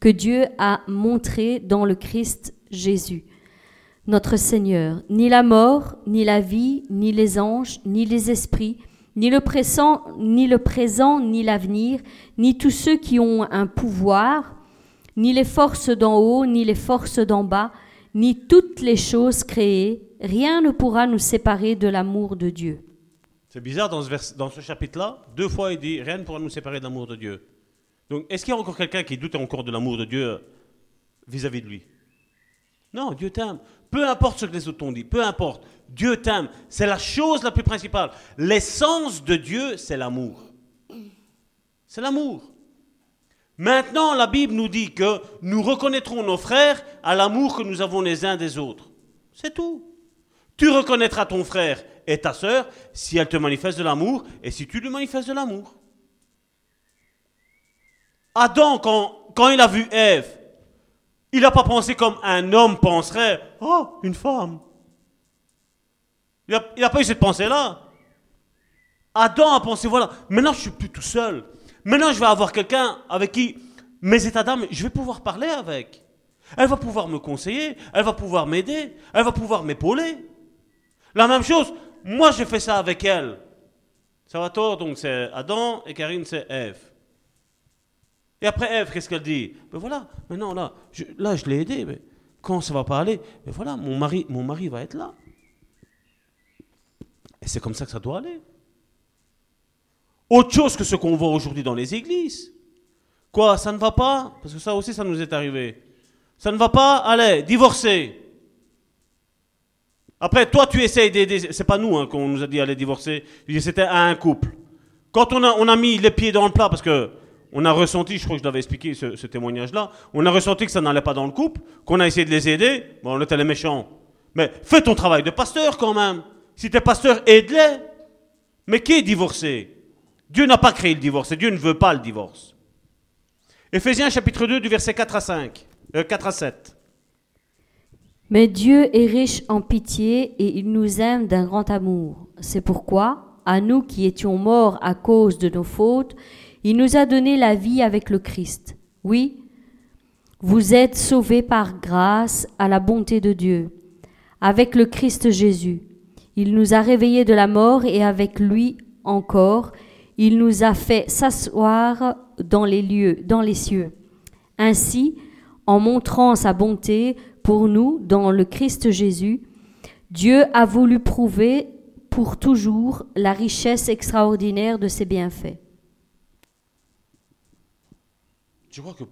que Dieu a montré dans le Christ Jésus, notre Seigneur. Ni la mort, ni la vie, ni les anges, ni les esprits, ni le présent, ni le présent, ni l'avenir, ni tous ceux qui ont un pouvoir, ni les forces d'en haut, ni les forces d'en bas, ni toutes les choses créées, rien ne pourra nous séparer de l'amour de Dieu. C'est bizarre, dans ce, dans ce chapitre-là, deux fois il dit rien ne pourra nous séparer de l'amour de Dieu. Donc, est-ce qu'il y a encore quelqu'un qui doute encore de l'amour de Dieu vis-à-vis de lui? Non, Dieu t'aime. Peu importe ce que les autres t'ont dit, peu importe. Dieu t'aime. C'est la chose la plus principale. L'essence de Dieu, c'est l'amour. C'est l'amour. Maintenant, la Bible nous dit que nous reconnaîtrons nos frères à l'amour que nous avons les uns des autres. C'est tout. Tu reconnaîtras ton frère et ta sœur si elle te manifeste de l'amour et si tu lui manifestes de l'amour. Adam, quand, quand il a vu Ève, il n'a pas pensé comme un homme penserait, oh, une femme. Il n'a pas eu cette pensée-là. Adam a pensé, voilà, maintenant je suis plus tout seul. Maintenant, je vais avoir quelqu'un avec qui mes états d'âme, je vais pouvoir parler avec. Elle va pouvoir me conseiller, elle va pouvoir m'aider, elle va pouvoir m'épauler. La même chose, moi j'ai fait ça avec elle. Ça va tort, donc c'est Adam et Karine c'est Ève. Et après Ève, qu'est-ce qu'elle dit? Ben voilà, maintenant là, je, là je l'ai aidé, mais quand ça va pas aller, ben voilà, mon mari, mon mari va être là. Et c'est comme ça que ça doit aller. Autre chose que ce qu'on voit aujourd'hui dans les églises. Quoi, ça ne va pas? Parce que ça aussi, ça nous est arrivé. Ça ne va pas? Allez, divorcer. Après, toi, tu essayes d'aider. C'est pas nous hein, qu'on nous a dit aller divorcer. C'était à un couple. Quand on a, on a mis les pieds dans le plat, parce que on a ressenti, je crois que je l'avais expliqué ce, témoignage-là, on a ressenti que ça n'allait pas dans le couple, qu'on a essayé de les aider. Bon, on était les méchants. Mais fais ton travail de pasteur quand même. Si tu es pasteur, aide-les. Mais qui est divorcé? Dieu n'a pas créé le divorce et Dieu ne veut pas le divorce. Éphésiens chapitre 2 du verset 4 à 5, 4 euh, à 7. Mais Dieu est riche en pitié et il nous aime d'un grand amour. C'est pourquoi, à nous qui étions morts à cause de nos fautes, il nous a donné la vie avec le Christ. Oui, vous êtes sauvés par grâce à la bonté de Dieu, avec le Christ Jésus. Il nous a réveillés de la mort et avec lui encore, il nous a fait s'asseoir dans les lieux, dans les cieux. Ainsi, en montrant sa bonté pour nous dans le Christ Jésus, Dieu a voulu prouver pour toujours la richesse extraordinaire de ses bienfaits. Je crois que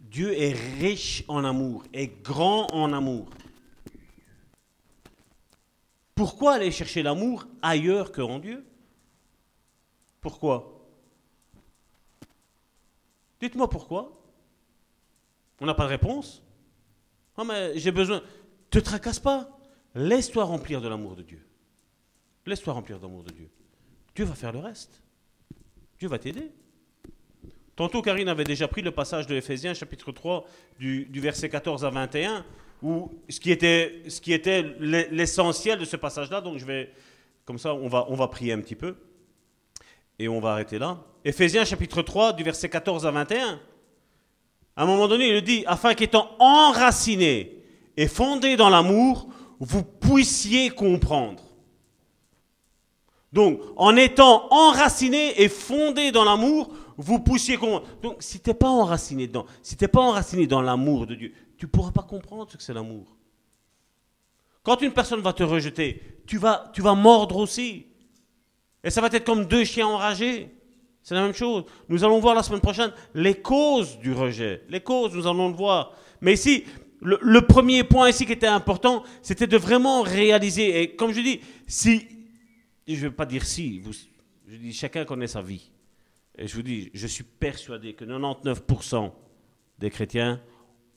Dieu est riche en amour, est grand en amour. Pourquoi aller chercher l'amour ailleurs que en Dieu? Pourquoi? Dites-moi pourquoi. On n'a pas de réponse. Non, mais j'ai besoin. Te tracasse pas. Laisse-toi remplir de l'amour de Dieu. Laisse-toi remplir de l'amour de Dieu. Dieu va faire le reste. Dieu va t'aider. Tantôt, Karine avait déjà pris le passage de Ephésiens, chapitre 3, du, du verset 14 à 21, où ce qui était, ce qui était l'essentiel de ce passage-là. Donc, je vais, comme ça, on va, on va prier un petit peu. Et on va arrêter là. Éphésiens chapitre 3 du verset 14 à 21. À un moment donné, il dit, afin qu'étant enraciné et fondé dans l'amour, vous puissiez comprendre. Donc, en étant enraciné et fondé dans l'amour, vous puissiez comprendre. Donc, si tu n'es pas enraciné dedans, si tu n'es pas enraciné dans l'amour de Dieu, tu pourras pas comprendre ce que c'est l'amour. Quand une personne va te rejeter, tu vas, tu vas mordre aussi. Et ça va être comme deux chiens enragés. C'est la même chose. Nous allons voir la semaine prochaine les causes du rejet. Les causes, nous allons le voir. Mais ici, le, le premier point ici qui était important, c'était de vraiment réaliser. Et comme je dis, si, je ne vais pas dire si, vous, je dis chacun connaît sa vie. Et je vous dis, je suis persuadé que 99% des chrétiens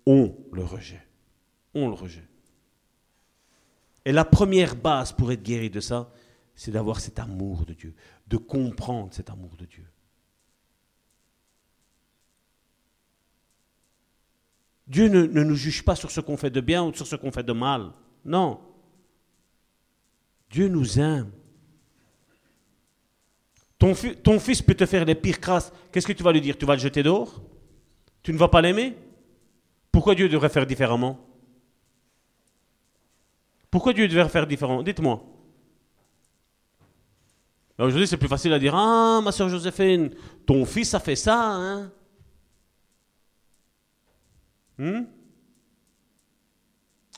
ont le rejet. Ont le rejet. Et la première base pour être guéri de ça, c'est d'avoir cet amour de Dieu, de comprendre cet amour de Dieu. Dieu ne, ne nous juge pas sur ce qu'on fait de bien ou sur ce qu'on fait de mal. Non. Dieu nous aime. Ton, fi- ton fils peut te faire les pires crasses. Qu'est-ce que tu vas lui dire? Tu vas le jeter dehors? Tu ne vas pas l'aimer? Pourquoi Dieu devrait faire différemment? Pourquoi Dieu devrait faire différemment? Dites-moi. Ben, Aujourd'hui, c'est plus facile à dire Ah, ma soeur Joséphine, ton fils a fait ça, hein. Hmm?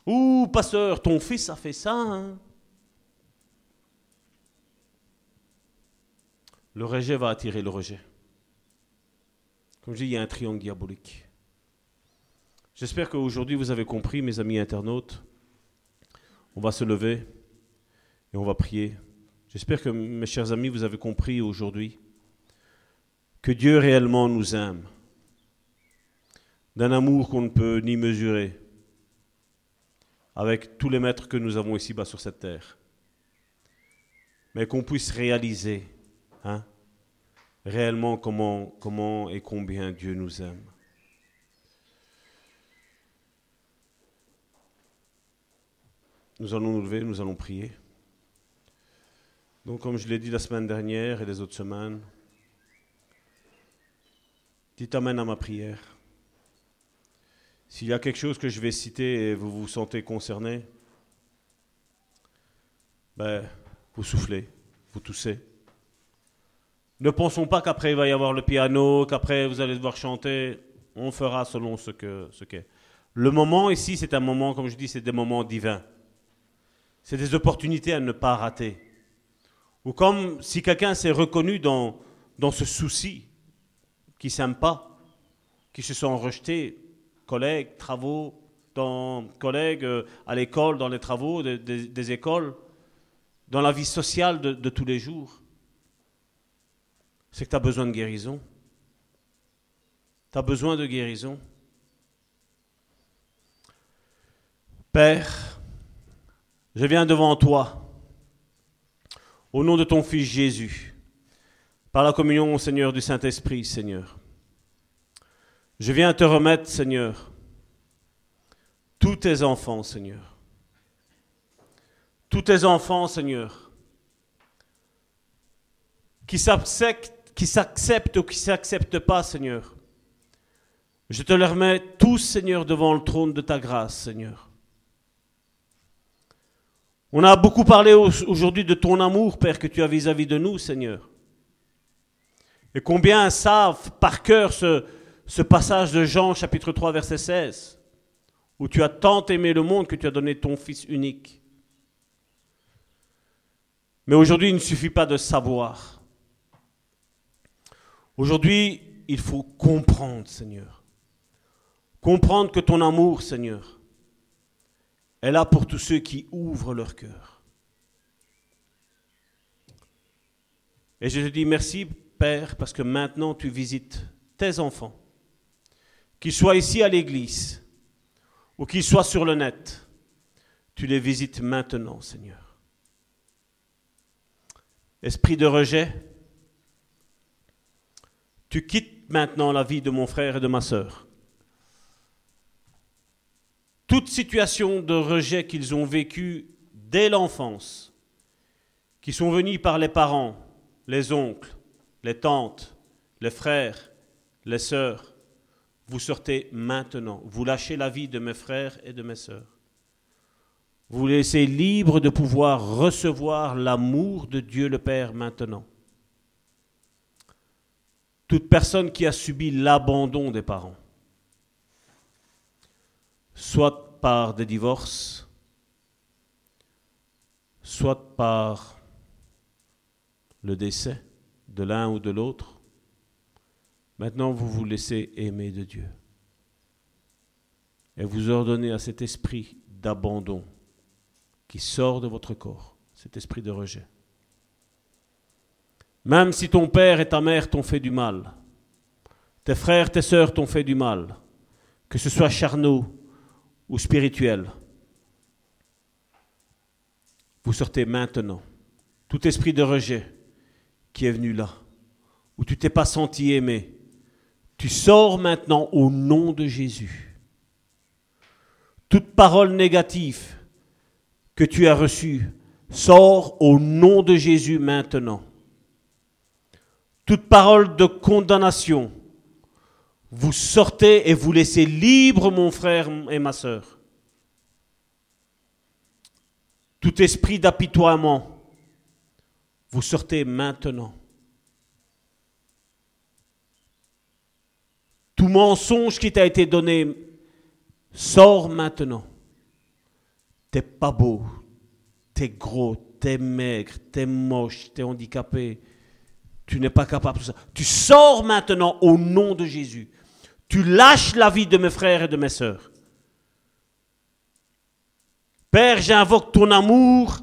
Ouh, pasteur, ton fils a fait ça, hein Le rejet va attirer le rejet. Comme je dis, il y a un triangle diabolique. J'espère qu'aujourd'hui vous avez compris, mes amis internautes. On va se lever et on va prier. J'espère que mes chers amis, vous avez compris aujourd'hui que Dieu réellement nous aime, d'un amour qu'on ne peut ni mesurer, avec tous les maîtres que nous avons ici-bas sur cette terre, mais qu'on puisse réaliser hein, réellement comment, comment et combien Dieu nous aime. Nous allons nous lever, nous allons prier. Donc comme je l'ai dit la semaine dernière et les autres semaines, dites Amen à ma prière. S'il y a quelque chose que je vais citer et vous vous sentez concerné, ben, vous soufflez, vous toussez. Ne pensons pas qu'après il va y avoir le piano, qu'après vous allez devoir chanter. On fera selon ce que ce qu'est. Le moment ici, c'est un moment, comme je dis, c'est des moments divins. C'est des opportunités à ne pas rater. Ou comme si quelqu'un s'est reconnu dans, ce souci, qui ne s'aime pas, qui se sont rejetés, collègues, travaux, dans, collègues euh, à l'école, dans les travaux de- de- des écoles, dans la vie sociale de tous les jours. C'est que tu as besoin de guérison. Tu as besoin de guérison. Père, je viens devant toi, au nom de ton Fils Jésus, par la communion, Seigneur, du Saint-Esprit, Seigneur. Je viens te remettre, Seigneur, tous tes enfants, Seigneur. Tous tes enfants, Seigneur, qui s'acceptent, qui s'acceptent ou qui ne s'acceptent pas, Seigneur. Je te les remets tous, Seigneur, devant le trône de ta grâce, Seigneur. On a beaucoup parlé au- aujourd'hui de ton amour, Père, que tu as vis-à-vis de nous, Seigneur. Et combien savent par cœur ce, ce passage de Jean chapitre 3 verset 16, où tu as tant aimé le monde que tu as donné ton Fils unique. Mais aujourd'hui, il ne suffit pas de savoir. Aujourd'hui, il faut comprendre, Seigneur. Comprendre que ton amour, Seigneur, est là pour tous ceux qui ouvrent leur cœur. Et je te dis merci, Père, parce que maintenant tu visites tes enfants, qu'ils soient ici à l'église ou qu'ils soient sur le net. Tu les visites maintenant, Seigneur. Esprit de rejet, tu quittes maintenant la vie de mon frère et de ma sœur. Toute situation de rejet qu'ils ont vécue dès l'enfance, qui sont venus par les parents, les oncles, les tantes, les frères, les sœurs, vous sortez maintenant. Vous lâchez la vie de mes frères et de mes sœurs. Vous laissez libre de pouvoir recevoir l'amour de Dieu le Père maintenant. Toute personne qui a subi l'abandon des parents, soit par des divorces, soit par le décès de l'un ou de l'autre, maintenant vous vous laissez aimer de Dieu. Et vous ordonnez à cet esprit d'abandon qui sort de votre corps, cet esprit de rejet. Même si ton père et ta mère t'ont fait du mal, tes frères, tes sœurs t'ont fait du mal, que ce soit charnaux ou spirituel, vous sortez maintenant. Tout esprit de rejet qui est venu là, où tu t'es pas senti aimé, tu sors maintenant au nom de Jésus. Toute parole négative que tu as reçue, sort au nom de Jésus maintenant. Toute parole de condamnation, vous sortez et vous laissez libre mon frère et ma sœur. Tout esprit d'apitoiement, vous sortez maintenant. Tout mensonge qui t'a été donné sort maintenant. T'es pas beau, t'es gros, t'es maigre, t'es moche, t'es handicapé. Tu n'es pas capable de ça. Tu sors maintenant au nom de Jésus. Tu lâches la vie de mes frères et de mes sœurs. Père, j'invoque ton amour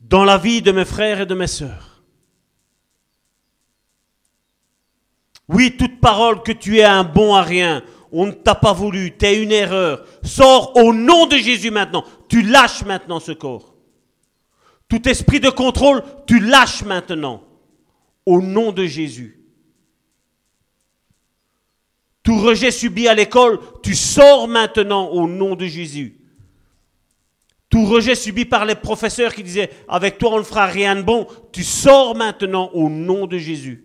dans la vie de mes frères et de mes sœurs. Oui, toute parole que tu es un bon à rien, on ne t'a pas voulu, tu es une erreur, sors au nom de Jésus maintenant. Tu lâches maintenant ce corps. Tout esprit de contrôle, tu lâches maintenant au nom de Jésus. Tout rejet subi à l'école, tu sors maintenant au nom de Jésus. Tout rejet subi par les professeurs qui disaient avec toi on ne fera rien de bon, tu sors maintenant au nom de Jésus.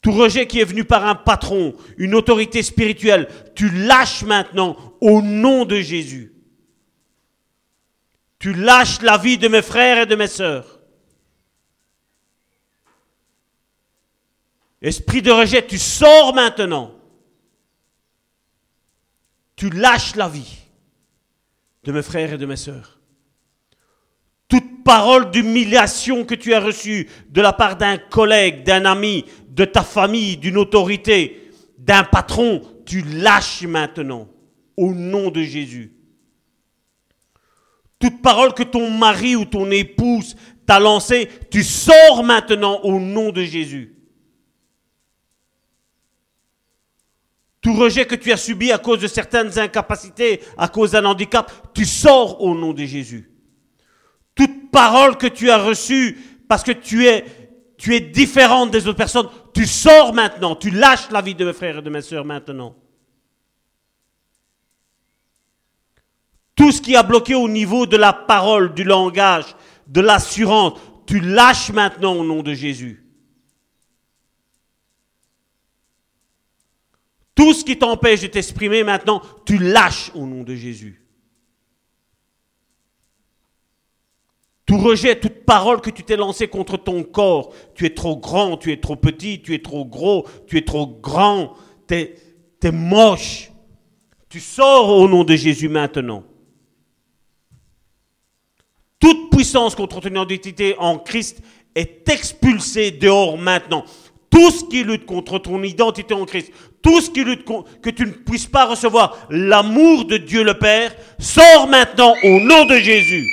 Tout rejet qui est venu par un patron, une autorité spirituelle, tu lâches maintenant au nom de Jésus. Tu lâches la vie de mes frères et de mes sœurs. Esprit de rejet, tu sors maintenant. Tu lâches la vie de mes frères et de mes sœurs. Toute parole d'humiliation que tu as reçue de la part d'un collègue, d'un ami, de ta famille, d'une autorité, d'un patron, tu lâches maintenant au nom de Jésus. Toute parole que ton mari ou ton épouse t'a lancée, tu sors maintenant au nom de Jésus. Tout rejet que tu as subi à cause de certaines incapacités, à cause d'un handicap, tu sors au nom de Jésus. Toute parole que tu as reçue parce que tu es, tu es différente des autres personnes, tu sors maintenant, tu lâches la vie de mes frères et de mes sœurs maintenant. Tout ce qui a bloqué au niveau de la parole, du langage, de l'assurance, tu lâches maintenant au nom de Jésus. Tout ce qui t'empêche de t'exprimer maintenant, tu lâches au nom de Jésus. Tout rejet, toute parole que tu t'es lancée contre ton corps. Tu es trop grand, tu es trop petit, tu es trop gros, tu es trop grand, tu es, moche. Tu sors au nom de Jésus maintenant. Toute puissance contre ton identité en Christ est expulsée dehors maintenant. Tout ce qui lutte contre ton identité en Christ, tout ce qui lutte contre, que tu ne puisses pas recevoir l'amour de Dieu le Père, sort maintenant au nom de Jésus.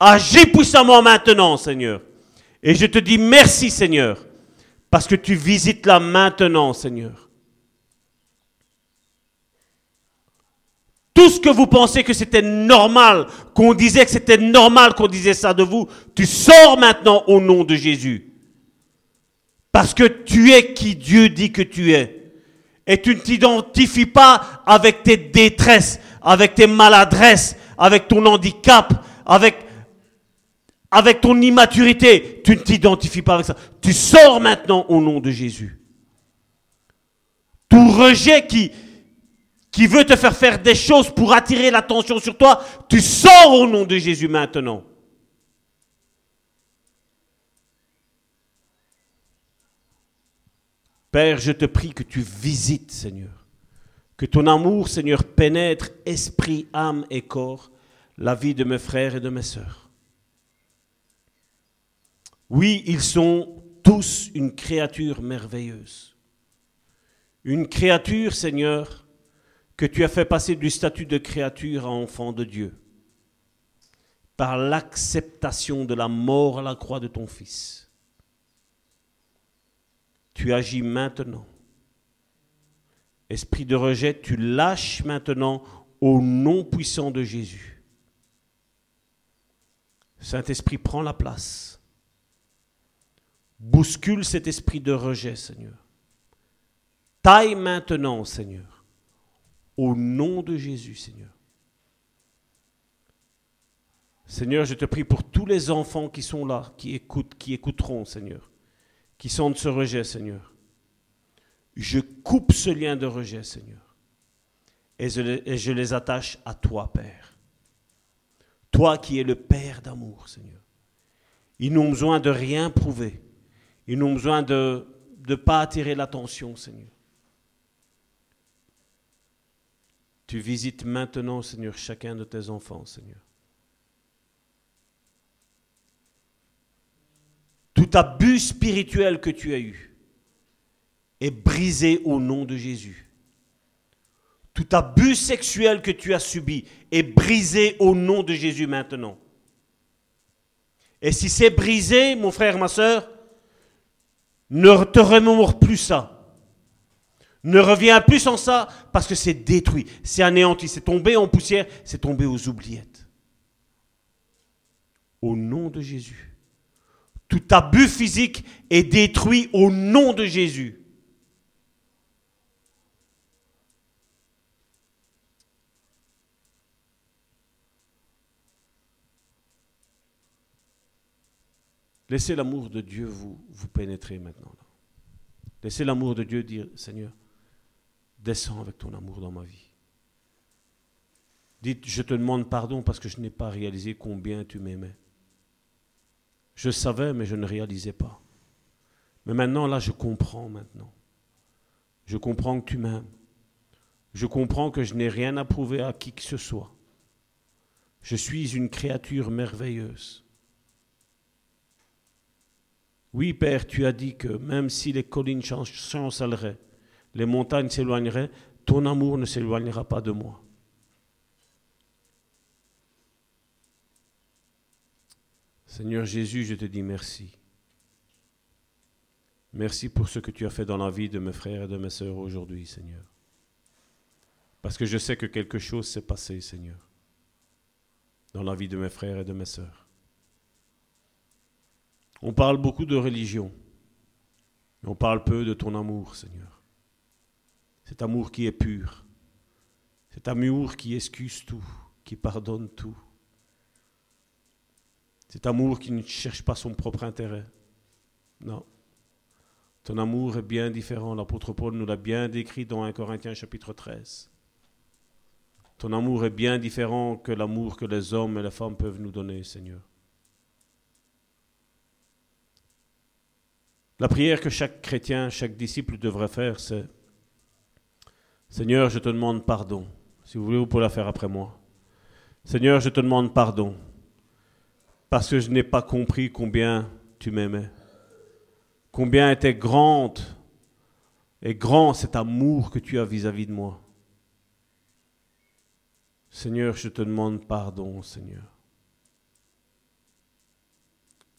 Agis puissamment maintenant, Seigneur. Et je te dis merci, Seigneur, parce que tu visites là maintenant, Seigneur. Tout ce que vous pensez que c'était normal, qu'on disait que c'était normal qu'on disait ça de vous, tu sors maintenant au nom de Jésus. Parce que tu es qui Dieu dit que tu es. Et tu ne t'identifies pas avec tes détresses, avec tes maladresses, avec ton handicap, avec, avec ton immaturité. Tu ne t'identifies pas avec ça. Tu sors maintenant au nom de Jésus. Tout rejet qui, qui veut te faire faire des choses pour attirer l'attention sur toi, tu sors au nom de Jésus maintenant. Père, je te prie que tu visites, Seigneur. Que ton amour, Seigneur, pénètre esprit, âme et corps la vie de mes frères et de mes sœurs. Oui, ils sont tous une créature merveilleuse. Une créature, Seigneur, que tu as fait passer du statut de créature à enfant de Dieu par l'acceptation de la mort à la croix de ton Fils. Tu agis maintenant. Esprit de rejet, tu lâches maintenant au nom puissant de Jésus. Saint-Esprit, prends la place. Bouscule cet esprit de rejet, Seigneur. Taille maintenant, Seigneur. Au nom de Jésus, Seigneur. Seigneur, je te prie pour tous les enfants qui sont là, qui écoutent, qui écouteront, Seigneur, qui sentent ce rejet, Seigneur. Je coupe ce lien de rejet, Seigneur, et je, les attache à toi, Père. Toi qui es le Père d'amour, Seigneur. Ils n'ont besoin de rien prouver. Ils n'ont besoin de ne pas attirer l'attention, Seigneur. Tu visites maintenant, Seigneur, chacun de tes enfants, Seigneur. Tout abus spirituel que tu as eu est brisé au nom de Jésus. Tout abus sexuel que tu as subi est brisé au nom de Jésus maintenant. Et si c'est brisé, mon frère, ma soeur, ne te remémore plus ça. Ne reviens plus en ça parce que c'est détruit, c'est anéanti, c'est tombé en poussière, c'est tombé aux oubliettes. Au nom de Jésus. Tout abus physique est détruit au nom de Jésus. Laissez l'amour de Dieu vous, vous pénétrer maintenant. Laissez l'amour de Dieu dire, Seigneur, descends avec ton amour dans ma vie. Dites, je te demande pardon parce que je n'ai pas réalisé combien tu m'aimais. Je savais, mais je ne réalisais pas. Mais maintenant, là, je comprends maintenant. Je comprends que tu m'aimes. Je comprends que je n'ai rien à prouver à qui que ce soit. Je suis une créature merveilleuse. Oui, Père, tu as dit que même si les collines chancelleraient, les montagnes s'éloigneraient, ton amour ne s'éloignera pas de moi. Seigneur Jésus, je te dis merci. Merci pour ce que tu as fait dans la vie de mes frères et de mes sœurs aujourd'hui, Seigneur. Parce que je sais que quelque chose s'est passé, Seigneur, dans la vie de mes frères et de mes sœurs. On parle beaucoup de religion, mais on parle peu de ton amour, Seigneur. Cet amour qui est pur, cet amour qui excuse tout, qui pardonne tout. Cet amour qui ne cherche pas son propre intérêt. Non. Ton amour est bien différent. L'apôtre Paul nous l'a bien décrit dans 1 Corinthiens chapitre 13. Ton amour est bien différent que l'amour que les hommes et les femmes peuvent nous donner, Seigneur. La prière que chaque chrétien, chaque disciple devrait faire, c'est Seigneur, je te demande pardon. Si vous voulez, vous pouvez la faire après moi. Seigneur, je te demande pardon parce que je n'ai pas compris combien tu m'aimais, combien était grande et grand cet amour que tu as vis-à-vis de moi. Seigneur, je te demande pardon, Seigneur.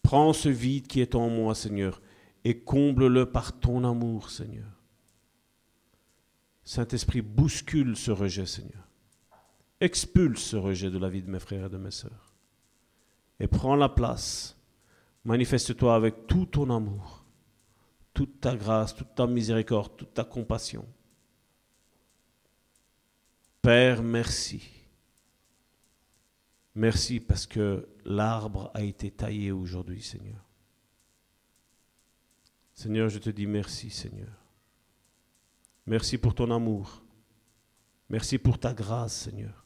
Prends ce vide qui est en moi, Seigneur, et comble-le par ton amour, Seigneur. Saint-Esprit, bouscule ce rejet, Seigneur. Expulse ce rejet de la vie de mes frères et de mes sœurs. Et prends la place. Manifeste-toi avec tout ton amour, toute ta grâce, toute ta miséricorde, toute ta compassion. Père, merci. Merci parce que l'arbre a été taillé aujourd'hui, Seigneur. Seigneur, je te dis merci, Seigneur. Merci pour ton amour. Merci pour ta grâce, Seigneur.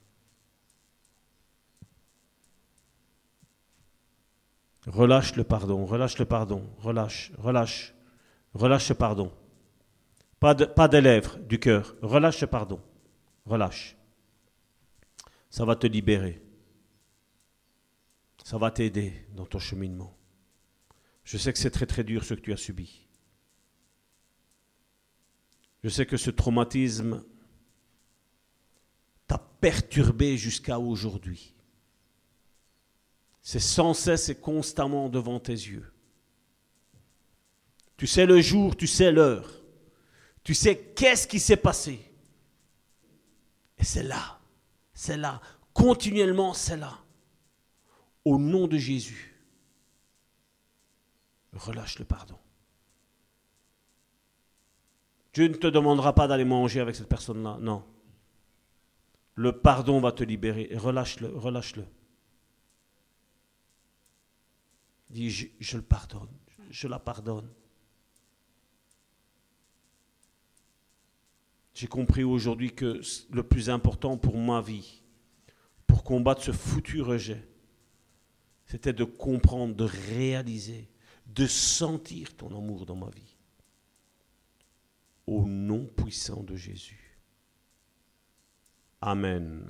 Relâche le pardon, relâche le pardon, relâche, relâche, relâche le pardon. Pas, de, pas des lèvres, du cœur. Relâche le pardon, relâche. Ça va te libérer. Ça va t'aider dans ton cheminement. Je sais que c'est très très dur ce que tu as subi. Je sais que ce traumatisme t'a perturbé jusqu'à aujourd'hui. C'est sans cesse et constamment devant tes yeux. Tu sais le jour, tu sais l'heure. Tu sais qu'est-ce qui s'est passé. Et c'est là, c'est là, continuellement c'est là. Au nom de Jésus, relâche le pardon. Dieu ne te demandera pas d'aller manger avec cette personne-là, non. Le pardon va te libérer. Relâche-le, relâche-le. Dis, je, je le pardonne, je la pardonne. J'ai compris aujourd'hui que le plus important pour ma vie, pour combattre ce foutu rejet, c'était de comprendre, de réaliser, de sentir ton amour dans ma vie. Au nom puissant de Jésus. Amen.